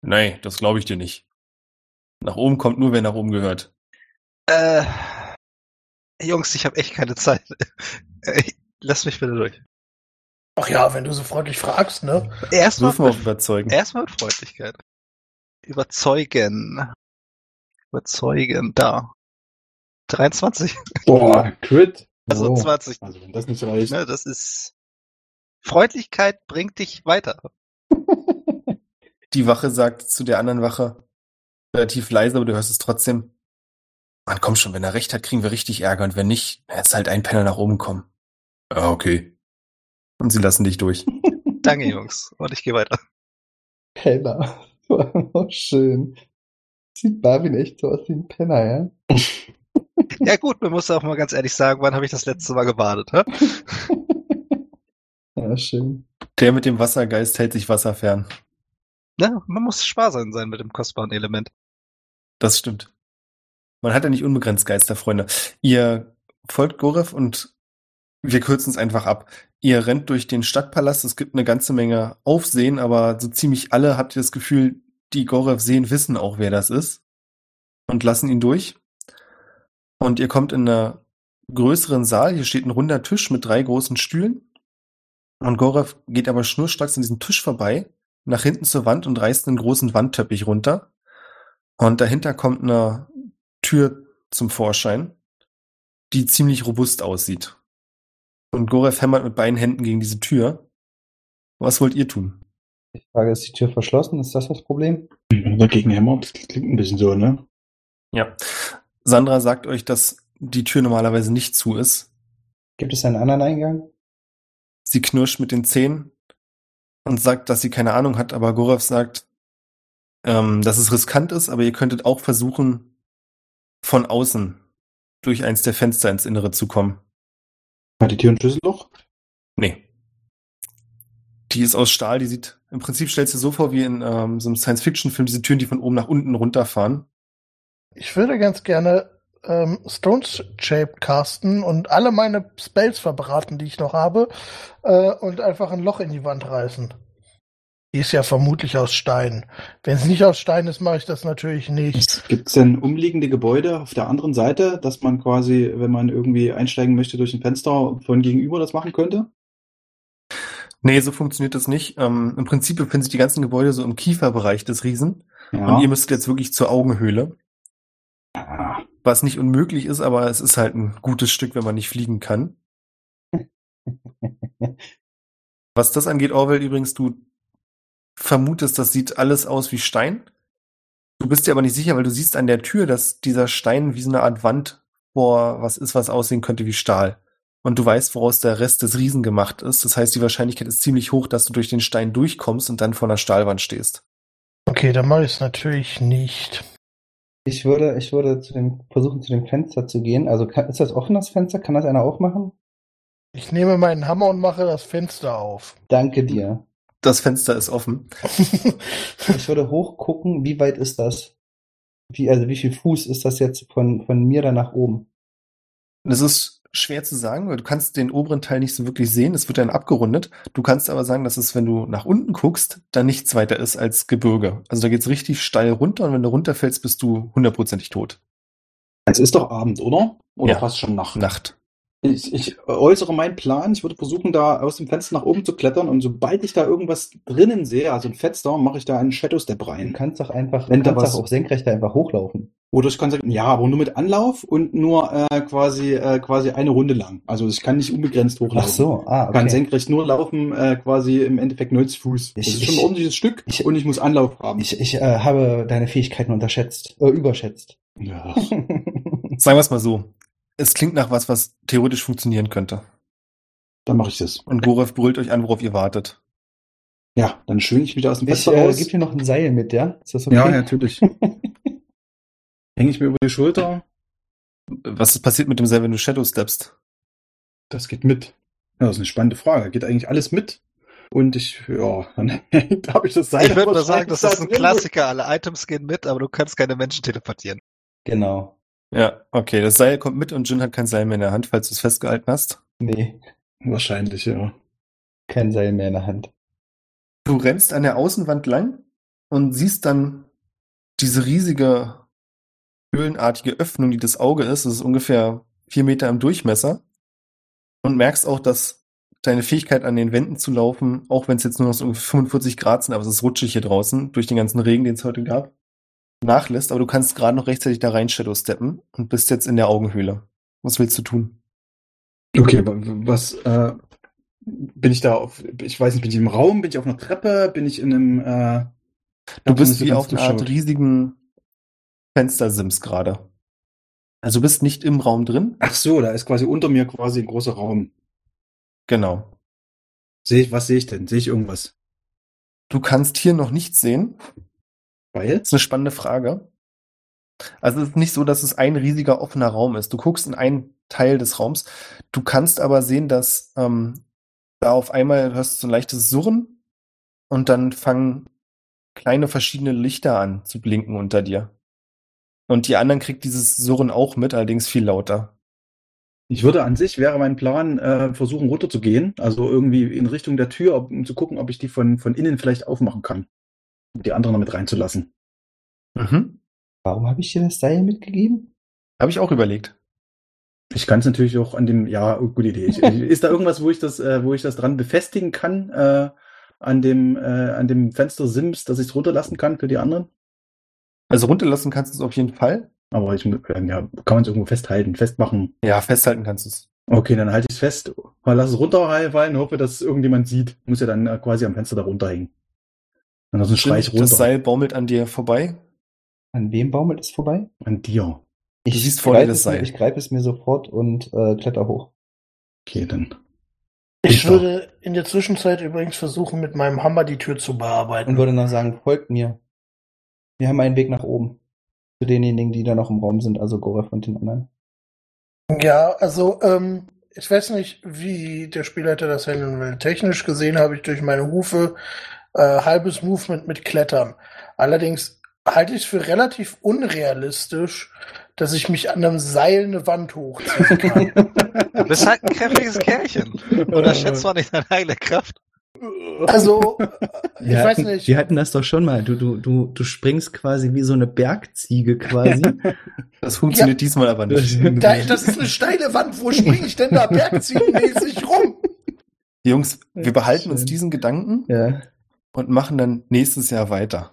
nee, das glaube ich dir nicht. Nach oben kommt nur, wer nach oben gehört. Äh, Jungs, ich habe echt keine Zeit. Lass mich bitte durch. Ach ja, wenn du so freundlich fragst, ne? Erstmal mit, überzeugen. erstmal mit Freundlichkeit. Überzeugen. Überzeugen, da. 23. Boah, Crit. Also Oh. 20. Also wenn das nicht reicht. Ne, das ist. Freundlichkeit bringt dich weiter. Die Wache sagt zu der anderen Wache, relativ leise, aber du hörst es trotzdem. Man komm schon, wenn er recht hat, kriegen wir richtig Ärger und wenn nicht, jetzt halt ein Penner nach oben kommen. Ja, okay. Und sie lassen dich durch. Danke, Jungs. Und ich gehe weiter. Penner. Oh, schön. Sieht Marvin echt so aus wie ein Penner, ja? Ja gut, man muss auch mal ganz ehrlich sagen, wann habe ich das letzte Mal gebadet? Hä? ja, schön. Der mit dem Wassergeist hält sich wasserfern. Ne? Man muss sparsam sein mit dem kostbaren Element. Das stimmt. Man hat ja nicht unbegrenzt Geisterfreunde. Ihr folgt Gorev und wir kürzen es einfach ab. Ihr rennt durch den Stadtpalast. Es gibt eine ganze Menge Aufsehen, aber so ziemlich alle habt ihr das Gefühl, die Gorev sehen, wissen auch, wer das ist und lassen ihn durch. Und ihr kommt in einen größeren Saal. Hier steht ein runder Tisch mit drei großen Stühlen. Und Gorev geht aber schnurstracks an diesem Tisch vorbei, nach hinten zur Wand und reißt einen großen Wandteppich runter. Und dahinter kommt eine Tür zum Vorschein, die ziemlich robust aussieht. Und Gorev hämmert mit beiden Händen gegen diese Tür. Was wollt ihr tun? Ich frage, ist die Tür verschlossen? Ist das das Problem? Dagegen hämmert, das klingt ein bisschen so, ne? Ja. Sandra sagt euch, dass die Tür normalerweise nicht zu ist. Gibt es einen anderen Eingang? Sie knirscht mit den Zähnen und sagt, dass sie keine Ahnung hat, aber Gorev sagt, ähm, dass es riskant ist, aber ihr könntet auch versuchen, von außen durch eins der Fenster ins Innere zu kommen. Hat die Tür ein Schlüsselloch? Nee. Die ist aus Stahl, die sieht, im Prinzip stellst du dir so vor wie in ähm, so einem Science-Fiction-Film, diese Türen, die von oben nach unten runterfahren. Ich würde ganz gerne ähm, Stones Shape casten und alle meine Spells verbraten, die ich noch habe, äh, und einfach ein Loch in die Wand reißen. Die ist ja vermutlich aus Stein. Wenn es nicht aus Stein ist, mache ich das natürlich nicht. Gibt es denn umliegende Gebäude auf der anderen Seite, dass man quasi, wenn man irgendwie einsteigen möchte durch ein Fenster von gegenüber das machen könnte? Nee, so funktioniert das nicht. Ähm, Im Prinzip befinden sich die ganzen Gebäude so im Kieferbereich des Riesen. Ja. Und ihr müsstet jetzt wirklich zur Augenhöhle. Ah, Was nicht unmöglich ist, aber es ist halt ein gutes Stück, wenn man nicht fliegen kann. Was das angeht, Orwell, übrigens, du vermutest, das sieht alles aus wie Stein. Du bist dir aber nicht sicher, weil du siehst an der Tür, dass dieser Stein wie so eine Art Wand vor was ist, was aussehen könnte wie Stahl. Und du weißt, woraus der Rest des Riesen gemacht ist. Das heißt, die Wahrscheinlichkeit ist ziemlich hoch, dass du durch den Stein durchkommst und dann vor einer Stahlwand stehst. Okay, dann mache ich es natürlich nicht. Ich würde, ich würde zu dem, versuchen, zu dem Fenster zu gehen. Also kann, ist das offen, das Fenster? Kann das einer aufmachen? Ich nehme meinen Hammer und mache das Fenster auf. Danke dir. Das Fenster ist offen. Ich würde hochgucken, wie weit ist das? Wie, also wie viel Fuß ist das jetzt von, von mir da nach oben? Das ist schwer zu sagen, weil du kannst den oberen Teil nicht so wirklich sehen. Es wird dann abgerundet. Du kannst aber sagen, dass es, wenn du nach unten guckst, dann nichts weiter ist als Gebirge. Also da geht's richtig steil runter und wenn du runterfällst, bist du hundertprozentig tot. es ist doch Abend, oder? Oder Ja. fast schon Nacht. Nacht. Ich, ich äußere meinen Plan. Ich würde versuchen, da aus dem Fenster nach oben zu klettern und sobald ich da irgendwas drinnen sehe, also ein Fenster, mache ich da einen Shadow Step Du rein. kannst doch einfach, Wenn du da kannst was- doch auch senkrecht da einfach hochlaufen. Oder ich kann sagen, ja, aber nur mit Anlauf und nur äh, quasi äh, quasi eine Runde lang. Also ich kann nicht unbegrenzt Ach hochlaufen. so, ah, Ich kann okay. senkrecht nur laufen, äh, quasi im Endeffekt 90 Fuß. Das Ich- ist schon ein ich- ordentliches Stück ich- und ich muss Anlauf haben. Ich, ich äh, habe deine Fähigkeiten unterschätzt, äh, überschätzt. ja. Sagen wir es mal so. Es klingt nach was, was theoretisch funktionieren könnte. Dann mache ich das. Und Gorev brüllt euch an, worauf ihr wartet. Ja, dann schwinge ich wieder aus dem Ich Fenster äh, raus. gebe dir noch ein Seil mit, ja? Ist das okay? Ja, natürlich. Hänge ich mir über die Schulter Was ist passiert mit dem Seil, wenn du Shadow steppst? Das geht mit. Ja, das ist eine spannende Frage. Geht eigentlich alles mit? Und ich, ja, dann habe ich das Seil. Ich würde mal sagen, das ist ein. Klassiker. Alle Items gehen mit, aber du kannst keine Menschen teleportieren. Genau. Ja, okay, das Seil kommt mit und Jin hat kein Seil mehr in der Hand, falls du es festgehalten hast. Nee, Wahrscheinlich, ja. kein Seil mehr in der Hand. Du rennst an der Außenwand lang und siehst dann diese riesige höhlenartige Öffnung, die das Auge ist. Das ist ungefähr vier Meter im Durchmesser. Und merkst auch, dass deine Fähigkeit an den Wänden zu laufen, auch wenn es jetzt nur noch so ungefähr 45 Grad sind, aber es ist rutschig hier draußen, durch den ganzen Regen, den es heute gab, nachlässt. Aber du kannst gerade noch rechtzeitig da rein Shadow steppen und bist jetzt in der Augenhöhle. Was willst du tun? Okay, wa- was, äh, bin ich da auf, ich weiß nicht, bin ich im Raum, bin ich auf einer Treppe, bin ich in einem, äh, Du bist wie auf einer Art riesigen Fenstersims gerade. Also du bist nicht im Raum drin. Ach so, da ist quasi unter mir quasi ein großer Raum. Genau. Sehe ich, was sehe ich denn? Sehe ich irgendwas? Du kannst hier noch nichts sehen. Weil? Das ist eine spannende Frage. Also es ist nicht so, dass es ein riesiger offener Raum ist. Du guckst in einen Teil des Raums. Du kannst aber sehen, dass ähm, da auf einmal du hast so ein leichtes Surren und dann fangen kleine verschiedene Lichter an zu blinken unter dir. Und die anderen kriegt dieses Surren auch mit, allerdings viel lauter. Ich würde an sich, wäre mein Plan, äh, versuchen runterzugehen, also irgendwie in Richtung der Tür, um zu gucken, ob ich die von, von innen vielleicht aufmachen kann. Um die anderen damit reinzulassen. Mhm. Warum habe ich dir das Seil mitgegeben? Habe ich auch überlegt. Ich kann es natürlich auch an dem, ja, oh, gute Idee. Ich, ist da irgendwas, wo ich das, äh, wo ich das dran befestigen kann, äh, an dem, äh, an dem Fenster Sims, dass ich es runterlassen kann für die anderen? Also runterlassen kannst du es auf jeden Fall. Aber ich, äh, ja, kann man es irgendwo festhalten, festmachen. Ja, festhalten kannst du es. Okay, dann halte ich es fest, mal lass es runterfallen, hoffe, dass es irgendjemand sieht. Muss ja dann äh, quasi am Fenster da runterhängen. Ansonsten schrei ich runter. Das Seil baumelt an dir vorbei. An wem baumelt es vorbei? An dir. Ich siehst vor dir greife das es mir- Seil. Ich greife es mir sofort und äh, kletter hoch. Okay, dann. Ich Super. würde in der Zwischenzeit übrigens versuchen, mit meinem Hammer die Tür zu bearbeiten. Und würde noch sagen, folgt mir. Wir haben einen Weg nach oben. Zu denjenigen, die da noch im Raum sind, also Goref und den anderen. Ja, also ähm, ich weiß nicht, wie der Spielleiter das handeln will. Technisch gesehen habe ich durch meine Hufe äh, halbes Movement mit Klettern. Allerdings halte ich es für relativ unrealistisch, dass ich mich an einem Seil eine Wand hochziehen kann. Du bist halt ein kräftiges Kerlchen. Oder schätzt man nicht deine eigene Kraft? Also, äh, ich Wir weiß hatten, nicht. wir hatten das doch schon mal. Du, du, du, du springst quasi wie so eine Bergziege quasi. Das funktioniert diesmal aber nicht. Da, das ist eine steile Wand. Wo springe ich denn da bergziehenmäßig rum? Jungs, wir behalten uns diesen Gedanken Ja. Und machen dann nächstes Jahr weiter.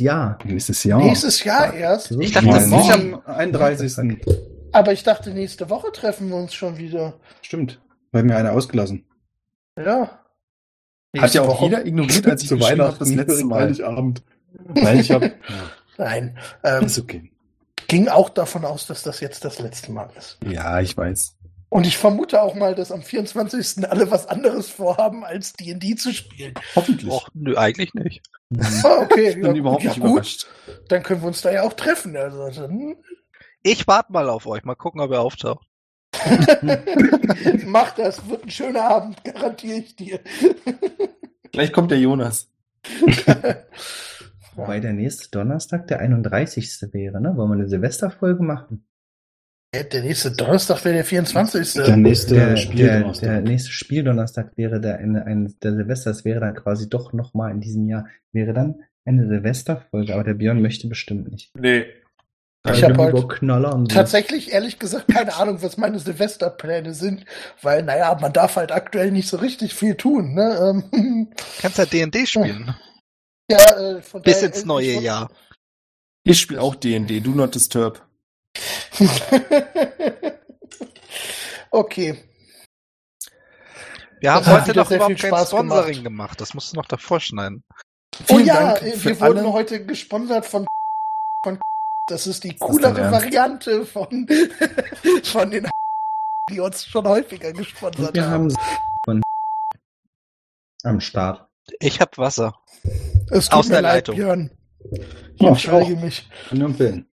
Jahr. Nächstes Jahr. Nächstes Jahr erst. Ich dachte, das nicht am 31. Aber ich dachte, nächste Woche treffen wir uns schon wieder. Stimmt. Wir haben ja eine ausgelassen. Ja. Hat ja auch Woche- jeder ignoriert, als ich Zu Weihnachten, das letzte Mal. Heiligabend. Weil ich habe. Nein. Ähm, ist okay. ging auch davon aus, dass das jetzt das letzte Mal ist. Ja, ich weiß. Und ich vermute auch mal, dass am 24. alle was anderes vorhaben, als D&D zu spielen. Hoffentlich. Och, nö, eigentlich nicht. Ah, okay. ich bin überhaupt ja, nicht gut. überrascht. Dann können wir uns da ja auch treffen. Also, dann Ich warte mal auf euch. Mal gucken, ob ihr auftaucht. mach das. Wird ein schöner Abend, garantiere ich dir. Gleich kommt der Jonas. Wobei der nächste Donnerstag der 31. wäre, ne? Wollen wir eine Silvesterfolge machen? Der nächste Donnerstag wäre der 24. Der nächste der, Spiel. der, Donnerstag. der nächste Spieldonnerstag wäre der, eine, ein, der Silvester, das wäre dann quasi doch nochmal in diesem Jahr, wäre dann eine Silvesterfolge, aber der Björn möchte bestimmt nicht. Nee. Ich hab heute Tatsächlich, ehrlich gesagt, keine Ahnung, was meine Silvesterpläne sind, weil, naja, man darf halt aktuell nicht so richtig viel tun, ne? Ähm, Kannst ja D&D spielen. ja, äh, von Bis daher ins neue Jahr. Ich spiele auch D&D, Do Not Disturb. okay. Wir haben heute noch überhaupt viel kein Spaß Sponsoring gemacht. gemacht. Das musst du noch davor schneiden. Oh Vielen ja, Dank wir wurden alle. heute gesponsert von, von das ist die coolere? Variante von, von den die uns schon häufiger gesponsert Und wir haben. haben von am Start. Ich hab Wasser. Es tut aus mir der leid, Leitung. Björn. Ich Oh, entschuldige mich. Um Willen.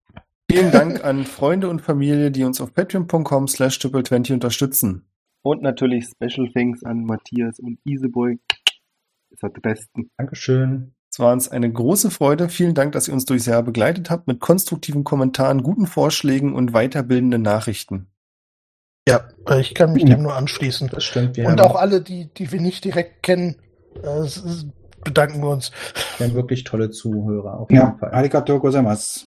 Vielen Dank an Freunde und Familie, die uns auf patreon.com slash triple20 unterstützen. Und natürlich Special Thanks an Matthias und Iseboy. Ihr seid die Besten. Dankeschön. Es war uns eine große Freude. Vielen Dank, dass ihr uns durchs Jahr begleitet habt mit konstruktiven Kommentaren, guten Vorschlägen und weiterbildenden Nachrichten. Ja, ich kann mich dem nur anschließen. Das stimmt. Wir, Und haben, auch alle, die, die wir nicht direkt kennen, äh, bedanken wir uns. wir haben wirklich tolle Zuhörer. Auf jeden Ja, Fall. arigato gozaimasu.